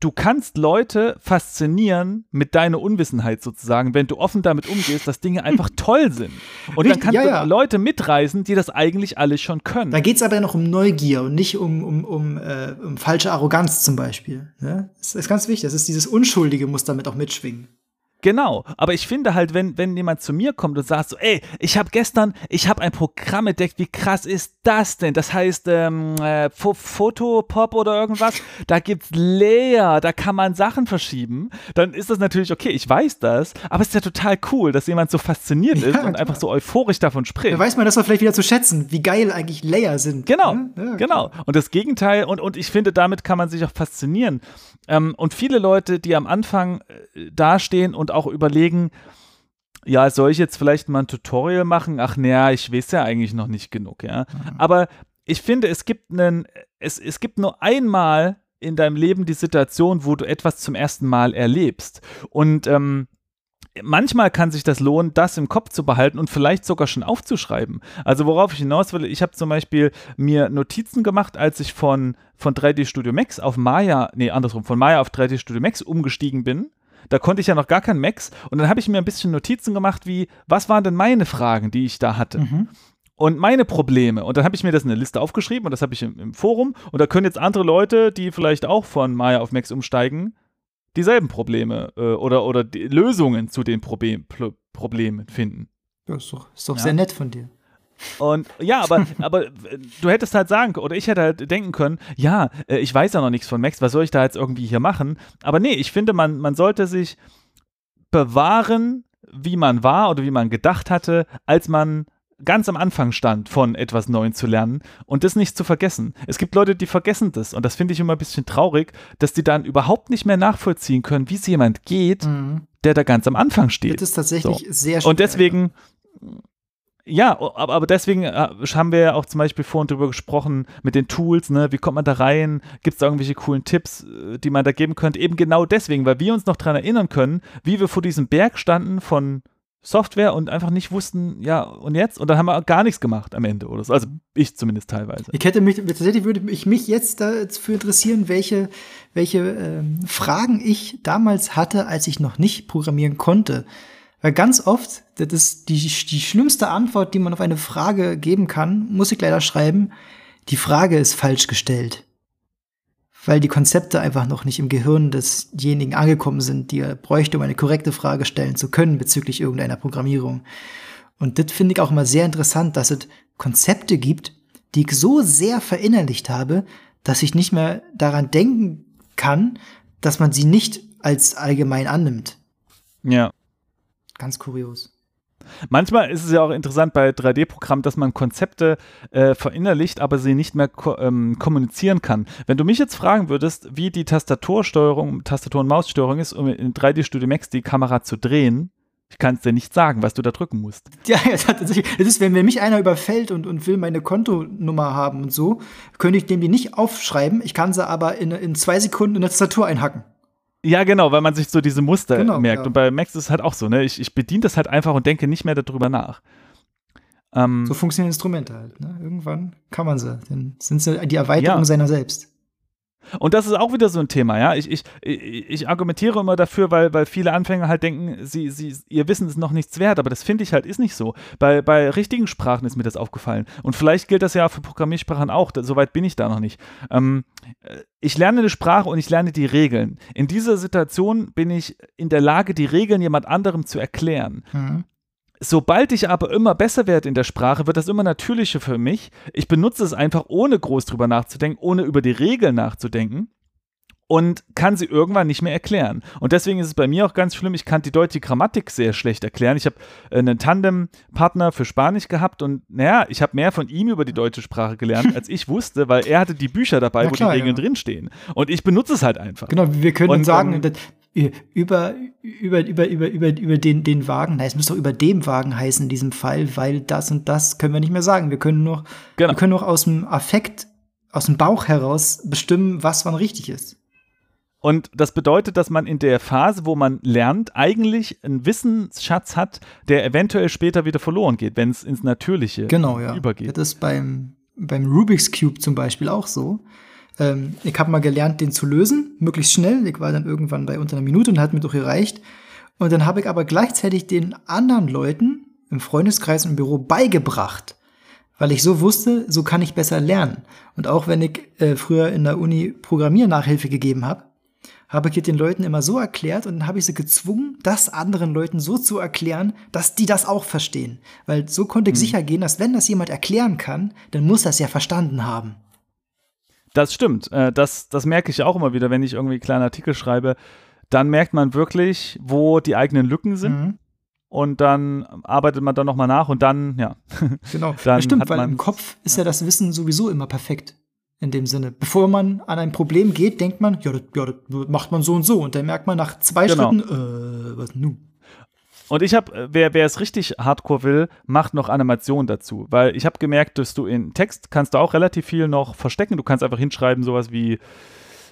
du kannst Leute faszinieren mit deiner Unwissenheit sozusagen, wenn du offen damit umgehst, dass Dinge einfach toll sind. Und Richtig, dann kannst ja, ja. du Leute mitreisen, die das eigentlich alles schon können. Da geht es aber ja noch um Neugier und nicht um, um, um, äh, um falsche Arroganz zum Beispiel. Ja? Das ist ganz wichtig. Das ist dieses Unschuldige muss damit auch mitschwingen. Genau, aber ich finde halt, wenn, wenn jemand zu mir kommt und sagt so, ey, ich habe gestern, ich habe ein Programm entdeckt, wie krass ist das denn? Das heißt ähm, äh, Fotopop oder irgendwas, da gibt's Layer, da kann man Sachen verschieben, dann ist das natürlich okay, ich weiß das, aber es ist ja total cool, dass jemand so fasziniert ist ja, und einfach so euphorisch davon spricht. Da weiß man das doch vielleicht wieder zu schätzen, wie geil eigentlich Layer sind. Genau, ne? ja, genau. Und das Gegenteil, und, und ich finde, damit kann man sich auch faszinieren. Ähm, und viele Leute, die am Anfang äh, dastehen und auch überlegen, ja, soll ich jetzt vielleicht mal ein Tutorial machen? Ach naja, ich weiß ja eigentlich noch nicht genug, ja. Mhm. Aber ich finde, es gibt einen, es, es gibt nur einmal in deinem Leben die Situation, wo du etwas zum ersten Mal erlebst. Und ähm, manchmal kann sich das lohnen, das im Kopf zu behalten und vielleicht sogar schon aufzuschreiben. Also worauf ich hinaus will, ich habe zum Beispiel mir Notizen gemacht, als ich von, von 3D Studio Max auf Maya, nee, andersrum, von Maya auf 3D Studio Max umgestiegen bin. Da konnte ich ja noch gar kein Max. Und dann habe ich mir ein bisschen Notizen gemacht, wie, was waren denn meine Fragen, die ich da hatte? Mhm. Und meine Probleme. Und dann habe ich mir das in eine Liste aufgeschrieben und das habe ich im, im, Forum. Und da können jetzt andere Leute, die vielleicht auch von Maya auf Max umsteigen, dieselben Probleme äh, oder, oder die Lösungen zu den Problem, Problemen finden. Das ist doch, ist doch ja. sehr nett von dir. Und ja, aber, aber du hättest halt sagen, oder ich hätte halt denken können, ja, äh, ich weiß ja noch nichts von Max, was soll ich da jetzt irgendwie hier machen? Aber nee, ich finde, man, man sollte sich bewahren, wie man war oder wie man gedacht hatte, als man ganz am Anfang stand, von etwas Neuem zu lernen und das nicht zu vergessen. Es gibt Leute, die vergessen das und das finde ich immer ein bisschen traurig, dass die dann überhaupt nicht mehr nachvollziehen können, wie es jemand geht, mhm. der da ganz am Anfang steht. Das ist tatsächlich so. sehr schwer. Und deswegen, ja, aber, deswegen äh, haben wir ja auch zum Beispiel vorhin drüber gesprochen mit den Tools, ne? Wie kommt man da rein? Gibt es da irgendwelche coolen Tipps, äh, die man da geben könnte? Eben genau deswegen, weil wir uns noch daran erinnern können, wie wir vor diesem Berg standen von Software und einfach nicht wussten, ja, und jetzt? Und dann haben wir gar nichts gemacht am Ende oder so. Also ich zumindest teilweise. Ich hätte mich, tatsächlich würde ich mich jetzt dafür interessieren, welche, welche ähm, Fragen ich damals hatte, als ich noch nicht programmieren konnte. Weil ganz oft, das ist die, die schlimmste Antwort, die man auf eine Frage geben kann, muss ich leider schreiben, die Frage ist falsch gestellt weil die Konzepte einfach noch nicht im Gehirn desjenigen angekommen sind, die er bräuchte, um eine korrekte Frage stellen zu können bezüglich irgendeiner Programmierung. Und das finde ich auch immer sehr interessant, dass es Konzepte gibt, die ich so sehr verinnerlicht habe, dass ich nicht mehr daran denken kann, dass man sie nicht als allgemein annimmt. Ja. Ganz kurios. Manchmal ist es ja auch interessant bei 3D-Programmen, dass man Konzepte äh, verinnerlicht, aber sie nicht mehr ko ähm, kommunizieren kann. Wenn du mich jetzt fragen würdest, wie die Tastatursteuerung, Tastatur- und Maussteuerung ist, um in 3D Studio Max die Kamera zu drehen, ich kann es dir nicht sagen, was du da drücken musst. Ja. Das ist, wenn, wenn mich einer überfällt und, und will meine Kontonummer haben und so, könnte ich dem die nicht aufschreiben. Ich kann sie aber in, in zwei Sekunden in der Tastatur einhacken. Ja, genau, weil man sich so diese Muster Genau, merkt. ja. Und bei Max ist es halt auch so, ne? Ich, ich bediene das halt einfach und denke nicht mehr darüber nach. Ähm, So funktionieren Instrumente halt. Ne? Irgendwann kann man sie. Dann sind sie die Erweiterung Ja. seiner selbst. Und das ist auch wieder so ein Thema, ja. Ich, ich, ich argumentiere immer dafür, weil, weil viele Anfänger halt denken, sie, sie, ihr Wissen ist noch nichts wert, aber das finde ich halt ist nicht so. Bei, bei richtigen Sprachen ist mir das aufgefallen. Und vielleicht gilt das ja für Programmiersprachen auch, soweit bin ich da noch nicht. Ähm, äh, ich lerne eine Sprache und ich lerne die Regeln. In dieser Situation bin ich in der Lage, die Regeln jemand anderem zu erklären. Mhm. Sobald ich aber immer besser werde in der Sprache, wird das immer natürlicher für mich. Ich benutze es einfach, ohne groß drüber nachzudenken, ohne über die Regeln nachzudenken und kann sie irgendwann nicht mehr erklären. Und deswegen ist es bei mir auch ganz schlimm, ich kann die deutsche Grammatik sehr schlecht erklären. Ich habe äh, einen Tandem-Partner für Spanisch gehabt und naja, ich habe mehr von ihm über die deutsche Sprache gelernt, als ich wusste, weil er hatte die Bücher dabei, Ja, wo klar, die Regeln ja. drinstehen. Und ich benutze es halt einfach. Genau, wir können Und, sagen, ähm, über, über, über, über, über, über den, den Wagen, nein, es müsste doch über dem Wagen heißen in diesem Fall, weil das und das können wir nicht mehr sagen. Wir können nur, Genau. wir können nur aus dem Affekt, aus dem Bauch heraus bestimmen, was wann richtig ist. Und das bedeutet, dass man in der Phase, wo man lernt, eigentlich einen Wissensschatz hat, der eventuell später wieder verloren geht, wenn es ins Natürliche Genau, ja. übergeht. Das ist beim, beim Rubik's Cube zum Beispiel auch so. Ähm, ich habe mal gelernt, den zu lösen, möglichst schnell. Ich war dann irgendwann bei unter einer Minute und hat mir doch gereicht. Und dann habe ich aber gleichzeitig den anderen Leuten im Freundeskreis und im Büro beigebracht, weil ich so wusste, so kann ich besser lernen. Und auch wenn ich äh, früher in der Uni Programmiernachhilfe gegeben habe, habe ich den Leuten immer so erklärt und dann habe ich sie gezwungen, das anderen Leuten so zu erklären, dass die das auch verstehen. Weil so konnte ich sicher gehen, dass wenn das jemand erklären kann, dann muss er es ja verstanden haben. Das stimmt. Äh, das, das merke ich auch immer wieder, wenn ich irgendwie kleine Artikel schreibe. Dann merkt man wirklich, wo die eigenen Lücken sind. Mhm. Und dann arbeitet man dann nochmal nach und dann, ja. Genau. Dann das stimmt, hat weil im Kopf ist ja das Wissen sowieso immer perfekt. In dem Sinne. Bevor man an ein Problem geht, denkt man, ja, das, ja, das macht man so und so. Und dann merkt man nach zwei Genau. Schritten, äh, was nun? Und ich habe, wer, wer es richtig hardcore will, macht noch Animation dazu. Weil ich habe gemerkt, dass du in Text kannst du auch relativ viel noch verstecken. Du kannst einfach hinschreiben, sowas wie,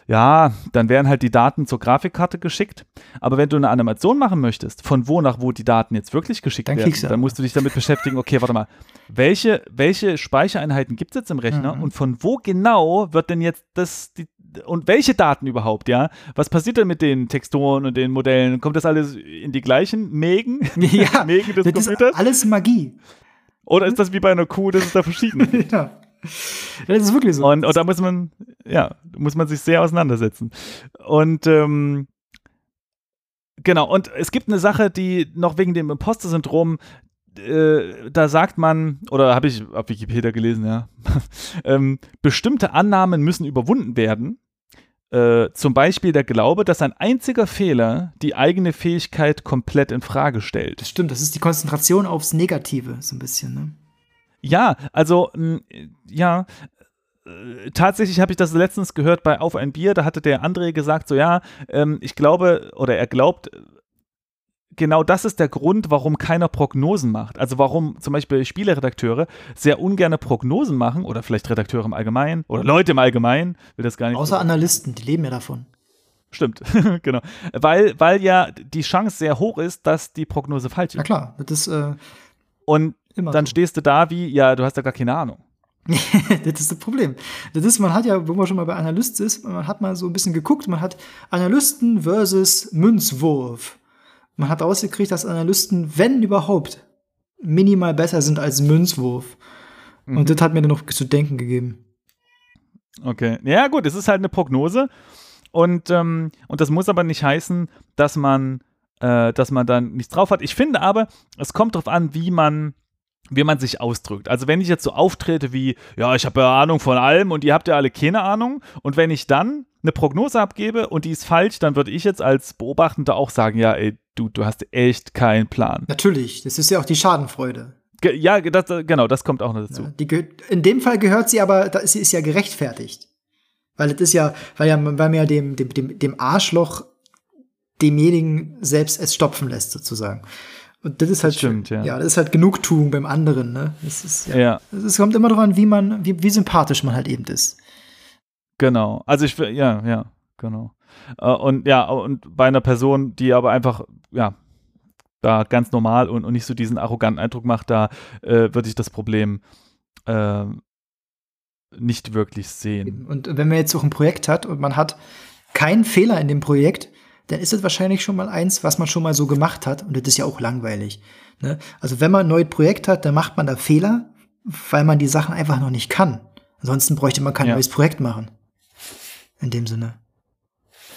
ja, dann werden halt die Daten zur Grafikkarte geschickt. Aber wenn du eine Animation machen möchtest, von wo nach wo die Daten jetzt wirklich geschickt Dann werden, dann musst du dich damit beschäftigen, okay, warte mal, welche, welche Speichereinheiten gibt es jetzt im Rechner Mhm. und von wo genau wird denn jetzt das, die, und welche Daten überhaupt, ja? Was passiert denn mit den Texturen und den Modellen? Kommt das alles in die gleichen Mägen? Ja, Mägen des das Computers? ist alles Magie. Oder ist das wie bei einer Kuh, dass es da verschiedene gibt? ja. Das ist wirklich so. Und, und da muss man, ja, muss man sich sehr auseinandersetzen. Und ähm, genau, und es gibt eine Sache, die noch wegen dem Imposter-Syndrom, äh, da sagt man, oder habe ich auf Wikipedia gelesen, ja, ähm, bestimmte Annahmen müssen überwunden werden. Äh, zum Beispiel der Glaube, dass ein einziger Fehler die eigene Fähigkeit komplett in Frage stellt. das stimmt, das ist die Konzentration aufs Negative, so ein bisschen, ne? Ja, also m, ja, äh, tatsächlich habe ich das letztens gehört bei Auf ein Bier, da hatte der André gesagt, so ja, ähm, ich glaube, oder er glaubt, genau das ist der Grund, warum keiner Prognosen macht. Also warum zum Beispiel Spieleredakteure sehr ungerne Prognosen machen, oder vielleicht Redakteure im Allgemeinen, oder Leute im Allgemeinen, will das gar nicht. Außer Analysten, die leben ja davon. Stimmt, genau. Weil, weil ja die Chance sehr hoch ist, dass die Prognose falsch Ja ist. klar, das ist äh, Und immer dann so. stehst du da wie, ja, du hast ja gar keine Ahnung. das ist das Problem. Das ist, man hat ja, wo man schon mal bei Analyst ist, man hat mal so ein bisschen geguckt, man hat Analysten versus Münzwurf. Man hat rausgekriegt, dass Analysten, wenn überhaupt, minimal besser sind als Münzwurf. Mhm. Und das hat mir dann noch zu denken gegeben. Okay. Ja, gut, es ist halt eine Prognose. Und, ähm, und das muss aber nicht heißen, dass man äh, dass man dann nichts drauf hat. Ich finde aber, es kommt darauf an, wie man wie man sich ausdrückt. Also wenn ich jetzt so auftrete wie, ja, ich habe ja Ahnung von allem und ihr habt ja alle keine Ahnung und wenn ich dann eine Prognose abgebe und die ist falsch, dann würde ich jetzt als Beobachtender auch sagen, ja, ey, du, du hast echt keinen Plan. Natürlich, das ist ja auch die Schadenfreude. Ge ja, das, genau, das kommt auch noch dazu. Ja, in dem Fall gehört sie aber, sie ist ja gerechtfertigt. Weil es ist ja, weil ja, weil man ja dem, dem, dem, dem Arschloch demjenigen selbst es stopfen lässt, sozusagen. Und das ist halt, das stimmt, ja. ja, das ist halt Genugtuung beim anderen, ne? Es ist, ja. ja. Es kommt immer darauf an, wie man, wie, wie sympathisch man halt eben ist. Genau. Also ich, ja, ja, genau. Äh, und ja, und bei einer Person, die aber einfach, ja, da ganz normal und, und nicht so diesen arroganten Eindruck macht, da äh, würde ich das Problem äh, nicht wirklich sehen. Und wenn man jetzt auch ein Projekt hat und man hat keinen Fehler in dem Projekt, dann ist es wahrscheinlich schon mal eins, was man schon mal so gemacht hat. Und das ist ja auch langweilig. Ne? Also wenn man ein neues Projekt hat, dann macht man da Fehler, weil man die Sachen einfach noch nicht kann. Ansonsten bräuchte man kein ja. neues Projekt machen. In dem Sinne.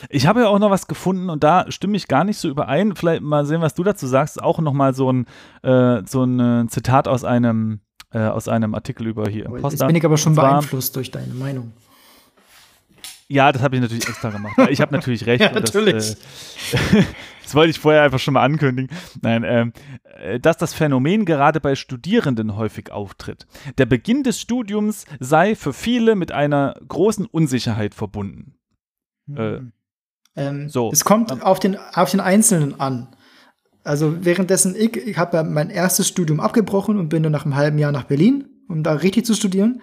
Ich habe ja auch noch was gefunden und da stimme ich gar nicht so überein. Vielleicht mal sehen, was du dazu sagst. Auch noch mal so ein, äh, so ein äh, Zitat aus einem, äh, aus einem Artikel über hier im Poster. Jetzt bin ich aber schon beeinflusst durch deine Meinung. Ja, das habe ich natürlich extra gemacht. Ich habe natürlich recht. ja, natürlich. Das, äh, das, wollte ich vorher einfach schon mal ankündigen. Nein, ähm, äh, dass das Phänomen gerade bei Studierenden häufig auftritt. Der Beginn des Studiums sei für viele mit einer großen Unsicherheit verbunden. Mhm. Ähm, so. Es kommt auf, den, auf den Einzelnen an. Also währenddessen ich, ich habe mein erstes Studium abgebrochen und bin dann nach einem halben Jahr nach Berlin, um da richtig zu studieren.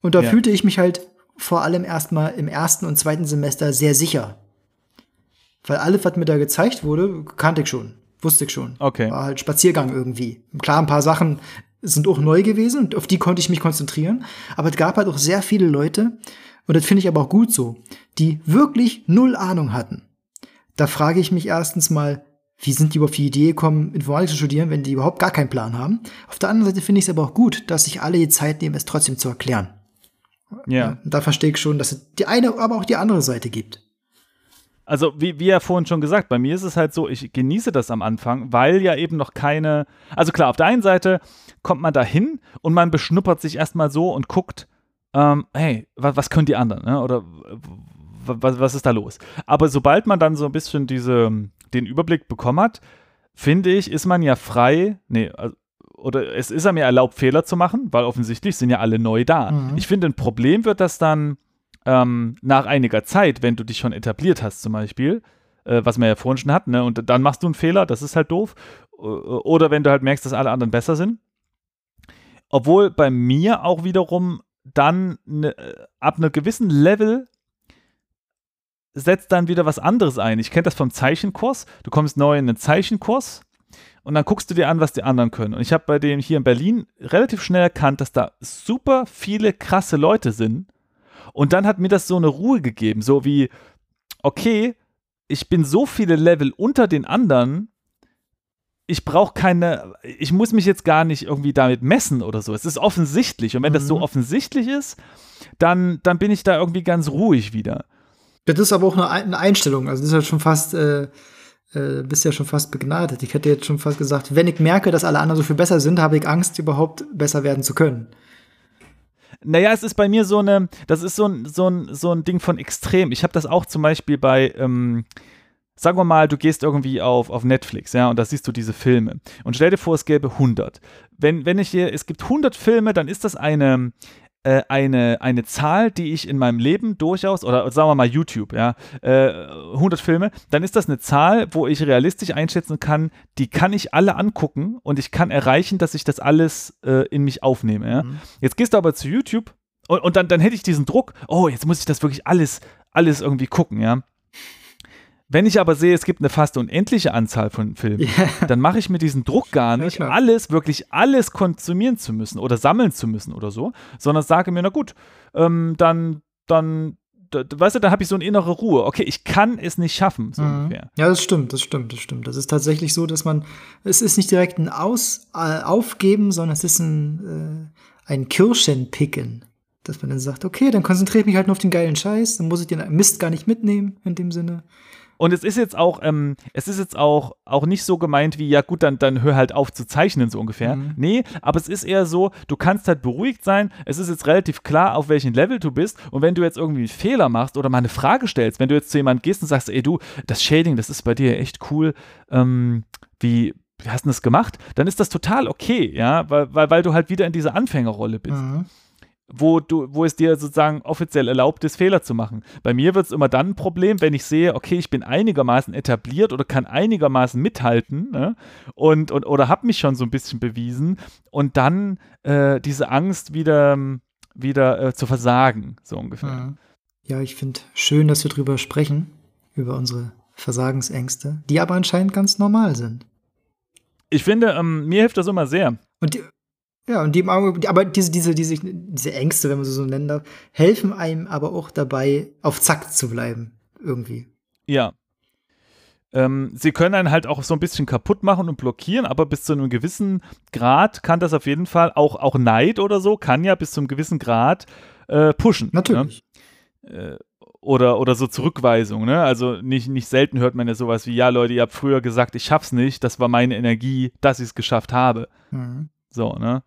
Und da ja. fühlte ich mich halt vor allem erstmal im ersten und zweiten Semester sehr sicher. Weil alles, was mir da gezeigt wurde, kannte ich schon. Wusste ich schon. Okay. War halt Spaziergang irgendwie. Klar, ein paar Sachen sind auch neu gewesen und auf die konnte ich mich konzentrieren. Aber es gab halt auch sehr viele Leute, und das finde ich aber auch gut so, die wirklich null Ahnung hatten. Da frage ich mich erstens mal, wie sind die überhaupt auf die Idee gekommen, Informatik zu studieren, wenn die überhaupt gar keinen Plan haben? Auf der anderen Seite finde ich es aber auch gut, dass sich alle die Zeit nehmen, es trotzdem zu erklären. Ja. Da verstehe ich schon, dass es die eine, aber auch die andere Seite gibt. Also, wie, wie ja vorhin schon gesagt, bei mir ist es halt so, ich genieße das am Anfang, weil ja eben noch keine. Also klar, auf der einen Seite kommt man da hin und man beschnuppert sich erstmal so und guckt, ähm, hey, was, was können die anderen? Ne? Oder was, was ist da los? Aber sobald man dann so ein bisschen diese, den Überblick bekommen hat, finde ich, ist man ja frei, nee, also oder es ist mir erlaubt, Fehler zu machen, weil offensichtlich sind ja alle neu da. Mhm. Ich finde, ein Problem wird das dann ähm, nach einiger Zeit, wenn du dich schon etabliert hast, zum Beispiel, äh, was man ja vorhin schon hat, ne, und dann machst du einen Fehler, das ist halt doof. Oder wenn du halt merkst, dass alle anderen besser sind. Obwohl bei mir auch wiederum dann ne, ab einem gewissen Level setzt dann wieder was anderes ein. Ich kenne das vom Zeichenkurs. Du kommst neu in einen Zeichenkurs und dann guckst du dir an, was die anderen können. Und ich habe bei dem hier in Berlin relativ schnell erkannt, dass da super viele krasse Leute sind. Und dann hat mir das so eine Ruhe gegeben, so wie, okay, ich bin so viele Level unter den anderen, ich brauche keine, ich muss mich jetzt gar nicht irgendwie damit messen oder so. Es ist offensichtlich. Und wenn mhm. das so mhm. offensichtlich ist, dann, dann bin ich da irgendwie ganz ruhig wieder. Das ist aber auch eine Einstellung. Also das ist halt schon fast äh, äh, bist ja schon fast begnadet. Ich hätte jetzt schon fast gesagt, wenn ich merke, dass alle anderen so viel besser sind, habe ich Angst, überhaupt besser werden zu können. Naja, es ist bei mir so eine, das ist so ein, so ein, so ein Ding von extrem. Ich habe das auch zum Beispiel bei, ähm, sagen wir mal, du gehst irgendwie auf, auf Netflix, ja, und da siehst du diese Filme. Und stell dir vor, es gäbe 100. Wenn, wenn ich hier, es gibt 100 Filme, dann ist das eine, äh, eine, eine Zahl, die ich in meinem Leben durchaus, oder sagen wir mal YouTube, ja, äh, 100 Filme, dann ist das eine Zahl, wo ich realistisch einschätzen kann, die kann ich alle angucken und ich kann erreichen, dass ich das alles äh, in mich aufnehme. Ja? Mhm. Jetzt gehst du aber zu YouTube und, und dann, dann hätte ich diesen Druck, oh, jetzt muss ich das wirklich alles, alles irgendwie gucken, ja. Wenn ich aber sehe, es gibt eine fast unendliche Anzahl von Filmen, yeah. dann mache ich mir diesen Druck gar nicht, ja, alles, wirklich alles konsumieren zu müssen oder sammeln zu müssen oder so, sondern sage mir, na gut, ähm, dann, dann, da, weißt du, dann habe ich so eine innere Ruhe. Okay, ich kann es nicht schaffen, so mhm. ungefähr. Ja, das stimmt, das stimmt, das stimmt. Das ist tatsächlich so, dass man, es ist nicht direkt ein Aus, äh, Aufgeben, sondern es ist ein, äh, ein Kirschenpicken. Dass man dann sagt, okay, dann konzentriere ich mich halt nur auf den geilen Scheiß, dann muss ich den Mist gar nicht mitnehmen, in dem Sinne. Und es ist jetzt auch, ähm, es ist jetzt auch, auch nicht so gemeint wie, ja gut, dann, dann hör halt auf zu zeichnen, so ungefähr. Mhm. Nee, aber es ist eher so, du kannst halt beruhigt sein, es ist jetzt relativ klar, auf welchem Level du bist. Und wenn du jetzt irgendwie einen Fehler machst oder mal eine Frage stellst, wenn du jetzt zu jemandem gehst und sagst, ey du, das Shading, das ist bei dir echt cool, ähm, wie, wie hast du das gemacht? Dann ist das total okay, ja, weil, weil, weil du halt wieder in dieser Anfängerrolle bist. Mhm wo, du, wo es dir sozusagen offiziell erlaubt ist, Fehler zu machen. Bei mir wird es immer dann ein Problem, wenn ich sehe, okay, ich bin einigermaßen etabliert oder kann einigermaßen mithalten ne? und, und, oder habe mich schon so ein bisschen bewiesen und dann äh, diese Angst wieder, wieder äh, zu versagen, so ungefähr. Mhm. Ja, ich finde schön, dass wir drüber sprechen, über unsere Versagensängste, die aber anscheinend ganz normal sind. Ich finde, ähm, mir hilft das immer sehr. Und die, ja, und die, aber diese, diese, diese, diese Ängste, wenn man sie so nennen darf, helfen einem aber auch dabei, auf Zack zu bleiben, irgendwie. Ja. Ähm, sie können einen halt auch so ein bisschen kaputt machen und blockieren, aber bis zu einem gewissen Grad kann das auf jeden Fall, auch, auch Neid oder so, kann ja bis zu einem gewissen Grad äh, pushen. Ne? Natürlich. Ne? Äh, oder, oder so Zurückweisung, ne? Also nicht, nicht selten hört man ja sowas wie, ja Leute, ihr habt früher gesagt, ich schaff's nicht, das war meine Energie, dass ich es geschafft habe. Mhm. So, ne?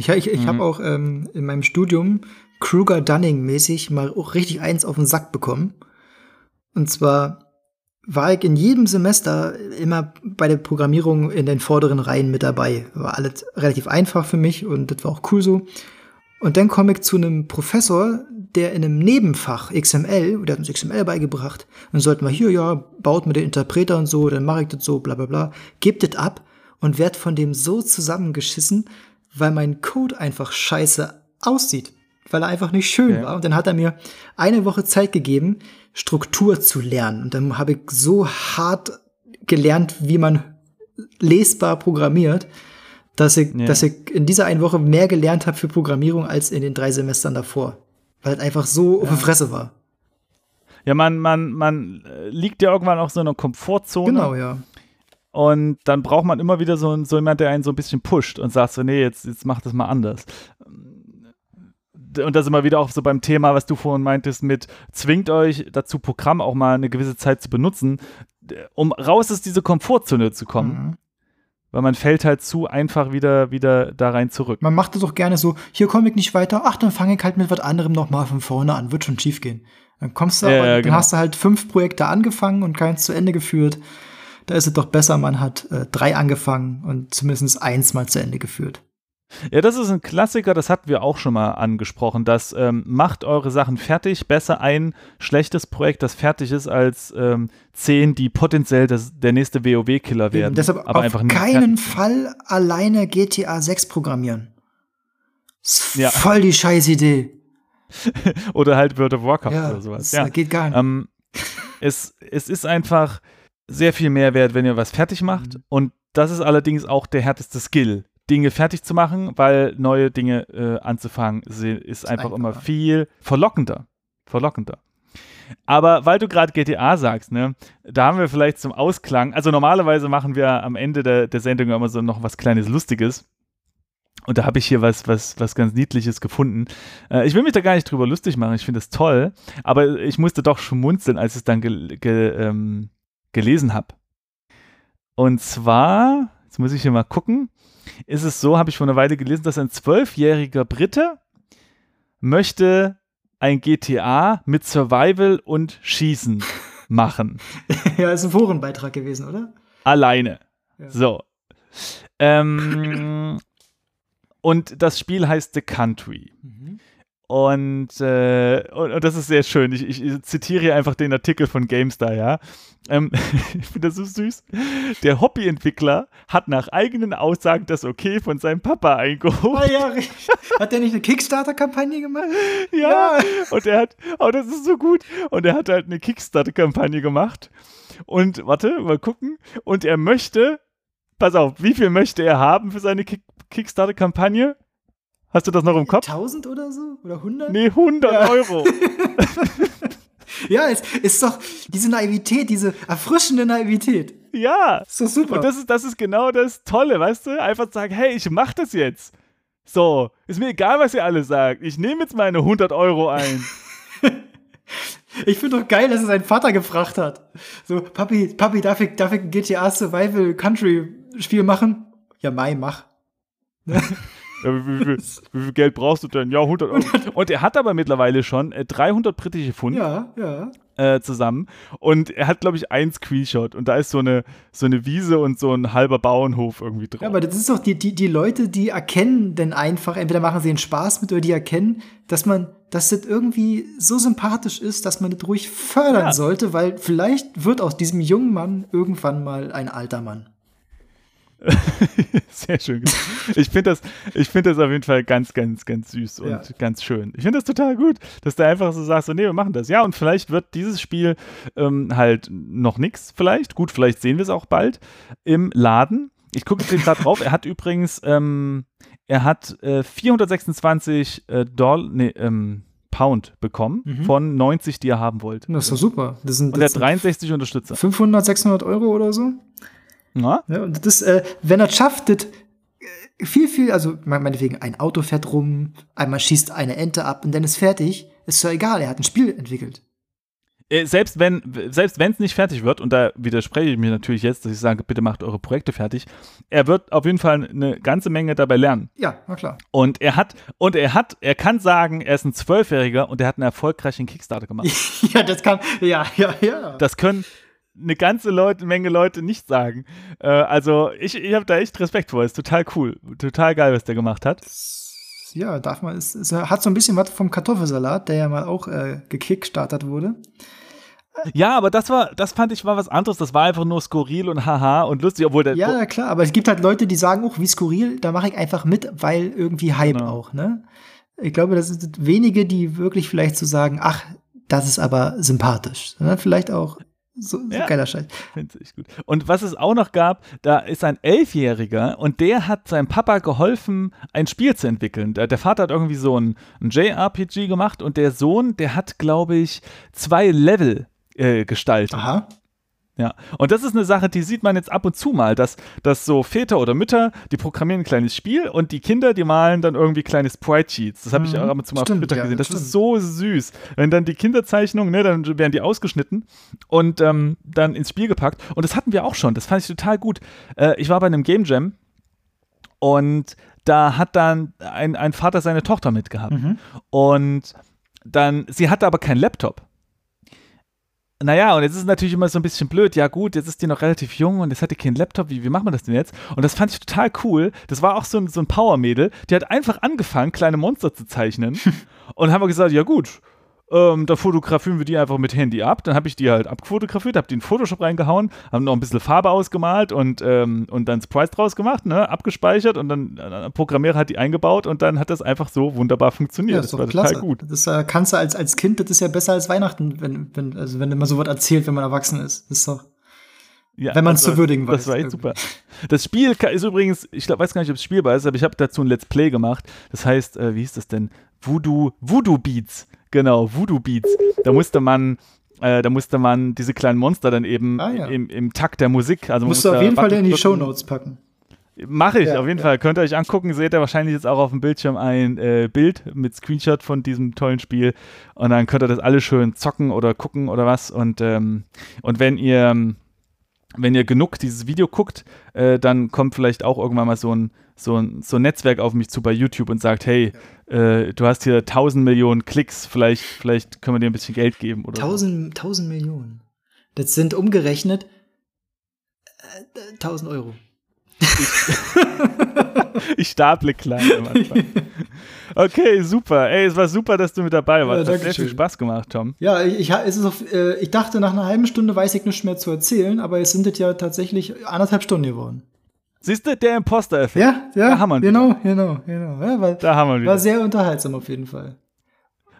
Ich, ich, ich mhm. habe auch ähm, in meinem Studium Kruger-Dunning-mäßig mal auch richtig eins auf den Sack bekommen. Und zwar war ich in jedem Semester immer bei der Programmierung in den vorderen Reihen mit dabei. War alles relativ einfach für mich und das war auch cool so. Und dann komme ich zu einem Professor, der in einem Nebenfach XML, der hat uns XML beigebracht, und sollten wir hier, ja, baut mit den Interpreter und so, dann mache ich das so, bla bla bla, gebt das ab und werd von dem so zusammengeschissen, weil mein Code einfach scheiße aussieht, weil er einfach nicht schön ja. war. Und dann hat er mir eine Woche Zeit gegeben, Struktur zu lernen. Und dann habe ich so hart gelernt, wie man lesbar programmiert, dass ich, ja. dass ich in dieser einen Woche mehr gelernt habe für Programmierung als in den drei Semestern davor. Weil es einfach so ja. auf der Fresse war. Ja, man, man, man liegt ja irgendwann auch so in einer Komfortzone. Genau, ja. Und dann braucht man immer wieder so, so jemand, der einen so ein bisschen pusht und sagt so, nee, jetzt, jetzt mach das mal anders. Und das immer wieder auch so beim Thema, was du vorhin meintest, mit zwingt euch dazu, Programm auch mal eine gewisse Zeit zu benutzen, um raus aus diese Komfortzone zu kommen. Mhm. Weil man fällt halt zu einfach wieder, wieder da rein zurück. Man macht das doch gerne so, hier komme ich nicht weiter, ach, dann fange ich halt mit was anderem nochmal von vorne an, wird schon schief gehen. Dann kommst du, ja, aber, ja, genau. dann hast du halt fünf Projekte angefangen und keins zu Ende geführt da ist es doch besser, man hat äh, drei angefangen und zumindest eins mal zu Ende geführt. Ja, das ist ein Klassiker, das hatten wir auch schon mal angesprochen. Das ähm, macht eure Sachen fertig. Besser ein schlechtes Projekt, das fertig ist, als ähm, zehn, die potenziell das, der nächste WoW-Killer werden. Eben, deshalb aber auf einfach keinen Fall alleine GTA 6 programmieren. Ist ja. voll die scheiß Idee. oder halt World of Warcraft ja, oder sowas. Das ja, geht gar nicht. Ähm, es, es ist einfach sehr viel mehr wert, wenn ihr was fertig macht. Mhm. Und das ist allerdings auch der härteste Skill, Dinge fertig zu machen, weil neue Dinge äh, anzufangen ist, ist einfach einfacher. immer viel verlockender. Verlockender. Aber weil du gerade GTA sagst, ne, da haben wir vielleicht zum Ausklang, also normalerweise machen wir am Ende der, der Sendung immer so noch was kleines Lustiges. Und da habe ich hier was, was, was ganz Niedliches gefunden. Äh, ich will mich da gar nicht drüber lustig machen, ich finde es toll, aber ich musste doch schmunzeln, als es dann ge, ge, ähm, gelesen habe. Und zwar, jetzt muss ich hier mal gucken, ist es so, habe ich vor einer Weile gelesen, dass ein zwölfjähriger Brite möchte ein GTA mit Survival und Schießen machen. ja, ist ein Forenbeitrag gewesen, oder? Alleine. Ja. So. Ähm, und das Spiel heißt The Country. Mhm. Und, äh, und, und, das ist sehr schön. Ich, ich, zitiere hier einfach den Artikel von GameStar, ja. Ähm, ich finde das so süß. Der Hobbyentwickler hat nach eigenen Aussagen das Okay von seinem Papa eingeholt. Ah, ja, hat der nicht eine Kickstarter-Kampagne gemacht? Ja, ja, und er hat, oh, das ist so gut. Und er hat halt eine Kickstarter-Kampagne gemacht. Und warte, mal gucken. Und er möchte, pass auf, wie viel möchte er haben für seine Kick Kickstarter-Kampagne? Hast du das noch im Kopf? 1000 oder so? Oder 100? Nee, 100 ja. Euro. ja, es ist doch diese Naivität, diese erfrischende Naivität. Ja. Ist doch super. Und das ist, das ist genau das Tolle, weißt du? Einfach sagen, hey, ich mach das jetzt. So, ist mir egal, was ihr alle sagt. Ich nehme jetzt meine 100 Euro ein. Ich finde doch geil, dass er seinen Vater gefragt hat. So, Papi, Papi, darf ich, darf ich ein GTA Survival Country Spiel machen? Ja, Mai, mach. Ja, wie, wie, wie, wie, viel Geld brauchst du denn? Ja, 100 Euro. Und er hat aber mittlerweile schon 300 äh, britische Pfund ja, ja. Äh, zusammen. Und er hat, glaube ich, einen Screenshot. Und da ist so eine, so eine Wiese und so ein halber Bauernhof irgendwie drauf. Ja, aber das ist doch die, die, die Leute, die erkennen denn einfach, entweder machen sie einen Spaß mit oder die erkennen, dass man, dass das irgendwie so sympathisch ist, dass man das ruhig fördern ja. sollte, weil vielleicht wird aus diesem jungen Mann irgendwann mal ein alter Mann. Sehr schön. Ich finde das, find das auf jeden Fall ganz, ganz, ganz süß und ja. ganz schön. Ich finde das total gut, dass du einfach so sagst, so, nee, wir machen das. Ja, und vielleicht wird dieses Spiel ähm, halt noch nichts, vielleicht. Gut, vielleicht sehen wir es auch bald im Laden. Ich gucke jetzt gerade drauf. Er hat übrigens, ähm, er hat äh, 426 äh, Dollar, nee, ähm, Pound bekommen mhm. von 90, die er haben wollte. Das ist doch super. Das sind, das und er hat 63 Unterstützer. 500, 600 Euro oder so? Ja. ja und das, äh, wenn er es schafft, das äh, viel, viel, also meinetwegen ein Auto fährt rum, einmal schießt eine Ente ab und dann ist fertig, ist doch egal, er hat ein Spiel entwickelt. Äh, selbst wenn selbst wenn es nicht fertig wird und da widerspreche ich mir natürlich jetzt, dass ich sage, bitte macht eure Projekte fertig. Er wird auf jeden Fall eine ganze Menge dabei lernen. Ja, na klar. Und er hat und er hat er kann sagen, er ist ein Zwölfjähriger und er hat einen erfolgreichen Kickstarter gemacht. ja, das kann ja ja ja. Das können eine ganze Leute, Menge Leute nicht sagen. Äh, also ich, ich habe da echt Respekt vor. Ist total cool. Total geil, was der gemacht hat. Ja, darf man, es, es hat so ein bisschen was vom Kartoffelsalat, der ja mal auch äh, gekickstartet wurde. Ja, aber das war, das fand ich war was anderes. Das war einfach nur skurril und haha und lustig, obwohl der. Ja, klar, aber es gibt halt Leute, die sagen, auch wie skurril, da mache ich einfach mit, weil irgendwie Hype genau. auch, ne? Ich glaube, das sind wenige, die wirklich vielleicht so sagen, ach, das ist aber sympathisch. Sondern vielleicht auch so, so ja, geiler Scheiß. Finde ich gut. Und was es auch noch gab, da ist ein Elfjähriger und der hat seinem Papa geholfen, ein Spiel zu entwickeln. Der, der Vater hat irgendwie so ein, ein JRPG gemacht und der Sohn, der hat, glaube ich, zwei Level äh, gestaltet. Aha. Ja, und das ist eine Sache, die sieht man jetzt ab und zu mal, dass, dass so Väter oder Mütter, die programmieren ein kleines Spiel und die Kinder, die malen dann irgendwie kleine Sprite-Sheets. Das habe ich mhm. auch ab und zu mal stimmt, auf Twitter ja, gesehen. Das stimmt. ist so süß. Wenn dann die Kinderzeichnungen, ne, dann werden die ausgeschnitten und ähm, dann ins Spiel gepackt. Und das hatten wir auch schon. Das fand ich total gut. Äh, ich war bei einem Game Jam und da hat dann ein, ein Vater seine Tochter mitgehabt. Mhm. Und dann, sie hatte aber keinen Laptop. Naja, und jetzt ist es natürlich immer so ein bisschen blöd. Ja, gut, jetzt ist die noch relativ jung und jetzt hat die keinen Laptop. Wie, wie macht man das denn jetzt? Und das fand ich total cool. Das war auch so ein, so ein Power-Mädel. Die hat einfach angefangen, kleine Monster zu zeichnen. und haben wir gesagt: Ja, gut, ähm, da fotografieren wir die einfach mit Handy ab. Dann habe ich die halt abfotografiert, habe die in Photoshop reingehauen, haben noch ein bisschen Farbe ausgemalt und, ähm, und dann Sprites draus gemacht, ne, abgespeichert und dann äh, ein Programmierer hat die eingebaut und dann hat das einfach so wunderbar funktioniert. Ja, das, das war klasse. total gut. Das äh, kannst du als, als Kind, das ist ja besser als Weihnachten, wenn, wenn, also wenn man so was erzählt, wenn man erwachsen ist. Das ist doch. Ja, wenn man es zu würdigen weiß. Das war echt super. Das Spiel ist übrigens, ich glaub, weiß gar nicht, ob es spielbar ist, aber ich habe dazu ein Let's Play gemacht. Das heißt, äh, wie hieß das denn? Voodoo, Voodoo Beats. Genau, Voodoo Beats. Da musste man äh, da musste man diese kleinen Monster dann eben ah, ja. im, im, Takt der Musik. Also musst du auf jeden Fall in die Show Notes packen. Mache ich, ja, auf jeden ja. Fall. Könnt ihr euch angucken, seht ihr wahrscheinlich jetzt auch auf dem Bildschirm ein äh, Bild mit Screenshot von diesem tollen Spiel. Und dann könnt ihr das alle schön zocken oder gucken oder was. Und, ähm, und wenn ihr wenn ihr genug dieses Video guckt, äh, dann kommt vielleicht auch irgendwann mal so ein, so, ein, so ein Netzwerk auf mich zu bei YouTube und sagt, hey, äh, du hast hier 1000 Millionen Klicks, vielleicht, vielleicht können wir dir ein bisschen Geld geben. Oder 1000, 1000 Millionen. Das sind umgerechnet äh, 1000 Euro. Ich, ich staple klein am Anfang. Okay, super. Ey, es war super, dass du mit dabei warst. Ja, hat sehr viel Spaß gemacht, Tom. Ja, ich, ist auf, äh, ich dachte, nach einer halben Stunde weiß ich nichts mehr zu erzählen, aber es sind jetzt ja tatsächlich anderthalb Stunden geworden. Siehst du, der Imposter-Effekt. Ja, ja. Da haben wir genau, genau, genau. Ja, war, da haben wir War sehr unterhaltsam auf jeden Fall.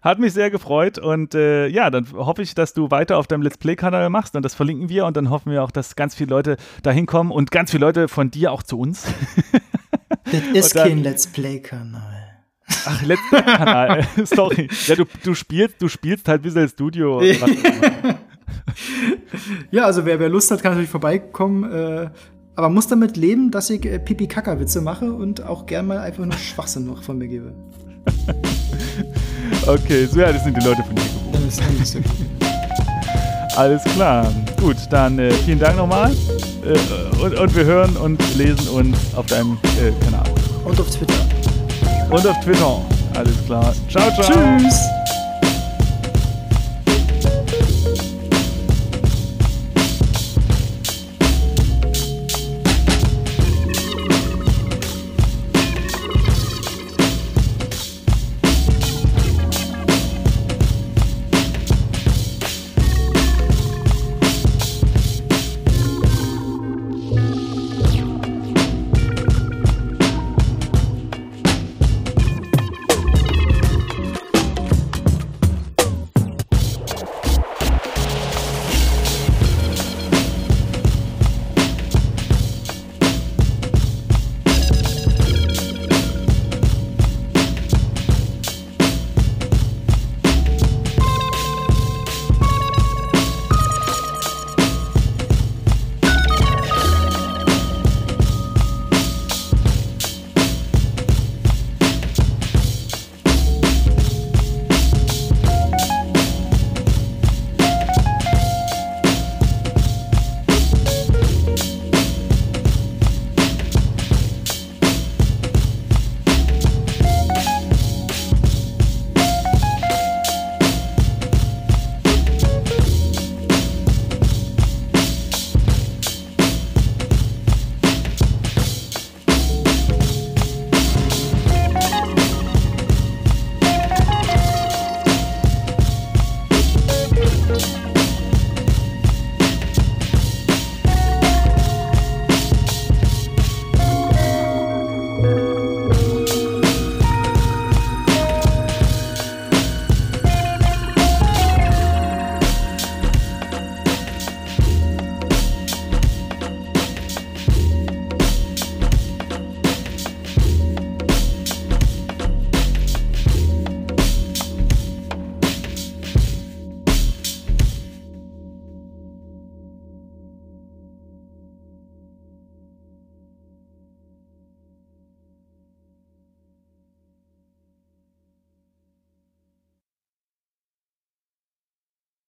Hat mich sehr gefreut und äh, ja, dann hoffe ich, dass du weiter auf deinem Let's Play-Kanal machst und das verlinken wir und dann hoffen wir auch, dass ganz viele Leute da hinkommen und ganz viele Leute von dir auch zu uns. Das ist dann, kein Let's Play-Kanal. Ach, Let's Play-Kanal, sorry. Ja, du, du, spielst, du spielst halt Visual Studio. ja, also wer, wer Lust hat, kann natürlich vorbeikommen. Äh, aber muss damit leben, dass ich äh, Pipi-Kaka-Witze mache und auch gern mal einfach nur Schwachsinn noch von mir gebe. okay, so ja, das sind die Leute von dir. Ist Alles klar. Gut, dann äh, vielen Dank nochmal. Äh, und, und, wir hören und lesen uns auf deinem äh, Kanal. Und auf Twitter. Und auf Twitter. Alles klar. Ciao, ciao. Tschüss.